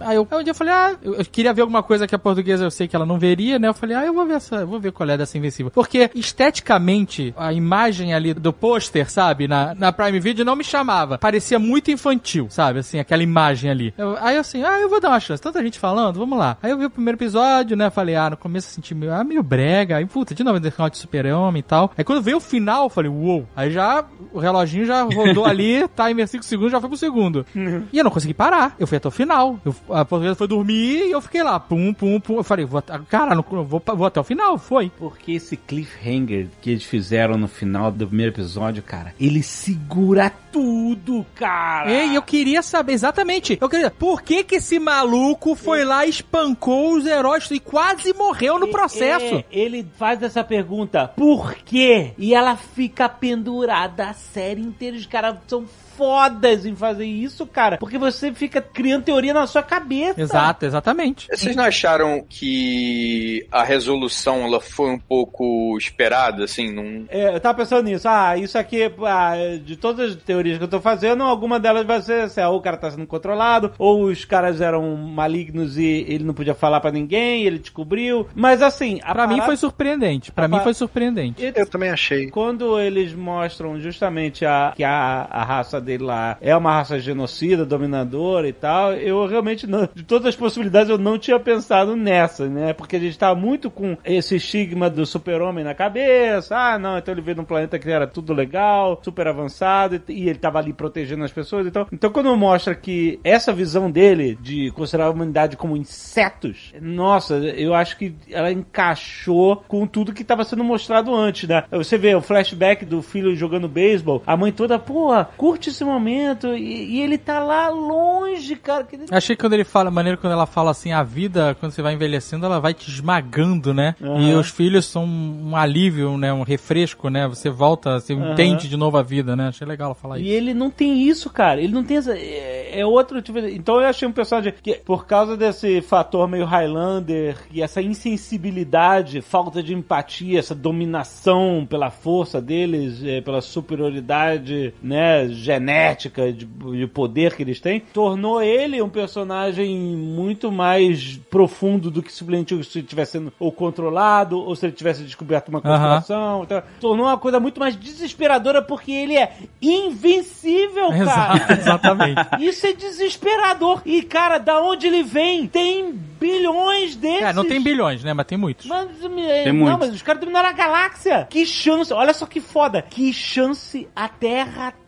Aí eu, aí um dia eu falei, ah, eu, eu queria ver alguma coisa que a portuguesa eu sei que ela não veria, né? Eu falei, ah, eu vou ver essa, vou ver qual é dessa Invencível. Porque, esteticamente, a imagem ali do pôster, sabe, na, na Prime Video não me chamava. Parecia muito infantil, sabe, assim, aquela imagem ali. Eu- aí assim, ah, eu vou dar uma chance. Tanta gente falando, vamos lá. Aí eu vi o primeiro episódio, né, falei, ah, no começo eu senti meio, ah, meio brega. Aí, puta, de novo, canal de super-homem e tal. Aí quando veio o final, eu falei, uou. Aí já, o reloginho já rodou ali, timer 5 segundos, já foi pro segundo. E eu não consegui parar. Eu fui até o final. Eu, a portuguesa foi dormir e eu fiquei lá, pum, pum, pum. Eu falei, vou, cara, não, vou, vou até o final. Foi. Porque esse cliffhanger que eles fizeram no final do primeiro episódio, cara, ele segura tudo, cara. E eu queria saber exatamente. Eu queria. Por que que esse maluco foi lá e espancou os heróis e quase morreu no processo? É, ele faz essa pergunta, por quê? E ela fica pendurada a série inteira. Os caras são fodas em fazer isso, cara. Porque você fica criando teoria na sua cabeça. Exato, exatamente. Vocês não acharam que a resolução ela foi um pouco esperada, assim, num... É, eu tava pensando nisso. Ah, isso aqui, ah, de todas as teorias que eu tô fazendo, alguma delas vai ser assim, ah, ou o cara tá sendo controlado, ou os caras eram malignos e ele não podia falar pra ninguém, ele descobriu. Mas assim, a Pra mim parada- foi surpreendente. Pra A mim foi surpreendente. E- Eu também achei. Quando eles mostram justamente a, que a, a raça dele lá é uma raça genocida, dominadora e tal, eu realmente não, de todas as possibilidades eu não tinha pensado nessa, né? Porque a gente tava muito com esse estigma do super-homem na cabeça, ah, não, então ele veio num planeta que era tudo legal, super avançado, e ele tava ali protegendo as pessoas, então, então quando mostra que essa visão dele de considerar a humanidade como insetos, nossa, eu acho que ela encaixou com tudo que tava sendo mostrado antes, né? Você vê o flashback do filho jogando beisebol, a mãe toda, pô, curte esse momento, e, e ele tá lá longe, cara. Que... Achei que quando ele fala, maneiro quando ela fala assim, a vida, quando você vai envelhecendo, ela vai te esmagando, né? Aham. E os filhos são um alívio, né? Um refresco, né? Você volta, você Aham. entende de novo a vida, né? Achei legal ela falar E isso. ele não tem isso, cara. Ele não tem essa. É, é outro tipo de. Então eu achei um personagem que, por causa desse fator meio Highlander e essa insensibilidade, falta de empatia, essa dominação pela força deles, eh, pela superioridade, né, genética, de, de poder que eles têm, tornou ele um personagem muito mais profundo do que simplesmente se ele tivesse sendo ou controlado, ou se ele tivesse descoberto uma conspiração. Então, tornou uma coisa muito mais desesperadora porque ele é invencível, cara. Exato, exatamente. Isso é desesperador. E, cara, da onde ele vem? Tem bilhões desses. É, não tem bilhões, né? Mas tem muitos. Mas, é, Tem não, muitos. mas os caras dominaram a galáxia. Que chance, olha só que foda. Que chance a Terra tem.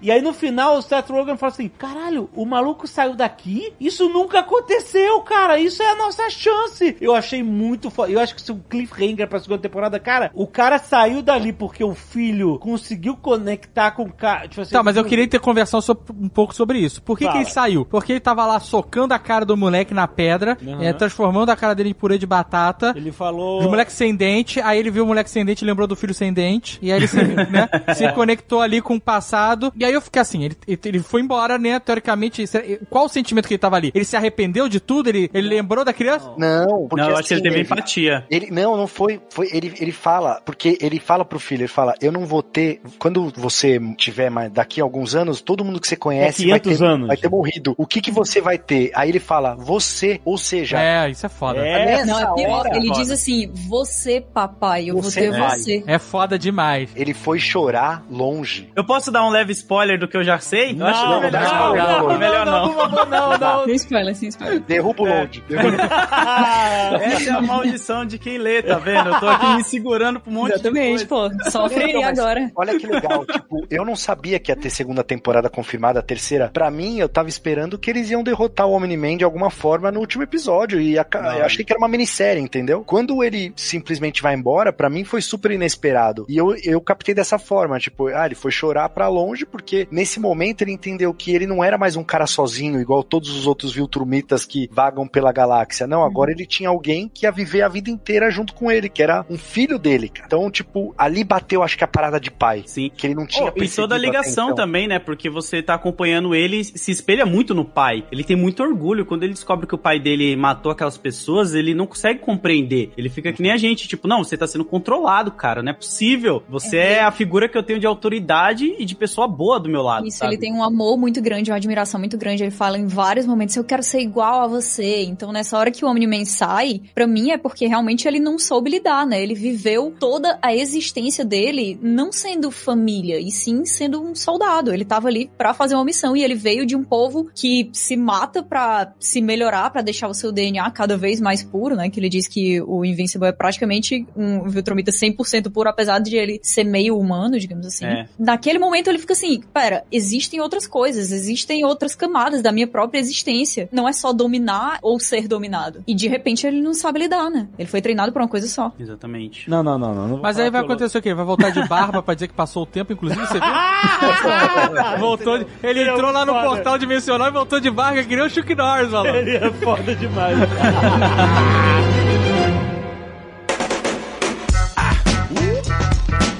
E aí no final o Seth Rogen fala assim: caralho, o maluco saiu daqui? Isso nunca aconteceu, cara. Isso é a nossa chance. Eu achei muito foda. Eu acho que se o cliffhanger pra segunda temporada, cara, o cara saiu dali porque o filho conseguiu conectar com o cara. Tipo assim, Tá, mas eu queria ter conversado so- um pouco sobre isso. Por que, que ele saiu? Porque ele tava lá socando a cara do moleque na pedra, Aham. é, transformando a cara dele em purê de batata. Ele falou. Os moleques sem dente, aí ele viu o moleque sem dente lembrou do filho sem dente. E aí ele se, né, se conectou ali com o passado. E aí eu fiquei assim, ele, ele foi embora, né? Teoricamente, qual o sentimento que ele tava ali? Ele se arrependeu de tudo? Ele, ele lembrou da criança? Não, porque Não, eu acho que ele assim, teve empatia. Ele, não, não foi. foi ele, ele fala, porque ele fala pro filho, ele fala, eu não vou ter. Quando você tiver mais, daqui a alguns anos, todo mundo que você conhece vai, 500 ter, anos. vai ter morrido. O que que você vai ter? Aí ele fala, você, ou seja, É, isso é foda. É, nessa Não, é pior. hora, Ele foda. diz assim: Você, papai, eu Você vou ter vai. você. É foda demais. ele foi chorar longe. Eu posso dar um leve spoiler do que eu já sei? Eu acho que é Não, melhor não, não, não, melhor não. favor, não, não. Sem spoiler, sem spoiler. Derruba o longe. Essa é a maldição de quem lê, tá vendo? Eu tô aqui me segurando pra um monte Exatamente, de coisa. pô. Sofre aí Não, mas agora. Olha que legal, tipo, eu não sabia que ia ter segunda temporada confirmada, a terceira. Pra mim, eu tava esperando que eles iam derrotar o Omni-Man de alguma forma no último episódio. E a- eu achei que era uma minissérie, entendeu? Quando ele simplesmente vai embora, pra mim foi super inesperado. E eu, eu captei dessa forma, tipo, ah, ele foi chorar pra longe, porque nesse momento ele entendeu que ele não era mais um cara sozinho, igual todos os outros Viltrumitas que vagam pela galáxia. Não, agora ele tinha alguém que ia viver a vida inteira junto com ele, que era um filho dele, cara. Então, tipo, ali bateu, acho que a parada de pai. Sim. Que ele não tinha Oh, e toda a ligação então. também, né? Porque você tá acompanhando ele se espelha muito no pai. Ele tem muito orgulho. Quando ele descobre que o pai dele matou aquelas pessoas, ele não consegue compreender. Ele fica que nem a gente, tipo, não, você tá sendo controlado, cara. Não é possível. Você é, a figura que eu tenho de autoridade e de pessoa boa do meu lado. Isso, sabe? ele tem um amor muito grande, uma admiração muito grande. Ele fala em vários momentos, eu quero ser igual a você. Então, nessa hora que o Omni-Man sai, pra mim é porque realmente ele não soube lidar, né? Ele viveu toda a existência dele não sendo família, e sim sendo um soldado. Ele tava ali pra fazer uma missão e ele veio de um povo que se mata pra se melhorar, pra deixar o seu DNA cada vez mais puro, né? Que ele diz que o Invincible é praticamente um Viltromita 100% puro, apesar de ele ser meio humano, digamos assim. É. Naquele momento ele fica assim, pera, existem outras coisas, existem outras camadas da minha própria existência. Não é só dominar ou ser dominado. E de repente ele não sabe lidar, né? Ele foi treinado pra uma coisa só. Exatamente. Não, não, não, não. não Mas aí vai pelo- acontecer o quê? Vai voltar de barba pra dizer que passou o tempo, inclusive, você viu? voltou de- Ele entrou lá no foda. portal dimensional e voltou de barba, que nem o Chuck Norris, maluco. Ele é foda demais.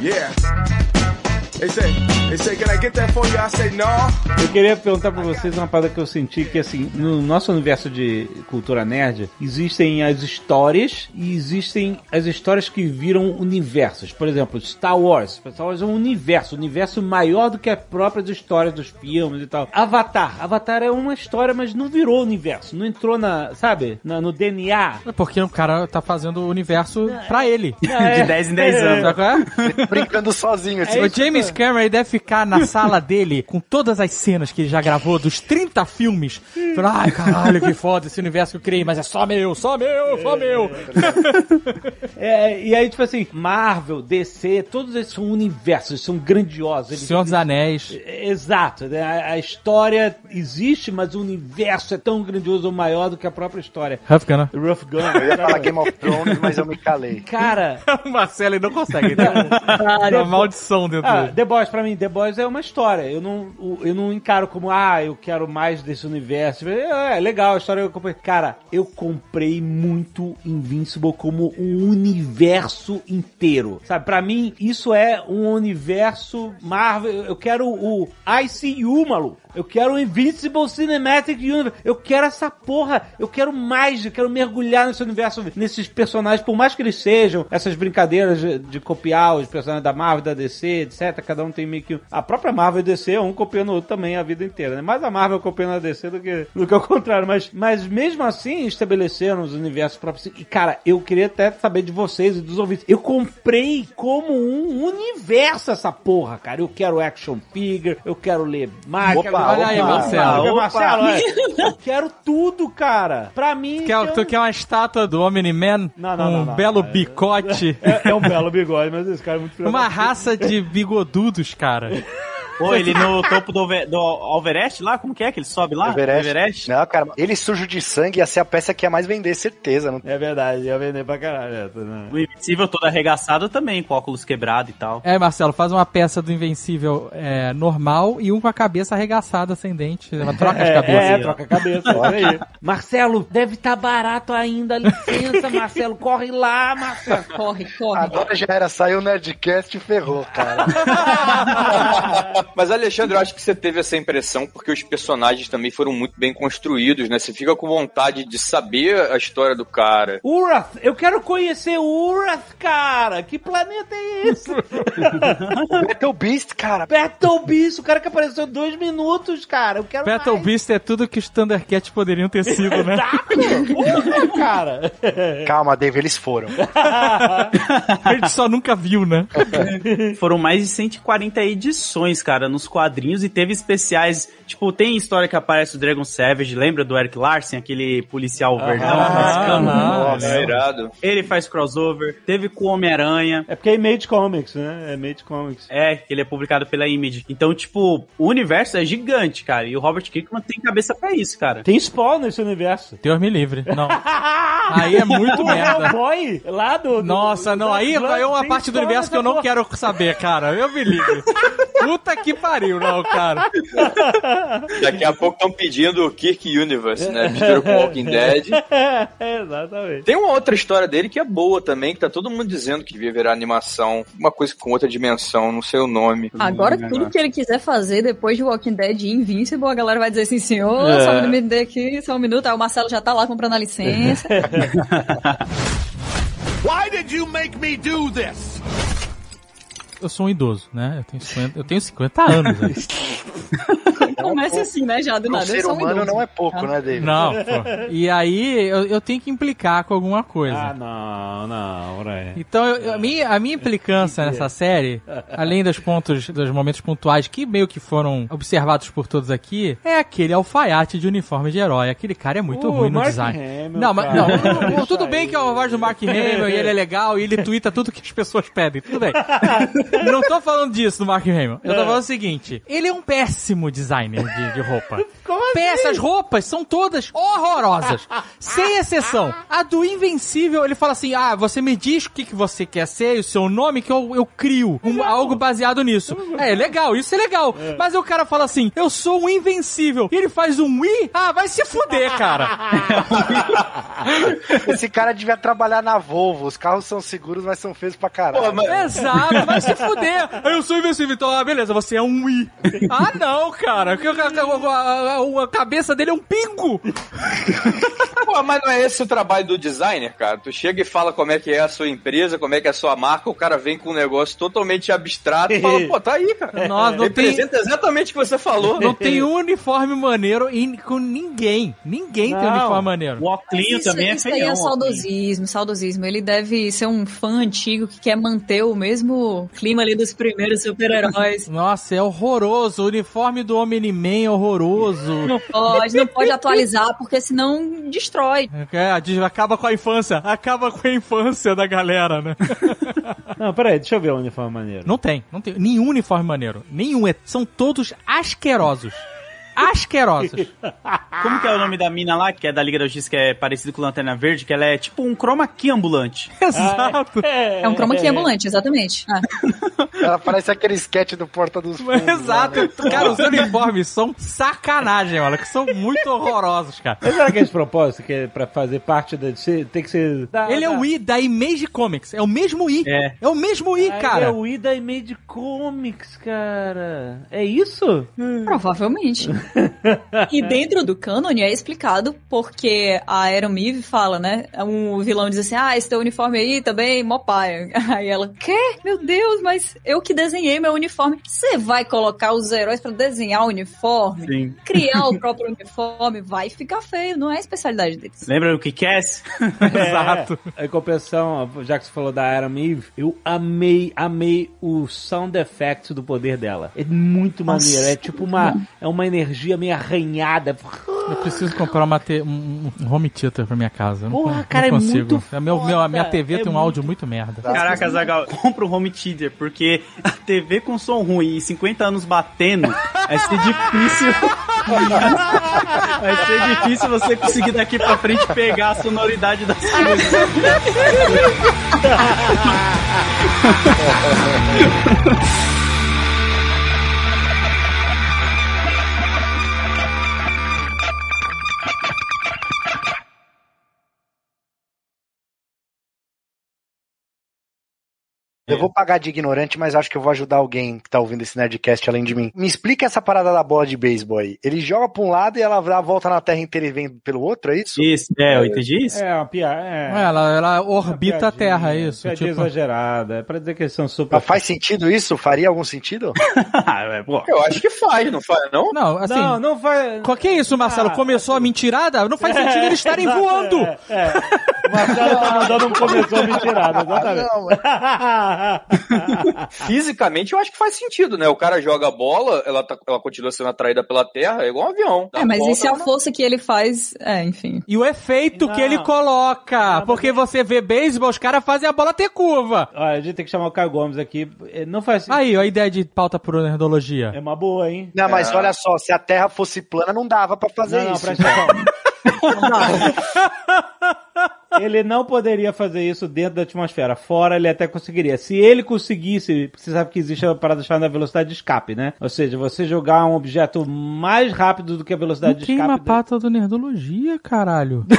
Yeah. They say, they say, can I get that for you? I say, no. Eu queria perguntar pra vocês uma parada que eu senti que, assim, no nosso universo de cultura nerd, existem as histórias e existem as histórias que viram universos. Por exemplo, Star Wars. Star Wars é um universo, um universo maior do que as próprias histórias dos filmes e tal. Avatar. Avatar é uma história, mas não virou universo. Não entrou na, sabe, na- no DNA. É Porque o cara tá fazendo o universo pra ele. É. De 10 em 10 anos. É? Brincando sozinho, assim. É O isso, James cara. Cameron deve ficar na sala dele com todas as cenas que ele já gravou dos 30 filmes. Falando, ai, caralho, que foda esse universo que eu criei, mas é só meu, só meu, só meu. É, e aí, tipo assim, Marvel, DC, todos esses são universos, eles são grandiosos. Eles, Senhor dos Anéis. Exato, né? a, a história existe, mas o universo é tão grandioso ou maior do que a própria história. Rough Gunner. Rough Gun. Eu ia falar Game of Thrones, mas eu me calei. Cara, o Marcelo ele não consegue, né? a maldição dentro ah, dele. The Boys, pra mim, The Boys é uma história. Eu não, eu não encaro como, ah, eu quero mais desse universo. É, é legal a história. Eu comprei. Cara, eu comprei muito Invincible como um universo inteiro. Sabe, pra mim, isso é um universo Marvel. Eu quero o ICU, maluco. Eu quero o Invincible Cinematic Universe. Eu quero essa porra. Eu quero mais. Eu quero mergulhar nesse universo, nesses personagens, por mais que eles sejam essas brincadeiras de, de copiar os personagens da Marvel, da DC, etc. Cada um tem meio que. A própria Marvel e DC, um copiando o outro também a vida inteira, né? Mais a Marvel copiando a DC do que, do que o contrário. Mas, mas mesmo assim, estabeleceram os universos próprios. E, cara, eu queria até saber de vocês e dos ouvintes. Eu comprei como um universo essa porra, cara. Eu quero action figure, eu quero ler mais. Opa, olha aí, Marcelo. opa, Marcelo, olha. eu quero tudo, cara. Pra mim. Quer, tem tu quer uma estátua do Omni-Man? Não, não, um não, não. belo É- bicote? É, é um belo bigode, mas esse cara é muito Uma raça de bigodudos, cara. Pô, ele no topo do, do Alverest lá? Como que é que ele sobe lá? Everest. Não, cara, ele sujo de sangue ia ser a peça que ia mais vender, certeza. Não... É verdade, ia vender pra caralho. essa, né? O Invencível todo arregaçado também, com óculos quebrados e tal. É, Marcelo, faz uma peça do Invencível é, normal e um com a cabeça arregaçada sem dente. Uma troca de É, cabeça. é, troca a cabeça. isso aí. Marcelo, deve estar barato ainda. Licença, Marcelo. Corre lá, Marcelo. Corre, corre. Agora já era, saiu o Nerdcast e ferrou, cara. Mas, Alexandre, eu acho que você teve essa impressão porque os personagens também foram muito bem construídos, né? Você fica com vontade de saber a história do cara. Urath, eu quero conhecer Urath, cara. Que planeta é esse? Battle Beast, cara. Battle Beast, o cara que apareceu dois minutos, cara. Eu quero Battle mais. Beast é tudo que os Thundercats poderiam ter sido, né? Porra, cara. Calma, Dave, eles foram. A gente só nunca viu, né? Foram mais de 140 edições, cara, nos quadrinhos e teve especiais. Tipo, tem história que aparece o Dragon Savage, lembra do Eric Larsen, aquele policial verdão mexicano? aham. Nossa, é irado. Ele faz crossover, teve com o Homem-Aranha. É porque é Image Comics, né? É Image Comics. É, que ele é publicado pela Image. Então, tipo, o universo é gigante, cara. E o Robert Kirkman tem cabeça pra isso, cara. Tem Spawn nesse universo. Deus me livre. Não. Aí é muito O merda. Hellboy, lá do... do- Nossa, não, aí é uma parte do universo que eu não quero saber, cara. Eu me livre. Puta que pariu, não, cara. Daqui a pouco estão pedindo o Kirk Universe, né? Mistura com Walking Dead. Exatamente. Tem uma outra história dele que é boa também, que tá todo mundo dizendo que devia virar animação. Uma coisa com outra dimensão, não sei o nome. Agora, tudo que ele quiser fazer depois de Walking Dead e Invincible, a galera vai dizer assim, senhor, É. só me dê aqui, só um minuto. Aí o Marcelo já tá lá comprando a licença. Why did you make me do this? Eu sou um idoso, né? Eu tenho 50, eu tenho 50 anos. Começa assim, né, já do Um nada. ser sou um humano idoso. não é pouco, né, Dave? Não, pô. E aí eu, eu tenho que implicar com alguma coisa. Ah, não, não, Brian. Então, eu- eu- a, minha, a minha implicância nessa série, além dos pontos, dos momentos pontuais que meio que foram observados por todos aqui, é aquele alfaiate de uniforme de herói. Aquele cara é muito Uh, ruim no Mark design. Hamill, não, mas não, não, tudo bem que é a voz do Mark Hamill e ele é legal e ele twitta tudo que as pessoas pedem. Tudo bem. não tô falando disso do Mark Hamill. Eu tô falando o seguinte: ele é um péssimo designer de, de roupa. Como assim? Peças, roupas são todas horrorosas. Sem exceção. A do Invencível, ele fala assim: ah, você me diz o que, que você quer ser e o seu nome, que eu, eu crio um- algo baseado nisso. É, legal, isso é legal. Mas o cara fala assim: eu sou um Invencível. E ele faz um i? Ah, vai se fuder, cara. Esse cara devia trabalhar na Volvo. Os carros são seguros, mas são feios pra caralho. Pô, mas- Exato, vai se fuder. Eu sou invencível, então, ah, beleza, você é um i. Ah, não, cara. Que- A, a- a- a cabeça dele é um pingo. Pô, mas não é esse o trabalho do designer, cara? Tu chega e fala como é que é a sua empresa, como é que é a sua marca, o cara vem com um negócio totalmente abstrato e fala, pô, tá aí, cara. Nossa, não tem, Representa exatamente o que você falou. não tem um uniforme maneiro em- com ninguém. Ninguém tem um Não. uniforme maneiro. O Oclinho Isso, também é isso aí feião. é o Oclinho. saudosismo, saudosismo. Ele deve ser um fã antigo que quer manter o mesmo clima ali dos primeiros super-heróis. Nossa, é horroroso. O uniforme do Omni-Man é horroroso. Não pode, não pode atualizar, porque senão destrói. É, acaba com a infância. Acaba com a infância da galera, né? Não, peraí, deixa eu ver o uniforme maneiro. Não tem, não tem. Nenhum uniforme maneiro. Nenhum. É- são todos asquerosos. Asquerosos. Como que é o nome da mina lá, que é da Liga da Justiça, que é parecido com Lanterna Verde, que ela é tipo um chroma key ambulante. Exato. É um chroma key ambulante, exatamente. Ah. Ela parece aquele sketch do Porta dos Fundos. Exato. lá, né? Cara, os uniformes são sacanagem, olha, que são muito horrorosos, cara. Mas será que é esse propósito, que é pra fazer parte da... Tem que ser... da- Ele é da- o I da Image Comics. É o mesmo I. É. É o mesmo I, Ah, ele cara. É o I da Image Comics, cara. É isso? Provavelmente. E dentro do cânone é explicado porque a Aeromive fala, né? Um vilão diz assim: Ah, esse teu uniforme aí também, mó paia. Aí ela, quê? Meu Deus, mas eu que desenhei meu uniforme. Você vai colocar os heróis pra desenhar o uniforme? Sim. Criar o próprio uniforme? Vai ficar feio, não é a especialidade deles. Lembra o que Cass? Exato. É, em compensação, já que você falou da Eve, eu amei, amei o sound effect do poder dela. É muito maneiro. É tipo uma, é uma energia meio arranhada. Eu preciso comprar uma te- um, home theater pra minha casa. Eu não, Porra, não cara, é consigo. muito É meu, meu, a minha. TV É tem um áudio muito merda. Caraca, Zagal, compra um home theater, porque a TV com som ruim e 50 anos batendo, vai ser difícil. vai ser difícil você conseguir daqui pra frente pegar a sonoridade das coisas. Eu vou pagar de ignorante, mas acho que eu vou ajudar alguém que tá ouvindo esse Nerdcast além de mim. Me explica essa parada da bola de beisebol aí. Ele joga pra um lado e ela dá a volta na Terra inteira e vem pelo outro, é isso? Isso, é, eu entendi isso? É uma piada. É, Ela, ela orbita a Terra, é isso. Piadinha Tipo, exagerada. É pra dizer que eles são super. Mas faz sentido isso? Faria algum sentido? Ah, é. Eu acho que faz, não faz, não? não, assim. Não, não vai. Qual que é isso, Marcelo? Ah, Começou a mentirada? Não faz sentido eles estarem voando. É, é. O Marcelo tá mandando um começou mentirada, exatamente. Fisicamente, eu acho que faz sentido, né? O cara joga a bola, ela, tá- ela continua sendo atraída pela Terra, é igual um avião. É, mas volta, e se a força que ele faz. É, enfim. E o efeito Não. que ele coloca. Não, porque você vê beisebol, os caras fazem a bola ter curva. Olha, a gente tem que chamar o Caio Gomes aqui. É, Não faz Aí, a ideia de pauta por nerdologia. É uma boa, hein? Não, mas olha só, se a Terra fosse plana, não dava pra fazer não, não, isso. presta atenção. Não dá. Ele não poderia fazer isso dentro da atmosfera. Fora ele até conseguiria. Se ele conseguisse, você sabe que existe a parada chamada velocidade de escape, né? Ou seja, você jogar um objeto mais rápido do que a velocidade de Queima a escape. pata do nerdologia, caralho.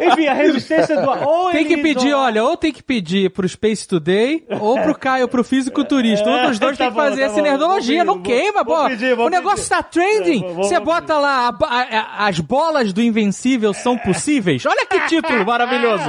Enfim, a resistência do. Ou Tem que pedir, olha, ou tem que pedir pro Space Today, ou pro Caio, pro fisiculturista. Um dos dois Tá tem que bom, fazer tá bom. nerdologia, Vou não queima, vou pô. pedir, o negócio pedir. tá trending. Vou- Você bota lá, a- a- a- as bolas do Invencível são possíveis. Olha que título maravilhoso.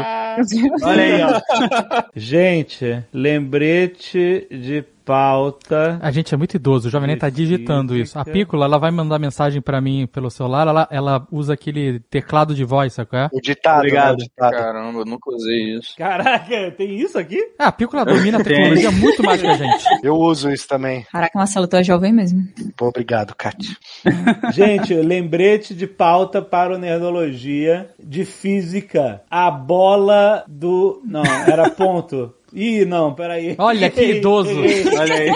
Olha aí, ó. Gente, lembrete de pauta. A gente é muito idoso, o Jovem Nerd tá digitando isso. A Pícola, ela vai mandar mensagem pra mim pelo celular, ela, ela usa aquele teclado de voz, sabe qual é? O ditado, Obrigado. né, ditado. Caramba, eu nunca usei isso. Caraca, tem isso aqui? Ah, a Pícola domina a tecnologia muito mais que a gente. Eu uso isso também. Caraca, Marcelo, tu é jovem mesmo. Pô, obrigado, Kátia. Gente, lembrete de pauta para o Nerdologia de física. A bola do. Não, era ponto. Ih, não, peraí. Olha que idoso. Olha aí.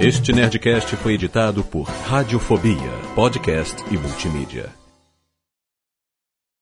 Este Nerdcast foi editado por Radiofobia, podcast e multimídia.